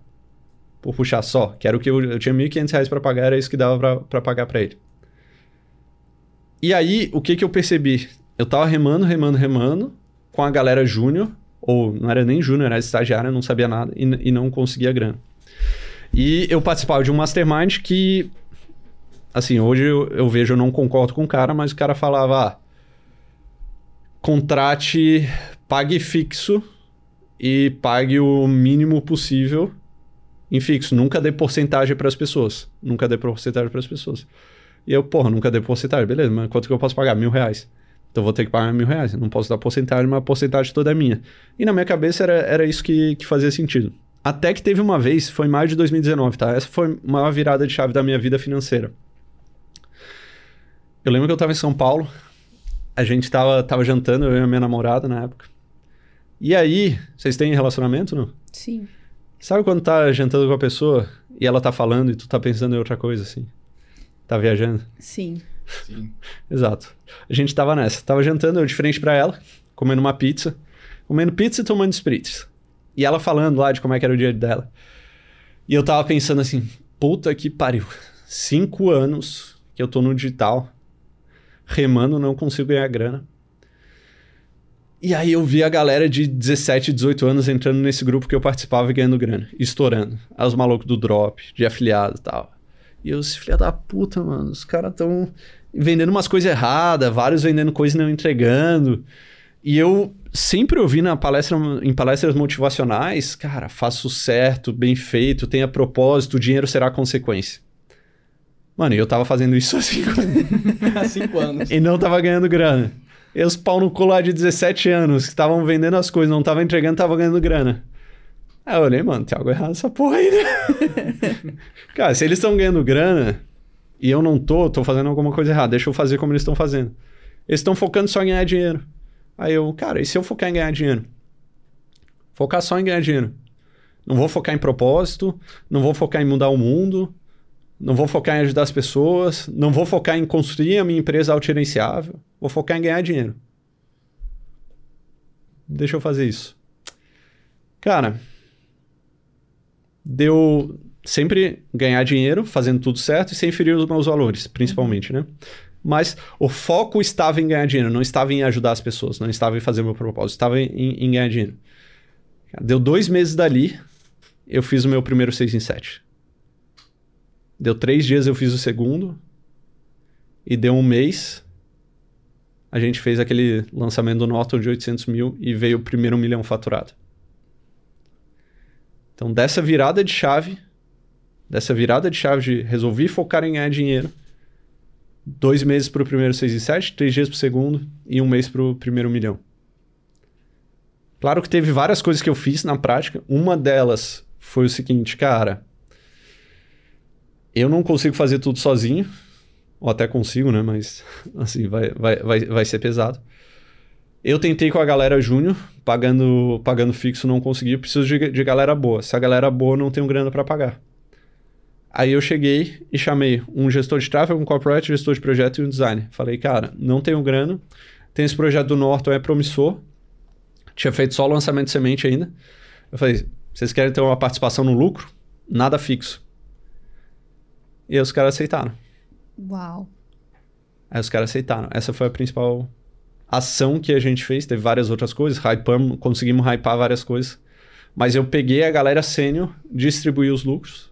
Por puxar só. Que era o que eu, eu tinha 1.500 reais para pagar, era isso que dava para pagar para ele. E aí, o que que eu percebi? Eu tava remando, remando, remando com a galera júnior, ou não era nem júnior, era estagiária, não sabia nada e, e não conseguia grana. E eu participava de um mastermind que assim, hoje eu, eu, vejo, eu não concordo com o cara, mas o cara falava: ah, contrate, pague fixo e pague o mínimo possível em fixo. Nunca dê porcentagem para as pessoas. Nunca dê porcentagem para as pessoas. E eu, porra, nunca dei porcentagem. Beleza, mas quanto que eu posso pagar? Mil reais. Então vou ter que pagar mil reais. Não posso dar porcentagem, mas a porcentagem toda é minha. E na minha cabeça era, era isso que, que fazia sentido. Até que teve uma vez, foi em maio de 2019, tá? Essa foi a maior virada de chave da minha vida financeira. Eu lembro que eu tava em São Paulo, a gente tava, tava jantando, eu e a minha namorada na época. E aí, vocês têm relacionamento, não? Sim. Sabe quando tá jantando com a pessoa e ela tá falando e tu tá pensando em outra coisa, assim? Tá viajando? Sim. Sim. Exato. A gente tava nessa. Tava jantando, eu de frente pra ela, comendo uma pizza. Comendo pizza e tomando spritz. E ela falando lá de como é que era o dia dela. E eu tava pensando assim, puta que pariu. Cinco anos que eu tô no digital remando, não consigo ganhar grana. E aí eu vi a galera de 17, 18 anos entrando nesse grupo que eu participava e ganhando grana, estourando. Os malucos do drop, de afiliado e tal. E eu, filha da puta, mano, os caras tão vendendo umas coisas erradas, vários vendendo coisas e não entregando. E eu sempre ouvi na palestra, em palestras motivacionais, cara, faço certo, bem feito, tenha propósito, o dinheiro será consequência. Mano, eu tava fazendo isso há cinco anos. há cinco anos. E não tava ganhando grana. E os pau no colar de 17 anos, que estavam vendendo as coisas, não tava entregando, tava ganhando grana. Aí eu olhei, mano, tem algo errado nessa porra aí, né? Cara, se eles estão ganhando grana e eu não tô, tô fazendo alguma coisa errada, deixa eu fazer como eles estão fazendo. Eles estão focando só em ganhar dinheiro. Aí eu, cara, e se eu focar em ganhar dinheiro? Focar só em ganhar dinheiro. Não vou focar em propósito, não vou focar em mudar o mundo, não vou focar em ajudar as pessoas, não vou focar em construir a minha empresa autogerenciável, vou focar em ganhar dinheiro. Deixa eu fazer isso. Cara, deu sempre ganhar dinheiro, fazendo tudo certo e sem ferir os meus valores, principalmente, né? Mas o foco estava em ganhar dinheiro, não estava em ajudar as pessoas, não estava em fazer meu propósito, estava em, em ganhar dinheiro. Deu dois meses dali, eu fiz o meu primeiro 6 em 7. Deu três dias eu fiz o segundo. E deu um mês. A gente fez aquele lançamento do Norton de 800 mil e veio o primeiro milhão faturado. Então, dessa virada de chave, dessa virada de chave de resolvi focar em ganhar dinheiro, dois meses para o primeiro 6 e 7, três dias para o segundo e um mês para o primeiro milhão. Claro que teve várias coisas que eu fiz na prática. Uma delas foi o seguinte, cara. Eu não consigo fazer tudo sozinho. Ou até consigo, né? Mas, assim, vai, vai, vai, vai ser pesado. Eu tentei com a galera júnior, pagando, pagando fixo, não consegui. Preciso de, de galera boa. Se a galera boa não tem grana para pagar. Aí eu cheguei e chamei um gestor de tráfego, um corporate, gestor de projeto e um designer. Falei, cara, não tenho grana, tem esse projeto do Norton, é promissor. Tinha feito só o lançamento de semente ainda. Eu falei, vocês querem ter uma participação no lucro? Nada fixo. E aí os caras aceitaram. Uau. Aí os caras aceitaram. Essa foi a principal ação que a gente fez. Teve várias outras coisas. Hypamos, conseguimos hypar várias coisas. Mas eu peguei a galera sênior, distribuí os lucros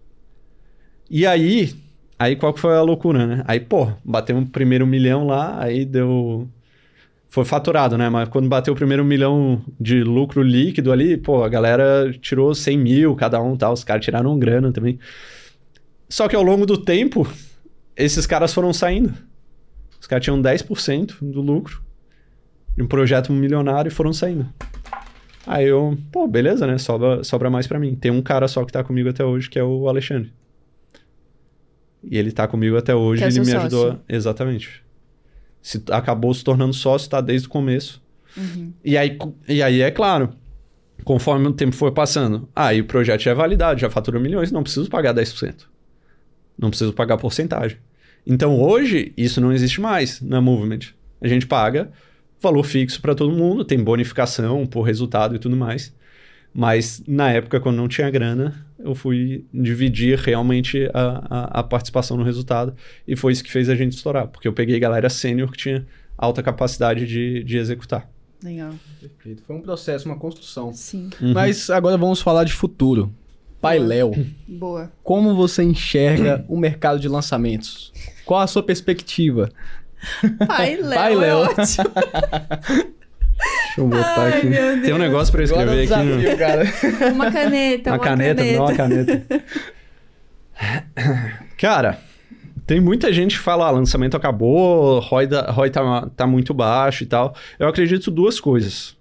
e aí, aí qual que foi a loucura, né? Aí, pô, bateu um primeiro milhão lá, aí deu. Foi faturado, né? Mas quando bateu o primeiro milhão de lucro líquido ali, pô, a galera tirou 100 mil cada um tal. Os caras tiraram grana também. Só que ao longo do tempo, esses caras foram saindo. Os caras tinham 10% do lucro de um projeto milionário e foram saindo. Aí eu, pô, beleza, né? Sobra, sobra mais para mim. Tem um cara só que tá comigo até hoje, que é o Alexandre. E ele tá comigo até hoje, é ele me sócio. ajudou. Exatamente. Se, acabou se tornando sócio, tá desde o começo. Uhum. E, aí, e aí, é claro, conforme o tempo foi passando, aí o projeto já é validado, já fatura milhões, não preciso pagar 10%. Não preciso pagar porcentagem. Então hoje, isso não existe mais na Movement. A gente paga valor fixo para todo mundo, tem bonificação por resultado e tudo mais. Mas na época, quando não tinha grana, eu fui dividir realmente a, a, a participação no resultado. E foi isso que fez a gente estourar. Porque eu peguei galera sênior que tinha alta capacidade de, de executar. Legal. Perfeito. Foi um processo, uma construção. Sim. Uhum. Mas agora vamos falar de futuro. Pai Léo, Boa. como você enxerga o mercado de lançamentos? Qual a sua perspectiva? Pai Léo. Pai é Léo. ótimo. Deixa eu botar Ai, aqui. meu Deus. Tem um negócio para escrever é aqui. No... desafio, cara. Uma caneta, Uma uma, caneta, me dá uma caneta. Cara, tem muita gente que fala, ah, lançamento acabou, ROI, da, ROI tá, tá muito baixo e tal. Eu acredito duas coisas.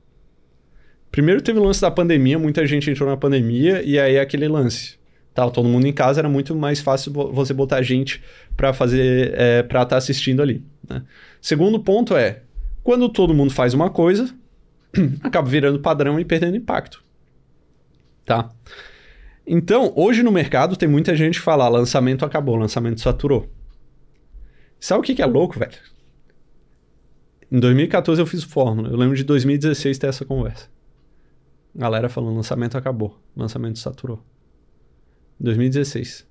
Primeiro teve o lance da pandemia, muita gente entrou na pandemia e aí aquele lance. Tá, todo mundo em casa, era muito mais fácil vo- você botar gente pra fazer, é, pra estar assistindo ali. né? Segundo ponto é, quando todo mundo faz uma coisa, acaba virando padrão e perdendo impacto. Tá? Então, hoje no mercado tem muita gente que fala, "Ah, lançamento acabou, lançamento saturou. Sabe o que, que é louco, velho? Em 2014 eu fiz fórmula. Eu lembro de 2016 ter essa conversa. Galera falando, lançamento acabou, lançamento saturou. 2016.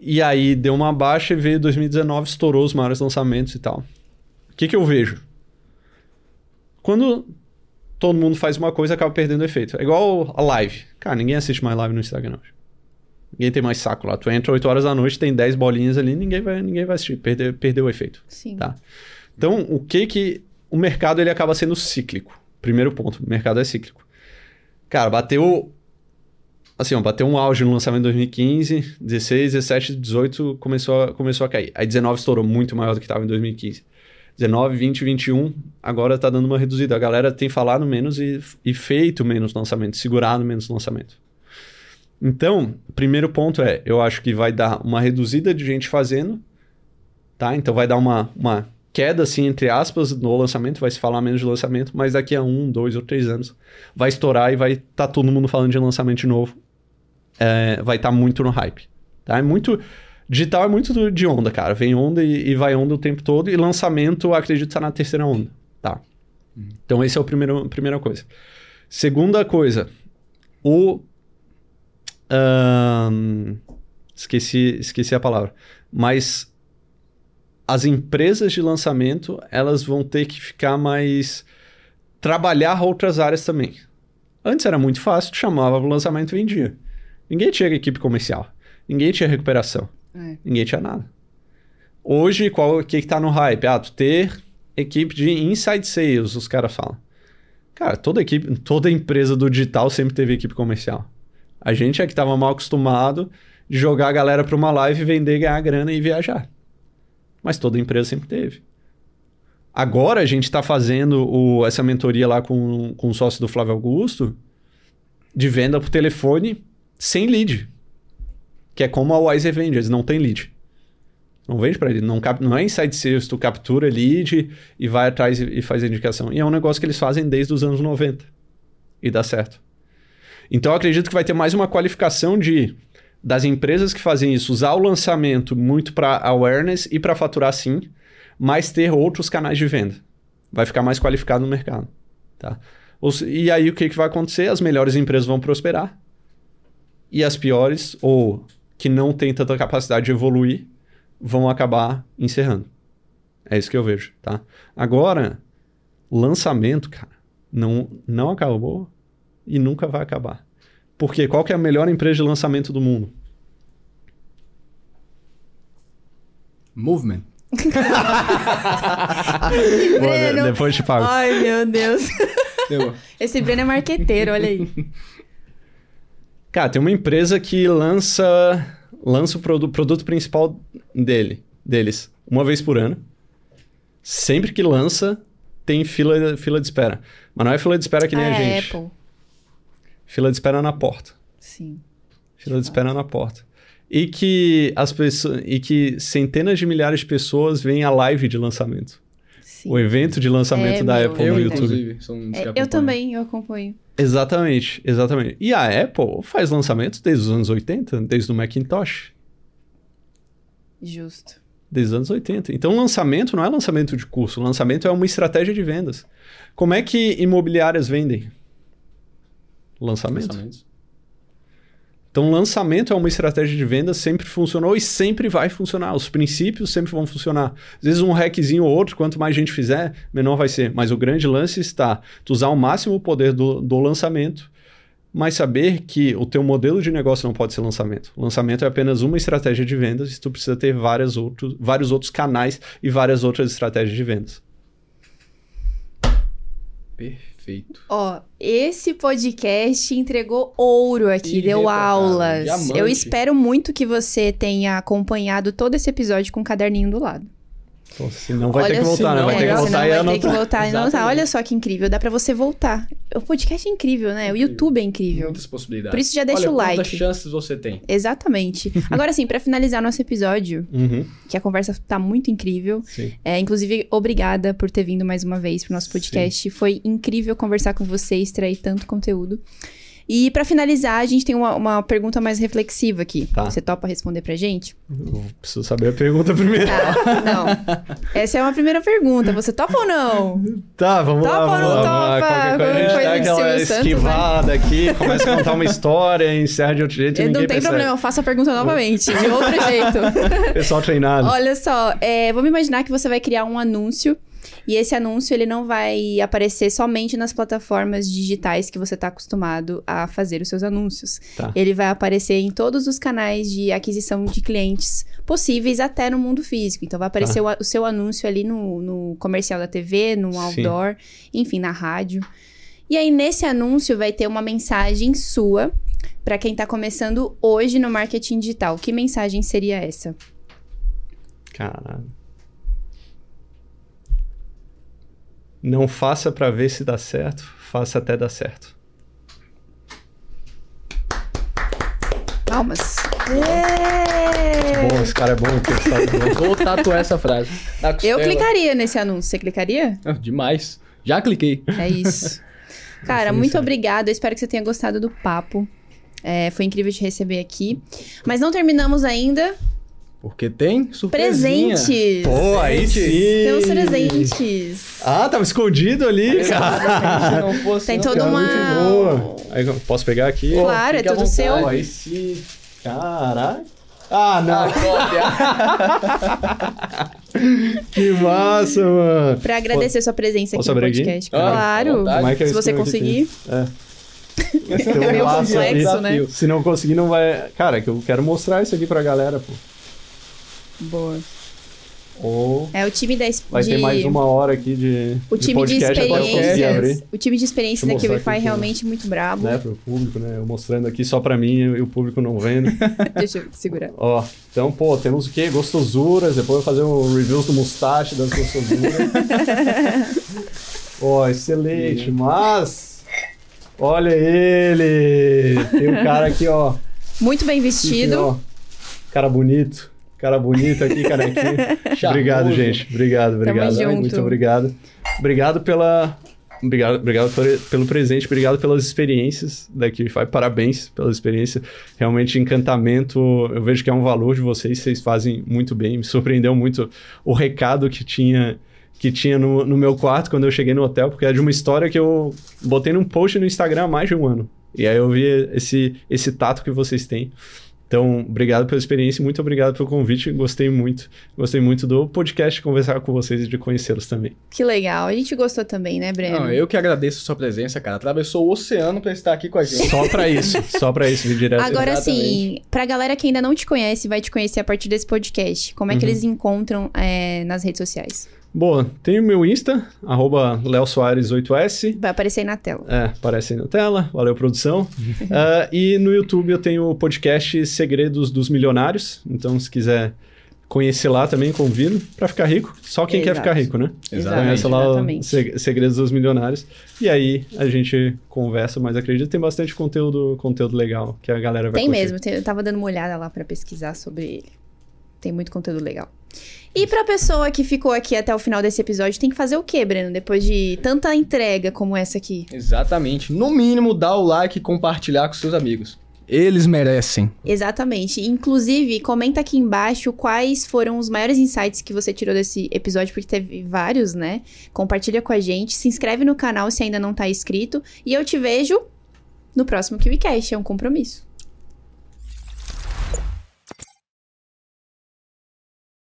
E aí deu uma baixa e veio 2019, estourou os maiores lançamentos e tal. O que, que eu vejo? Quando todo mundo faz uma coisa, acaba perdendo efeito. É igual a live. Cara, ninguém assiste mais live no Instagram hoje. Ninguém tem mais saco lá. Tu entra 8 horas da noite, tem 10 bolinhas ali, ninguém vai, ninguém vai assistir. Perdeu, perdeu o efeito. Sim. Tá? Então, o que que... O mercado, ele acaba sendo cíclico. Primeiro ponto, mercado é cíclico. Cara, bateu... Assim, ó, bateu um auge no lançamento em 2015, 16, 17, 18 começou a, começou a cair. Aí 19 estourou muito maior do que estava em 2015. 19, 20, 21, agora tá dando uma reduzida. A galera tem falado menos e, e feito menos lançamento, segurado menos lançamento. Então, primeiro ponto é, eu acho que vai dar uma reduzida de gente fazendo, tá? Então vai dar uma, uma queda, assim, entre aspas, no lançamento, vai se falar menos de lançamento, mas daqui a um, dois ou três anos vai estourar e vai estar tá todo mundo falando de lançamento de novo. É, vai estar muito no hype, tá? É muito... Digital é muito de onda, cara. Vem onda e, e vai onda o tempo todo. E lançamento, acredito, tá na terceira onda, tá? Então, esse é o primeiro, a primeira coisa. Segunda coisa, o... ahn, esqueci, esqueci a palavra. Mas as empresas de lançamento, elas vão ter que ficar mais... Trabalhar outras áreas também. Antes era muito fácil, tu chamava o lançamento e vendia. Ninguém tinha equipe comercial. Ninguém tinha recuperação. É. Ninguém tinha nada. Hoje, qual o que, que tá no hype? Ah, tu ter equipe de inside sales, os caras falam. Cara, toda equipe, toda empresa do digital sempre teve equipe comercial. A gente é que estava mal acostumado de jogar a galera para uma live, vender, ganhar grana e viajar. Mas toda empresa sempre teve. Agora a gente está fazendo o, essa mentoria lá com, com o sócio do Flávio Augusto de venda por telefone sem lead. Que é como a Wise vende, eles não tem lead. Não vende para ele, não, cap, não é inside sales, tu captura lead e vai atrás e, e faz a indicação. E é um negócio que eles fazem desde os anos 90. E dá certo. Então eu acredito que vai ter mais uma qualificação de das empresas que fazem isso usar o lançamento muito para awareness e para faturar sim, mas ter outros canais de venda. Vai ficar mais qualificado no mercado, tá? E aí o que, que vai acontecer? As melhores empresas vão prosperar e as piores ou que não têm tanta capacidade de evoluir vão acabar encerrando. É isso que eu vejo, tá? Agora, lançamento, cara, não, não acabou e nunca vai acabar. Porque qual que é a melhor empresa de lançamento do mundo? Movement. Breno. depois te pago. Ai, meu Deus. Deu. Esse Breno é marqueteiro, olha aí. Cara, tem uma empresa que lança lança o produ produto principal dele, deles uma vez por ano. Sempre que lança, tem fila, fila de espera. Mas não é fila de espera que nem ah, a é gente. Apple. Fila de espera na porta. Sim. Fila de espera na porta. E que as pessoas e que centenas de milhares de pessoas veem a live de lançamento. Sim. O evento de lançamento É, da Apple Eu, no YouTube. inclusive, sou um dos que É, eu também, eu acompanho. Exatamente, exatamente. E a Apple faz lançamentos desde os anos 80, desde o Macintosh. Justo. Desde os anos 80. Então, lançamento não é lançamento de curso, lançamento é uma estratégia de vendas. Como é que imobiliárias vendem? Lançamento. Lançamentos. Então, lançamento é uma estratégia de venda, sempre funcionou e sempre vai funcionar. Os princípios sempre vão funcionar. Às vezes, um hackzinho ou outro, quanto mais gente fizer, menor vai ser. Mas o grande lance está tu usar ao máximo o poder do, do lançamento, mas saber que o teu modelo de negócio não pode ser lançamento. Lançamento é apenas uma estratégia de vendas e tu precisa ter várias outros, vários outros canais e várias outras estratégias de vendas. Perfeito. Ó, esse podcast entregou ouro aqui, Ih, deu cara, aulas. diamante. Eu espero muito que você tenha acompanhado todo esse episódio com o caderninho do lado. Então, senão vai Olha ter que voltar, né? Vai ter que é, voltar senão e vai ter que voltar e anotar. Olha só que incrível, dá pra você voltar. O podcast é incrível, né? O YouTube é incrível. Muitas possibilidades. Por isso já deixa Olha, o like. Quantas chances você tem? Exatamente. Agora sim, pra finalizar nosso episódio, Uhum, que a conversa tá muito incrível. sim. É, inclusive, obrigada por ter vindo mais uma vez pro nosso podcast. Foi incrível conversar com você e extrair tanto conteúdo. E pra finalizar, a gente tem uma, uma pergunta mais reflexiva aqui. Tá. Você topa responder pra gente? Eu preciso saber a pergunta primeiro. Tá, não. Essa é uma primeira pergunta. Você topa ou não? Tá, vamos Topa lá, ou vamos não lá, lá. topa? Qualquer coisa, a gente dá aquela Silvio Santos, esquivada aqui, começa a contar uma história, encerra de outro jeito e não tem percebe. problema, eu faço a pergunta novamente, de outro jeito. Pessoal treinado. Olha só, é, vamos imaginar que você vai criar um anúncio e esse anúncio ele não vai aparecer somente nas plataformas digitais que você está acostumado a fazer os seus anúncios. Tá. Ele vai aparecer em todos os canais de aquisição de clientes possíveis, até no mundo físico. Então, vai aparecer o, a- o seu anúncio ali no, no comercial da TV, no Sim. outdoor, enfim, na rádio. E aí, nesse anúncio, vai ter uma mensagem sua para quem está começando hoje no marketing digital. Que mensagem seria essa? Caralho. Não faça pra ver se dá certo, faça até dar certo. Palmas. Bom, esse cara é bom, sabe bom. Vou tatuar essa frase. Na Eu clicaria nesse anúncio. Você clicaria? Ah, Demais. Já cliquei. É isso. Cara, muito obrigada. Eu espero que você tenha gostado do papo. É, foi incrível te receber aqui. Mas não terminamos ainda. Porque tem surpresinha. Presentes! Pô, aí sim! Temos presentes. Ah, tava escondido ali, cara. Se não fosse, Tem não, toda cara, uma- muito Boa. Aí, eu posso pegar aqui? Pô, Claro, é tudo seu. Pô, aí sim. Caralho. Ah, não. Ah. Que massa, mano. Pra agradecer sua presença aqui no podcast. Ah, claro. é Se você aqui? conseguir. É. É meio complexo, né? Se não conseguir, não vai. Cara, que eu quero mostrar isso aqui pra galera, pô. Boa. Ou É o time da es- vai de... ter mais uma hora aqui de, O time de, podcast conseguir experiências. O time de experiências da pro- realmente muito brabo. né, pro público, né? Eu mostrando aqui só pra mim e o público não vendo. Deixa eu segurar. Ó, então, pô, temos o quê? Gostosuras. Depois eu vou fazer um reviews do mustache das gostosuras. Ó, excelente, mas. Olha ele! Tem um cara aqui, ó. Muito bem Aqui, vestido. ó. Cara bonito. Cara bonito aqui, carequinho. obrigado, gente. Obrigado, obrigado. Ai. Muito obrigado. Obrigado pela. Obrigado, obrigado por- pelo presente, obrigado pelas experiências da QFI. Parabéns pela experiência. Realmente, encantamento. Eu vejo que é um valor de vocês, vocês fazem muito bem. Me surpreendeu muito o recado que tinha que tinha no, no meu quarto quando eu cheguei no hotel, porque é de uma história que eu botei num post no Instagram há mais de um ano. E aí eu vi esse, esse tato que vocês têm. Então, obrigado pela experiência, muito obrigado pelo convite. Gostei muito. Gostei muito do podcast, de conversar com vocês e de conhecê-los também. Que legal. A gente gostou também, né, Breno? Não, eu que agradeço a sua presença, cara. Atravessou o oceano pra estar aqui com a gente. Só pra isso, só pra isso, vir direto. Agora sim, pra galera que ainda não te conhece, vai te conhecer a partir desse podcast. Como é que Uhum. eles encontram é, nas redes sociais? Boa, tem o meu Insta, arroba leosoares8s. Vai aparecer aí na tela. É, aparece aí na tela. Valeu, produção. Ah, e no YouTube eu tenho o podcast Segredos dos Milionários. Então, se quiser conhecer lá também, convido pra ficar rico. Só quem quer Exato. ficar rico, né? Exatamente. Conhece lá o Exatamente. Seg- Segredos dos Milionários. E aí a gente conversa, mas acredito que tem bastante conteúdo, conteúdo legal que a galera vai Tem curtir. mesmo, eu tava dando uma olhada lá pra pesquisar sobre ele. Tem muito conteúdo legal. E pra pessoa que ficou aqui até o final desse episódio, tem que fazer o quê, Breno? Depois de tanta entrega como essa aqui? Exatamente. No mínimo, dá o like e compartilhar com seus amigos. Eles merecem. Exatamente. Inclusive, comenta aqui embaixo quais foram os maiores insights que você tirou desse episódio, porque teve vários, né? Compartilha com a gente, se inscreve no canal se ainda não tá inscrito. E eu te vejo no próximo KiwiCast, é um compromisso.